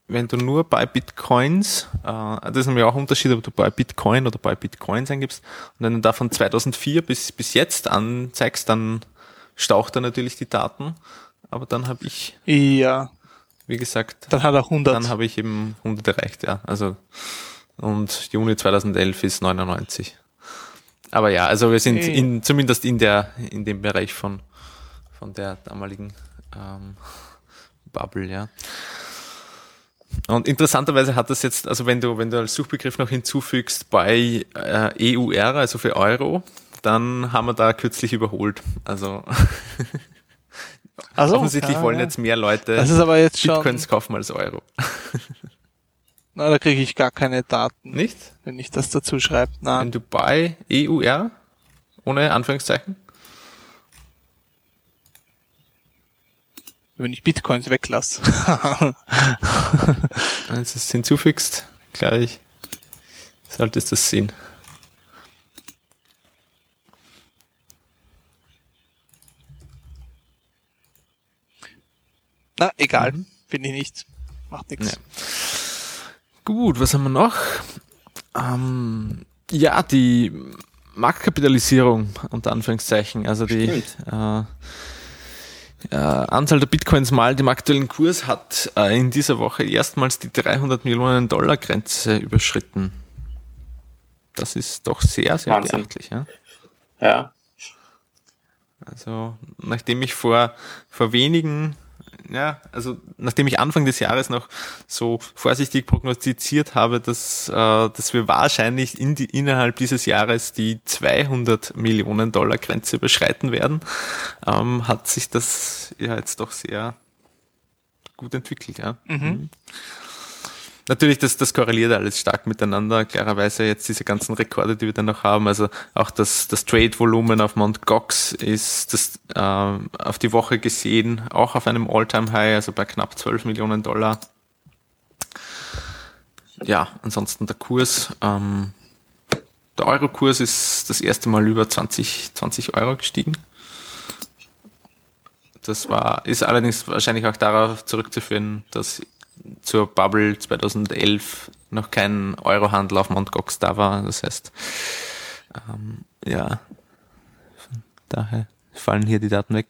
wenn du nur bei Bitcoins, äh, das ist nämlich auch ein Unterschied, ob du bei Bitcoin oder bei Bitcoins eingibst, und wenn du da von 2004 bis, bis jetzt anzeigst, dann staucht er natürlich die Daten, aber dann habe ich, Ja, wie gesagt, dann hat er 100. dann habe ich eben 100 erreicht, ja, also, und Juni 2011 ist 99. Aber ja, also wir sind in, zumindest in der, in dem Bereich von, von der damaligen ähm, Bubble, ja. Und interessanterweise hat das jetzt, also wenn du, wenn du als Suchbegriff noch hinzufügst bei äh, EUR, also für Euro, dann haben wir da kürzlich überholt. Also also, offensichtlich ja, wollen ja. jetzt mehr Leute Das ist aber jetzt schon, Bitcoins kaufen als Euro. na, da kriege ich gar keine Daten, Nicht? wenn ich das dazu schreibe. Wenn Nein, du bei EUR ohne Anführungszeichen, wenn ich Bitcoins weglasse. wenn du es hinzufügst, gleich solltest du das sehen. na, egal, Mhm. bin ich nicht. Macht nichts. Ja. Gut, was haben wir noch? Ähm, ja, die Marktkapitalisierung unter Anführungszeichen, also die äh, äh, Anzahl der Bitcoins mal dem aktuellen Kurs hat äh, in dieser Woche erstmals die 300 Millionen Dollar Grenze überschritten. Das ist doch sehr, sehr Wahnsinn. beachtlich. Ja? Ja. Also nachdem ich vor, vor wenigen, ja, also nachdem ich Anfang des Jahres noch so vorsichtig prognostiziert habe, dass, äh, dass wir wahrscheinlich in die, innerhalb dieses Jahres die 200 Millionen Dollar Grenze überschreiten werden, ähm, hat sich das ja jetzt doch sehr gut entwickelt, ja. Mhm. Natürlich, das, das korreliert alles stark miteinander. Klarerweise jetzt diese ganzen Rekorde, die wir dann noch haben. Also auch das, das Trade-Volumen auf Mt. Gox ist das, äh, auf die Woche gesehen auch auf einem All-Time-High, also bei knapp 12 Millionen Dollar. Ja, ansonsten der Kurs. Ähm, der Euro-Kurs ist das erste Mal über 20, 20 Euro gestiegen. Das war, ist allerdings wahrscheinlich auch darauf zurückzuführen, dass zur Bubble 2011 noch kein Eurohandel auf Mt. Gox da war. Das heißt, ähm, ja, von daher fallen hier die Daten weg.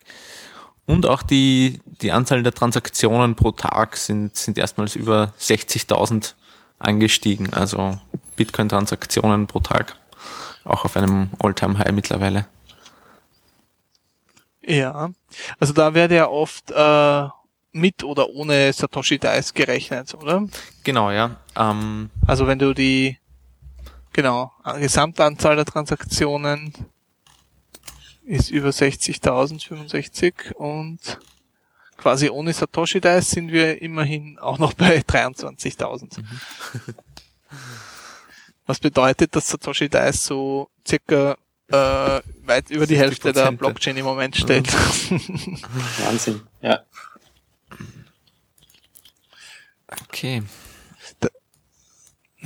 Und auch die, die Anzahl der Transaktionen pro Tag sind, sind erstmals über 60.000 angestiegen. Also Bitcoin-Transaktionen pro Tag. Auch auf einem All-Time-High mittlerweile. Ja, also da wird ja oft äh, mit oder ohne Satoshi Dice gerechnet, oder? Genau, ja. Ähm, Also wenn du die genau Gesamtanzahl der Transaktionen ist über 60.000, 65 und quasi ohne Satoshi Dice sind wir immerhin auch noch bei 23.000. Was bedeutet, dass Satoshi Dice so circa äh, weit über die Hälfte der 70%. Blockchain im Moment steht. Wahnsinn. Ja. Okay.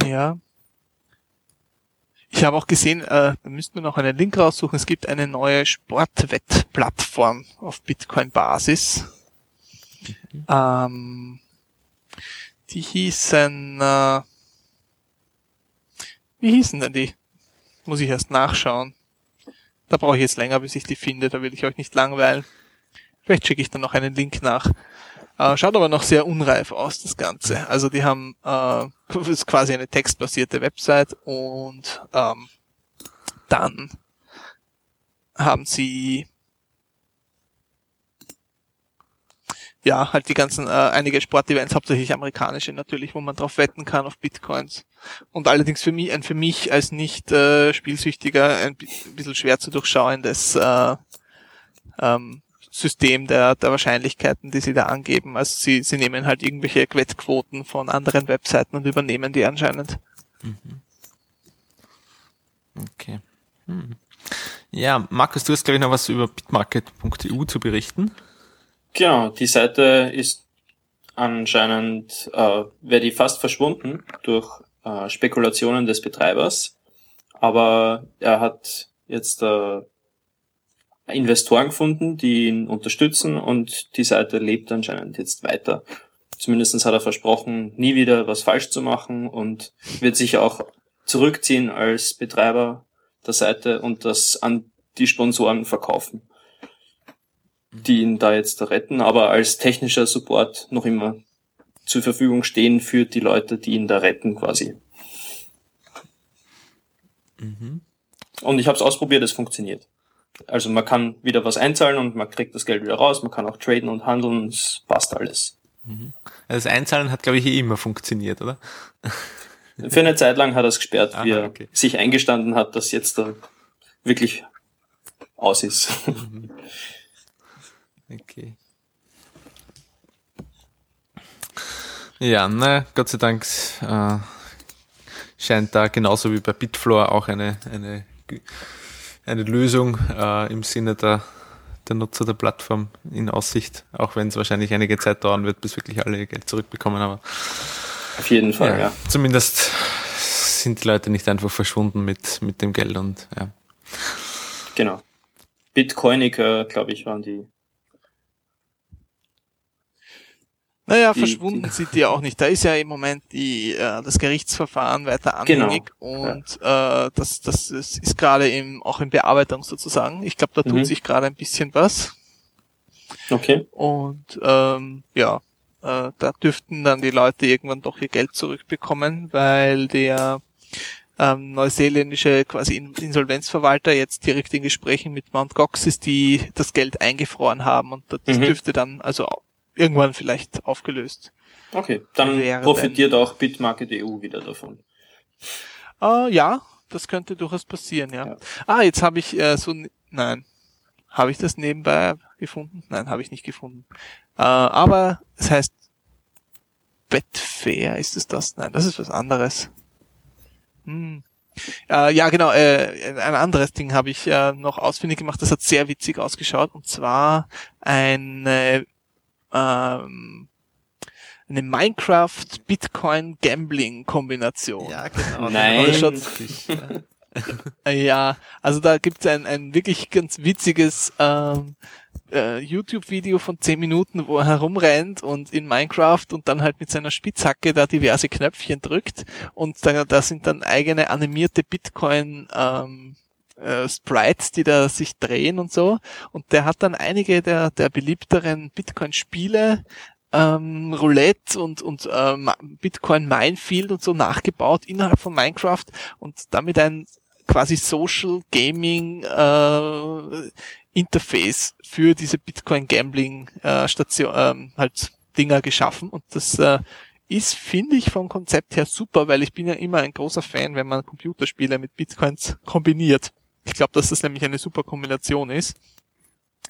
Ja. Ich habe auch gesehen, äh, da müssten wir noch einen Link raussuchen. Es gibt eine neue Sportwettplattform auf Bitcoin-Basis. Ähm, die hießen, äh, wie hießen denn die? Muss ich erst nachschauen. Da brauche ich jetzt länger, bis ich die finde. Da will ich euch nicht langweilen. Vielleicht schicke ich dann noch einen Link nach. Äh, schaut aber noch sehr unreif aus, das Ganze. Also die haben, äh, ist quasi eine textbasierte Website und ähm, dann haben sie ja halt die ganzen, äh, einige Sportevents, hauptsächlich amerikanische natürlich, wo man drauf wetten kann auf Bitcoins. Und allerdings für mich, ein für mich als nicht äh, spielsüchtiger ein bi- bisschen schwer zu durchschauendes äh, ähm, System der, der Wahrscheinlichkeiten, die sie da angeben. Also sie, sie nehmen halt irgendwelche Wettquoten von anderen Webseiten und übernehmen die anscheinend. Okay. Hm. Ja, Markus, du hast glaube ich noch was über bitmarket.eu zu berichten. Genau, die Seite ist anscheinend, äh, wäre die fast verschwunden durch äh, Spekulationen des Betreibers. Aber er hat jetzt äh, Investoren gefunden, die ihn unterstützen und die Seite lebt anscheinend jetzt weiter. Zumindest hat er versprochen, nie wieder was falsch zu machen und wird sich auch zurückziehen als Betreiber der Seite und das an die Sponsoren verkaufen die ihn da jetzt retten, aber als technischer Support noch immer zur Verfügung stehen für die Leute, die ihn da retten quasi. Und ich habe es ausprobiert, es funktioniert. Also man kann wieder was einzahlen und man kriegt das Geld wieder raus, man kann auch traden und handeln, es passt alles. Also das Einzahlen hat glaube ich eh immer funktioniert, oder? Für eine Zeit lang hat er es gesperrt, wie Aha, er okay. sich eingestanden hat, dass jetzt da wirklich aus ist. Okay. Ja, na, Gott sei Dank äh, scheint da genauso wie bei Bitfloor auch eine, eine, eine Lösung äh, im Sinne der, der Nutzer der Plattform in Aussicht, auch wenn es wahrscheinlich einige Zeit dauern wird, bis wirklich alle ihr Geld zurückbekommen, aber Auf jeden Fall, ja, ja. zumindest sind die Leute nicht einfach verschwunden mit, mit dem Geld und ja. Genau. Bitcoiniker, glaube ich, waren die. Naja, verschwunden sind die auch nicht. Da ist ja im Moment die, äh, das Gerichtsverfahren weiter Genau. anhängig und äh, das, das ist, ist gerade im, auch in Bearbeitung sozusagen. Ich glaube, da tut Mhm. sich gerade ein bisschen was. Okay. Und ähm, ja, äh, da dürften dann die Leute irgendwann doch ihr Geld zurückbekommen, weil der ähm, neuseeländische quasi In- Insolvenzverwalter jetzt direkt in Gesprächen mit Mt. Gox ist, die das Geld eingefroren haben und das Mhm. dürfte dann also irgendwann vielleicht aufgelöst. Okay. Dann profitiert auch Bitmarket EU wieder davon. Ah, ja, das könnte durchaus passieren, ja. Ja. Ah, jetzt habe ich äh, so, nein, habe ich das nebenbei gefunden? Nein, habe ich nicht gefunden. Äh, aber es heißt Betfair, ist es das? Nein, das ist was anderes. Hm. Äh, ja, genau, äh, ein anderes Ding habe ich äh, noch ausfindig gemacht, das hat sehr witzig ausgeschaut, und zwar eine, ähm, eine Minecraft-Bitcoin-Gambling-Kombination. genau. Nein. Schaut- Ja, also da gibt's ein, ein wirklich ganz witziges ähm, äh, YouTube-Video von 10 Minuten, wo er herumrennt und in Minecraft und dann halt mit seiner Spitzhacke da diverse Knöpfchen drückt und da, da sind dann eigene animierte Bitcoin ähm, äh, Sprites, die da sich drehen und so. Und der hat dann einige der, der beliebteren Bitcoin-Spiele ähm, Roulette und, und äh, Bitcoin Minefield und so nachgebaut innerhalb von Minecraft und damit ein quasi Social Gaming äh, Interface für diese Bitcoin Gambling äh, Station ähm, halt Dinger geschaffen und das äh, ist, finde ich, vom Konzept her super, weil ich bin ja immer ein großer Fan, wenn man Computerspiele mit Bitcoins kombiniert. Ich glaube, dass das nämlich eine super Kombination ist.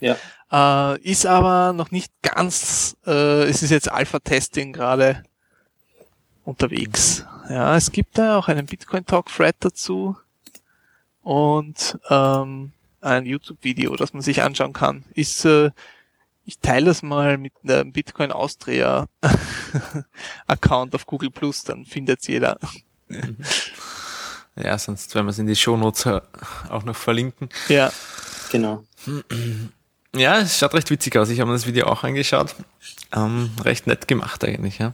Ja. Äh, ist aber noch nicht ganz, äh, es ist jetzt Alpha-Testing gerade unterwegs. Ja, es gibt da auch einen Bitcoin-Talk-Thread dazu und ähm, ein YouTube-Video, das man sich anschauen kann. Ist, äh, ich teile das mal mit einem Bitcoin Austria Account auf Google Plus, dann findet's jeder. Ja, sonst werden wir es in die Shownotes auch noch verlinken. Ja. Genau. Ja, es schaut recht witzig aus. Ich habe mir das Video auch angeschaut. Ähm, recht nett gemacht eigentlich, ja.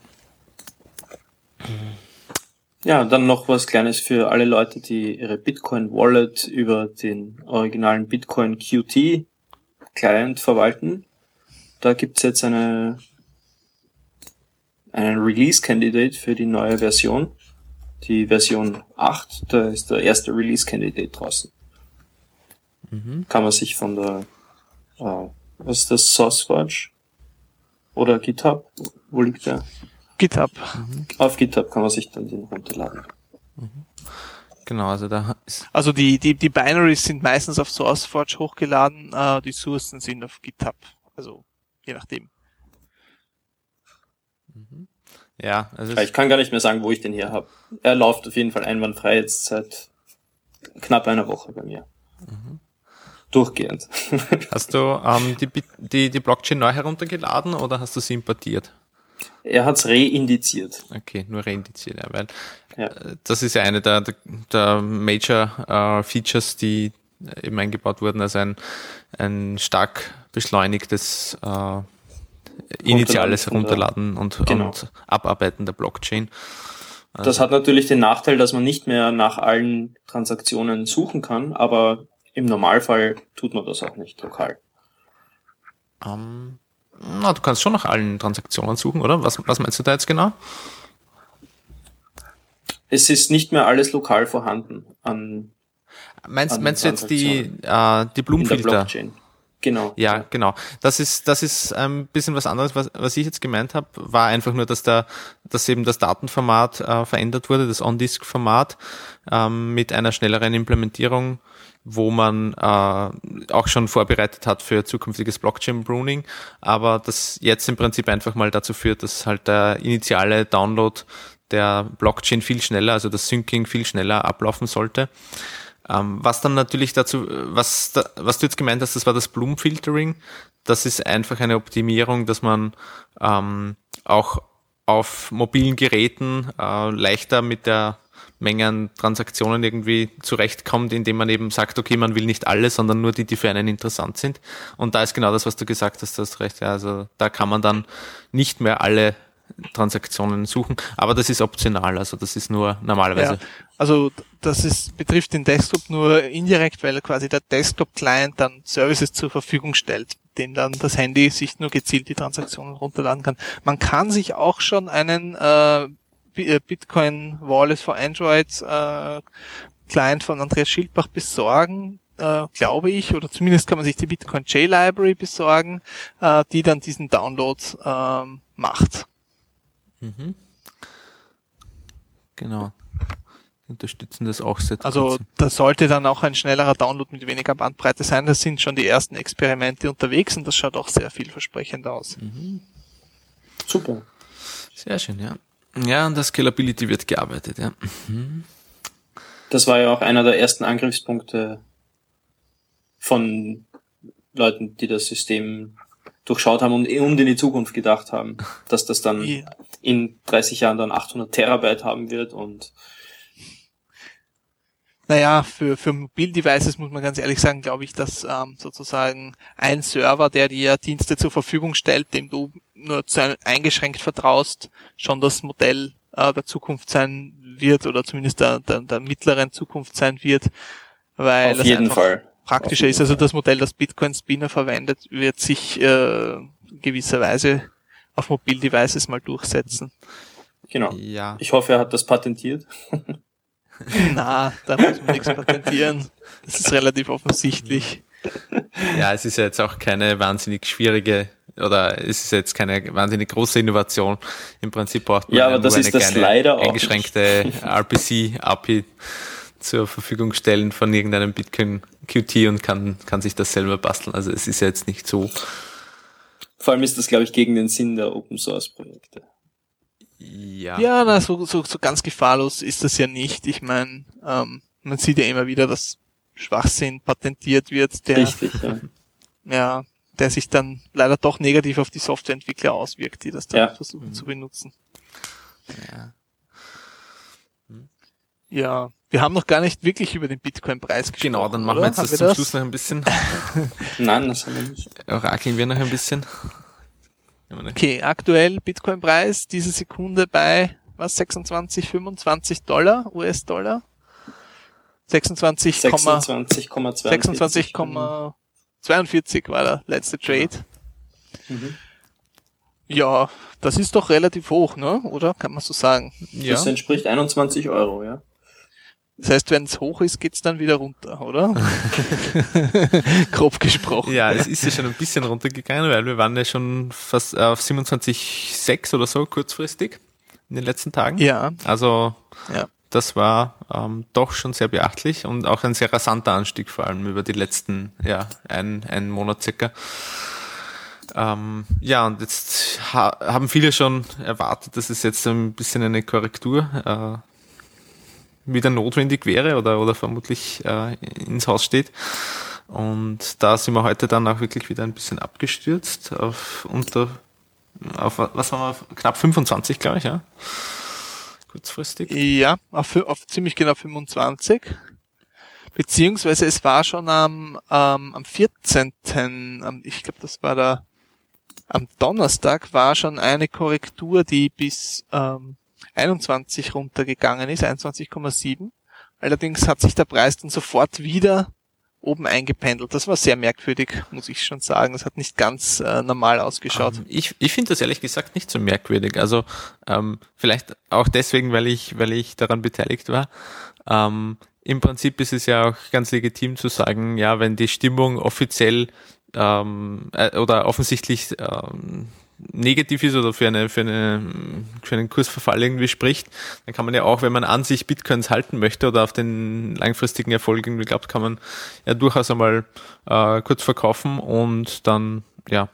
Ja, dann noch was Kleines für alle Leute, die ihre Bitcoin Wallet über den originalen Bitcoin QT Client verwalten. Da gibt's jetzt eine, einen Release Candidate für die neue Version. Die Version 8, da ist der erste Release Candidate draußen. Kann man sich von der, äh, was ist das, SourceForge? Oder GitHub? Wo liegt der? GitHub. Auf GitHub kann man sich dann den runterladen. Genau, also da ist, Also die, die, die Binaries sind meistens auf SourceForge hochgeladen, äh, die Sourcen sind auf GitHub. Also je nachdem. Ja, also Ich kann gar nicht mehr sagen, wo ich den hier habe. Er läuft auf jeden Fall einwandfrei jetzt seit knapp einer Woche bei mir. Durchgehend. hast du ähm, die, die, die Blockchain neu heruntergeladen oder hast du sie importiert? er hat's reindiziert. Okay, nur reindiziert, ja, weil Ja. äh, das ist ja eine der, der, der Major äh, Features, die äh, eben eingebaut wurden, also ein, ein stark beschleunigtes äh, initiales Herunterladen und, Genau. und Abarbeiten der Blockchain. Das hat natürlich den Nachteil, dass man nicht mehr nach allen Transaktionen suchen kann, aber im Normalfall tut man das auch nicht lokal. Ähm, na, du kannst schon nach allen Transaktionen suchen, oder? Was, was meinst du da jetzt genau? Es ist nicht mehr alles lokal vorhanden an, Meinst, An meinst du jetzt die, äh, die Blumenfilter? Genau. Ja, genau. Das ist, das ist ein bisschen was anderes, was, was ich jetzt gemeint habe, war einfach nur, dass da, dass eben das Datenformat äh, verändert wurde, das On-Disk-Format ähm, mit einer schnelleren Implementierung, wo man äh, auch schon vorbereitet hat für zukünftiges Blockchain-Pruning, aber das jetzt im Prinzip einfach mal dazu führt, dass halt der initiale Download der Blockchain viel schneller, also das Syncing viel schneller ablaufen sollte. Ähm, was dann natürlich dazu, was, da, was du jetzt gemeint hast, das war das Bloom-Filtering. Das ist einfach eine Optimierung, dass man ähm, auch auf mobilen Geräten äh, leichter mit der Menge an Transaktionen irgendwie zurechtkommt, indem man eben sagt, okay, man will nicht alle, sondern nur die, die für einen interessant sind. Und da ist genau das, was du gesagt hast, das recht. Ja, also da kann man dann nicht mehr alle Transaktionen suchen, aber das ist optional, also das ist nur normalerweise. Ja, also das ist, betrifft den Desktop nur indirekt, weil quasi der Desktop-Client dann Services zur Verfügung stellt, dem dann das Handy sich nur gezielt die Transaktionen runterladen kann. Man kann sich auch schon einen äh, äh, Bitcoin Wallet for Android äh, Client von Andreas Schildbach besorgen, äh, glaube ich, oder zumindest kann man sich die Bitcoin J-Library besorgen, äh, die dann diesen Download ähm, macht. Genau. Unterstützen das auch seit Also kurzem. da sollte dann auch ein schnellerer Download mit weniger Bandbreite sein. Das sind schon die ersten Experimente unterwegs und das schaut auch sehr vielversprechend aus. Super. Sehr schön, ja. Ja, an der Scalability wird gearbeitet, ja. Das war ja auch einer der ersten Angriffspunkte von Leuten, die das System durchschaut haben und, und in die Zukunft gedacht haben, dass das dann Ja. in 30 Jahren dann 800 Terabyte haben wird und Naja, für, für Mobildevices muss man ganz ehrlich sagen, glaube ich, dass ähm, sozusagen ein Server, der dir Dienste zur Verfügung stellt, dem du nur zu ein, eingeschränkt vertraust, schon das Modell äh, der Zukunft sein wird oder zumindest der, der, der mittleren Zukunft sein wird, weil auf das jeden einfach Fall. praktischer ist. Also das Modell, das Bitcoin Spinner verwendet, wird sich äh, gewisserweise auf Mobildevices mal durchsetzen. Genau. Ja. Ich hoffe, er hat das patentiert. Na, da muss man nichts patentieren. Das ist relativ offensichtlich. Ja, es ist ja jetzt auch keine wahnsinnig schwierige oder es ist jetzt keine wahnsinnig große Innovation. Im Prinzip braucht man Ja, aber nur das eine ist das kleine leider auch eingeschränkte RPC-API zur Verfügung stellen von irgendeinem Bitcoin Qt und kann, kann sich das selber basteln. Also es ist ja jetzt nicht so. Vor allem ist das, glaube ich, gegen den Sinn der Open Source Projekte. Ja. Ja, na, so, so, so ganz gefahrlos ist das ja nicht. Ich meine, ähm, man sieht ja immer wieder, dass Schwachsinn patentiert wird, der, Richtig, ja. ja, der sich dann leider doch negativ auf die Softwareentwickler auswirkt, die das dann Ja. versuchen zu benutzen. Ja. Ja, wir haben noch gar nicht wirklich über den Bitcoin-Preis gesprochen. Genau, dann machen oder? wir jetzt Haben das zum Schluss noch ein bisschen. Nein, das haben wir nicht. Orakeln wir noch ein bisschen. Okay, aktuell Bitcoin-Preis diese Sekunde bei was 26, 25 Dollar US-Dollar. 26, 26,2. 26,42 war der letzte Trade. Mhm. Ja, das ist doch relativ hoch, ne? Oder kann man so sagen? Ja. Das entspricht 21 Euro, ja. Das heißt, wenn es hoch ist, geht's dann wieder runter, oder? Grob gesprochen. Ja, es ist ja schon ein bisschen runtergegangen, weil wir waren ja schon fast auf 27,6 oder so kurzfristig in den letzten Tagen. Ja, Also ja. das war ähm, doch schon sehr beachtlich und auch ein sehr rasanter Anstieg, vor allem über die letzten, ja, ein, einen Monat circa. Ähm, ja, und jetzt ha haben viele schon erwartet, dass es jetzt ein bisschen eine Korrektur äh, wieder notwendig wäre oder, oder vermutlich äh, ins Haus steht. Und da sind wir heute dann auch wirklich wieder ein bisschen abgestürzt auf unter, auf was waren wir, knapp 25, glaube ich, ja. Kurzfristig. Ja, auf, auf ziemlich genau 25. Beziehungsweise es war schon am, ähm, am 14. Am, ich glaube, das war da am Donnerstag war schon eine Korrektur, die bis ähm, 21 runtergegangen ist, 21,7. Allerdings hat sich der Preis dann sofort wieder oben eingependelt. Das war sehr merkwürdig, muss ich schon sagen. Das hat nicht ganz äh, normal ausgeschaut. Ähm, Ich, ich finde das ehrlich gesagt nicht so merkwürdig. Also ähm, vielleicht auch deswegen, weil ich, weil ich daran beteiligt war. Ähm, Im Prinzip ist es ja auch ganz legitim zu sagen, ja, wenn die Stimmung offiziell ähm, äh, oder offensichtlich ähm, negativ ist oder für, eine, für, eine, für einen Kursverfall irgendwie spricht, dann kann man ja auch, wenn man an sich Bitcoins halten möchte oder auf den langfristigen Erfolg irgendwie glaubt, kann man ja durchaus einmal äh, kurz verkaufen und dann ja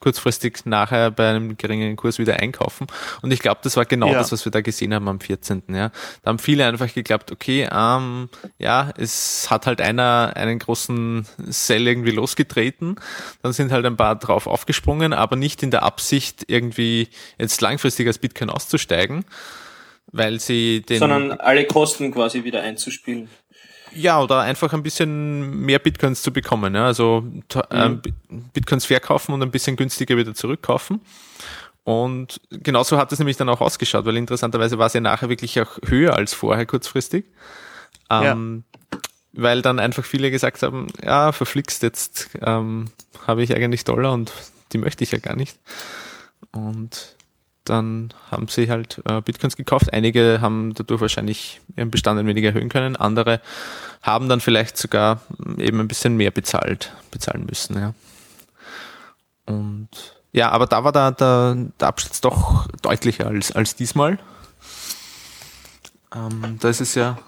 kurzfristig nachher bei einem geringeren Kurs wieder einkaufen. Und ich glaube, das war genau Ja. das, was wir da gesehen haben am 14. Ja. Da haben viele einfach geglaubt, okay, ähm, ja, es hat halt einer einen großen Sell irgendwie losgetreten, dann sind halt ein paar drauf aufgesprungen, aber nicht in der Absicht, irgendwie jetzt langfristig als Bitcoin auszusteigen, weil sie den Sondern alle Kosten quasi wieder einzuspielen. Ja, oder einfach ein bisschen mehr Bitcoins zu bekommen. Ja? Also t- ähm, Bi- Bitcoins verkaufen und ein bisschen günstiger wieder zurückkaufen. Und genauso hat es nämlich dann auch ausgeschaut, weil interessanterweise war es ja nachher wirklich auch höher als vorher kurzfristig. Ähm, Weil dann einfach viele gesagt haben, ja, verflixt, jetzt ähm, habe ich eigentlich Dollar und die möchte ich ja gar nicht. Und dann haben sie halt äh, Bitcoins gekauft. Einige haben dadurch wahrscheinlich ihren Bestand ein wenig erhöhen können. Andere haben dann vielleicht sogar mm, eben ein bisschen mehr bezahlt, bezahlen müssen. Ja. Und ja, aber da war der, der, der Absturz doch deutlicher als, als diesmal. Ähm, da ist es ja,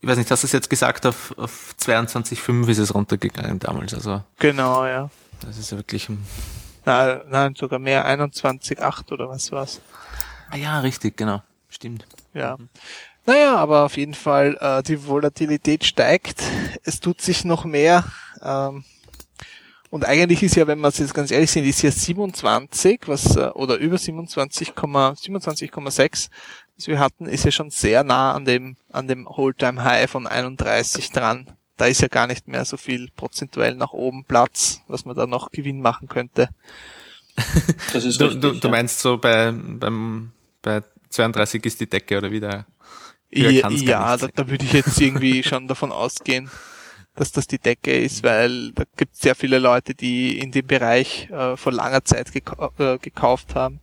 ich weiß nicht, hast du es jetzt gesagt, auf, auf 22,5 ist es runtergegangen damals. Also Genau, ja. das ist ja wirklich ein Nein, nein sogar mehr, 21,8 oder was war's. Ah ja, richtig, genau. Stimmt. Ja. Naja, aber auf jeden Fall, äh, die Volatilität steigt. Es tut sich noch mehr. Ähm, und eigentlich ist ja, wenn wir jetzt ganz ehrlich sind, ist ja 27, was, äh, oder über 27, 27,6, was wir hatten, ist ja schon sehr nah an dem, an dem All-Time High von 31 dran. Da ist ja gar nicht mehr so viel prozentuell nach oben Platz, was man da noch Gewinn machen könnte. Das ist Du, richtig. du, du ja. meinst so bei, beim, bei 32 ist die Decke oder wieder? Ja, ja da, da würde ich jetzt irgendwie schon davon ausgehen, dass das die Decke ist, weil da gibt es sehr viele Leute, die in dem Bereich äh, vor langer Zeit gekau äh, gekauft haben.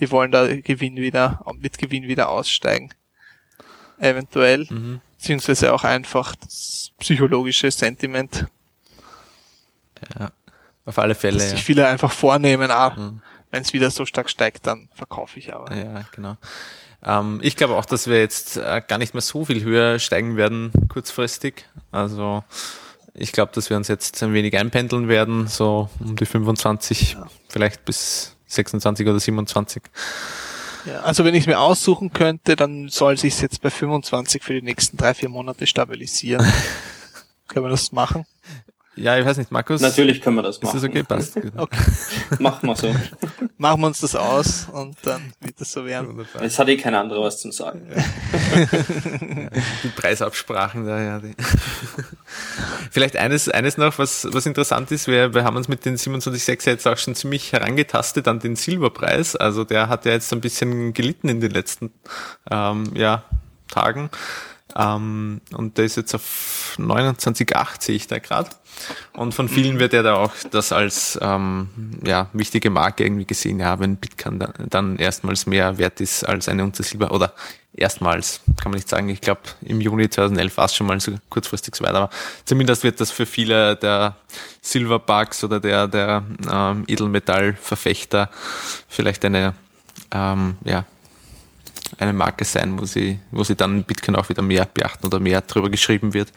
die wollen da Gewinn wieder, mit Gewinn wieder aussteigen. Eventuell. Mhm. Beziehungsweise auch einfach das psychologische Sentiment, Ja. Auf alle Fälle. dass Ja. sich viele einfach vornehmen, ah, Mhm. wenn es wieder so stark steigt, dann verkaufe ich aber. Ja, genau. Ähm, ich glaube auch, dass wir jetzt äh, gar nicht mehr so viel höher steigen werden kurzfristig. Also ich glaube, dass wir uns jetzt ein wenig einpendeln werden, so um die 25, vielleicht bis 26 oder 27. Ja, also wenn ich mir aussuchen könnte, dann soll sich jetzt bei 25 für die nächsten drei, vier Monate stabilisieren. Können wir das machen? Ja, ich weiß nicht, Markus. Natürlich können wir das Ist machen. das okay? Passt. Gut. Okay. Machen wir so. Machen wir uns das aus und dann wird das so werden. Wunderbar. Jetzt hat eh kein anderer was zum Sagen. Die Preisabsprachen da, ja. Die. Vielleicht eines, eines noch, was, was interessant ist, wir, wir haben uns mit den 27.6 jetzt auch schon ziemlich herangetastet an den Silberpreis. Also der hat ja jetzt ein bisschen gelitten in den letzten ähm, ja, Tagen. Ähm, und der ist jetzt auf 29,8 sehe ich da gerade. Und von vielen wird ja da auch das als ähm, ja, wichtige Marke irgendwie gesehen, ja, wenn Bitcoin dann, dann erstmals mehr wert ist als eine Unze Silber oder erstmals, kann man nicht sagen. Ich glaube, im Juni 2011 war es schon mal so kurzfristig so weit, aber zumindest wird das für viele der Silverbugs oder der, der ähm, Edelmetallverfechter vielleicht eine, ähm, ja, eine Marke sein, wo sie, wo sie dann Bitcoin auch wieder mehr beachten oder mehr drüber geschrieben wird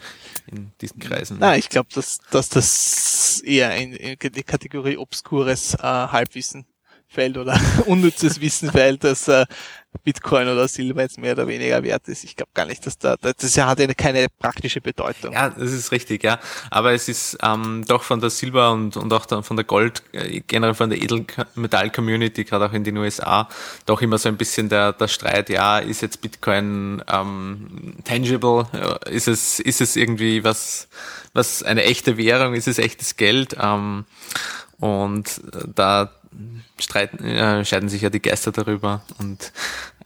in diesen Kreisen. Na, ich glaube, dass, dass das eher in, in die Kategorie obskures äh, Halbwissen fällt oder unnützes Wissen fällt, dass äh, Bitcoin oder Silber jetzt mehr oder weniger wert ist. Ich glaube gar nicht, dass da, das hat ja keine praktische Bedeutung. Ja, das ist richtig, ja. Aber es ist ähm, doch von der Silber- und, und auch dann von der Gold, äh, generell von der Edelmetall-Community, gerade auch in den USA, doch immer so ein bisschen der, der Streit, ja, ist jetzt Bitcoin ähm, tangible? Äh, Ist es, ist es irgendwie was, was eine echte Währung? Ist es echtes Geld? Ähm, und äh, da streiten, äh, scheiden sich ja die Geister darüber und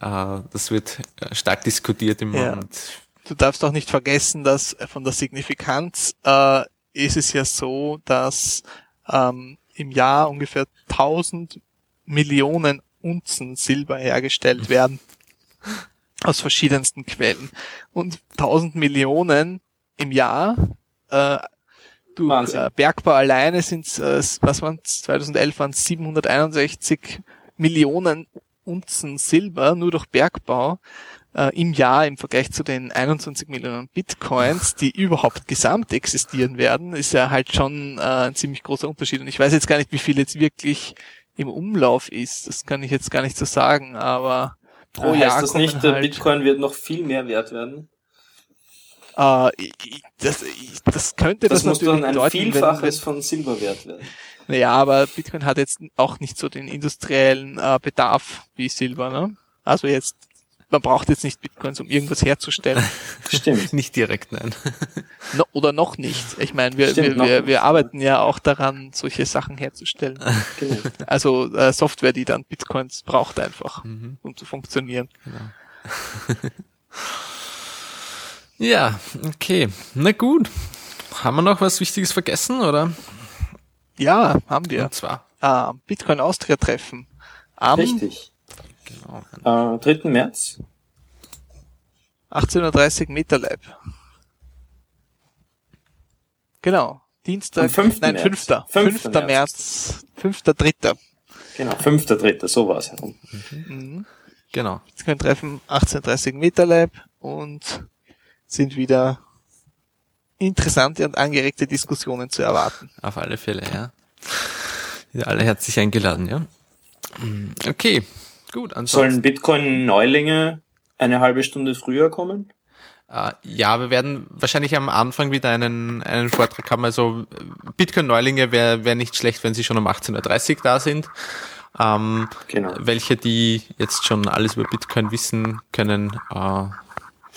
äh, das wird stark diskutiert im Ja. Moment. Du darfst auch nicht vergessen, dass von der Signifikanz äh, ist es ja so, dass ähm, im Jahr ungefähr 1000 Millionen Unzen Silber hergestellt werden aus verschiedensten Quellen. Und 1000 Millionen im Jahr, äh, du, Wahnsinn. äh, Bergbau alleine sind äh, was waren 2011 waren 761 Millionen Unzen Silber nur durch Bergbau äh, im Jahr im Vergleich zu den 21 Millionen Bitcoins, die überhaupt gesamt existieren werden, ist ja halt schon äh, ein ziemlich großer Unterschied. Und ich weiß jetzt gar nicht, wie viel jetzt wirklich im Umlauf ist. Das kann ich jetzt gar nicht so sagen, aber pro heißt Jahr das kommen nicht, der halt, Bitcoin wird noch viel mehr wert werden? Äh, das, das könnte Das, das, muss natürlich dann ein bedeuten, wenn, Vielfaches wenn, von Silber wert werden. naja, aber Bitcoin hat jetzt auch nicht so den industriellen äh, Bedarf wie Silber, ne? Also jetzt, man braucht jetzt nicht Bitcoins, um irgendwas herzustellen. Stimmt. Nicht direkt, nein. No, oder noch nicht. Ich meine, wir, Stimmt, wir, wir, wir arbeiten ja auch daran, solche Sachen herzustellen. Genau. Also äh, Software, die dann Bitcoins braucht einfach, Mhm. um zu funktionieren. Ja, okay. Na gut. Haben wir noch was Wichtiges vergessen, oder? Ja, haben wir. Und zwar. Ah, Bitcoin Austria Treffen. Am Richtig. Genau. Äh, 3. März. 18.30 Uhr Meter Lab. Genau. Dienstag, Am 5. nein, März. 5. 5. 5. März, 5.3. Genau, 5.3. So war es herum. Mhm. Genau. Bitcoin Treffen 18.30 Meter Lab und sind wieder interessante und angeregte Diskussionen zu erwarten. Auf alle Fälle, ja. Ihr alle herzlich eingeladen, ja. Okay, gut. Ansonsten, Sollen Bitcoin-Neulinge eine halbe Stunde früher kommen? äh, ja, wir werden wahrscheinlich am Anfang wieder einen, einen Vortrag haben. Also Bitcoin-Neulinge wäre wär nicht schlecht, wenn sie schon um 18.30 Uhr da sind. Ähm, Genau. welche, die jetzt schon alles über Bitcoin wissen, können äh,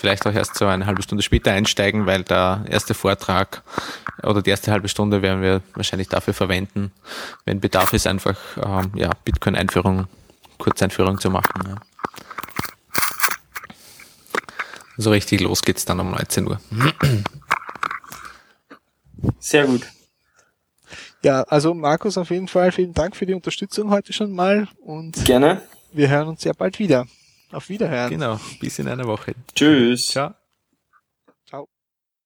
vielleicht auch erst so eine halbe Stunde später einsteigen, weil der erste Vortrag oder die erste halbe Stunde werden wir wahrscheinlich dafür verwenden, wenn Bedarf ist, einfach ähm, ja, Bitcoin-Einführung, Kurzeinführung zu machen. Ja. So richtig los geht's dann um 19 Uhr. Sehr gut. Ja, also Markus auf jeden Fall vielen Dank für die Unterstützung heute schon mal und Gerne. wir hören uns sehr bald wieder. Auf Wiederhören. Genau, bis in einer Woche. Tschüss. Ciao.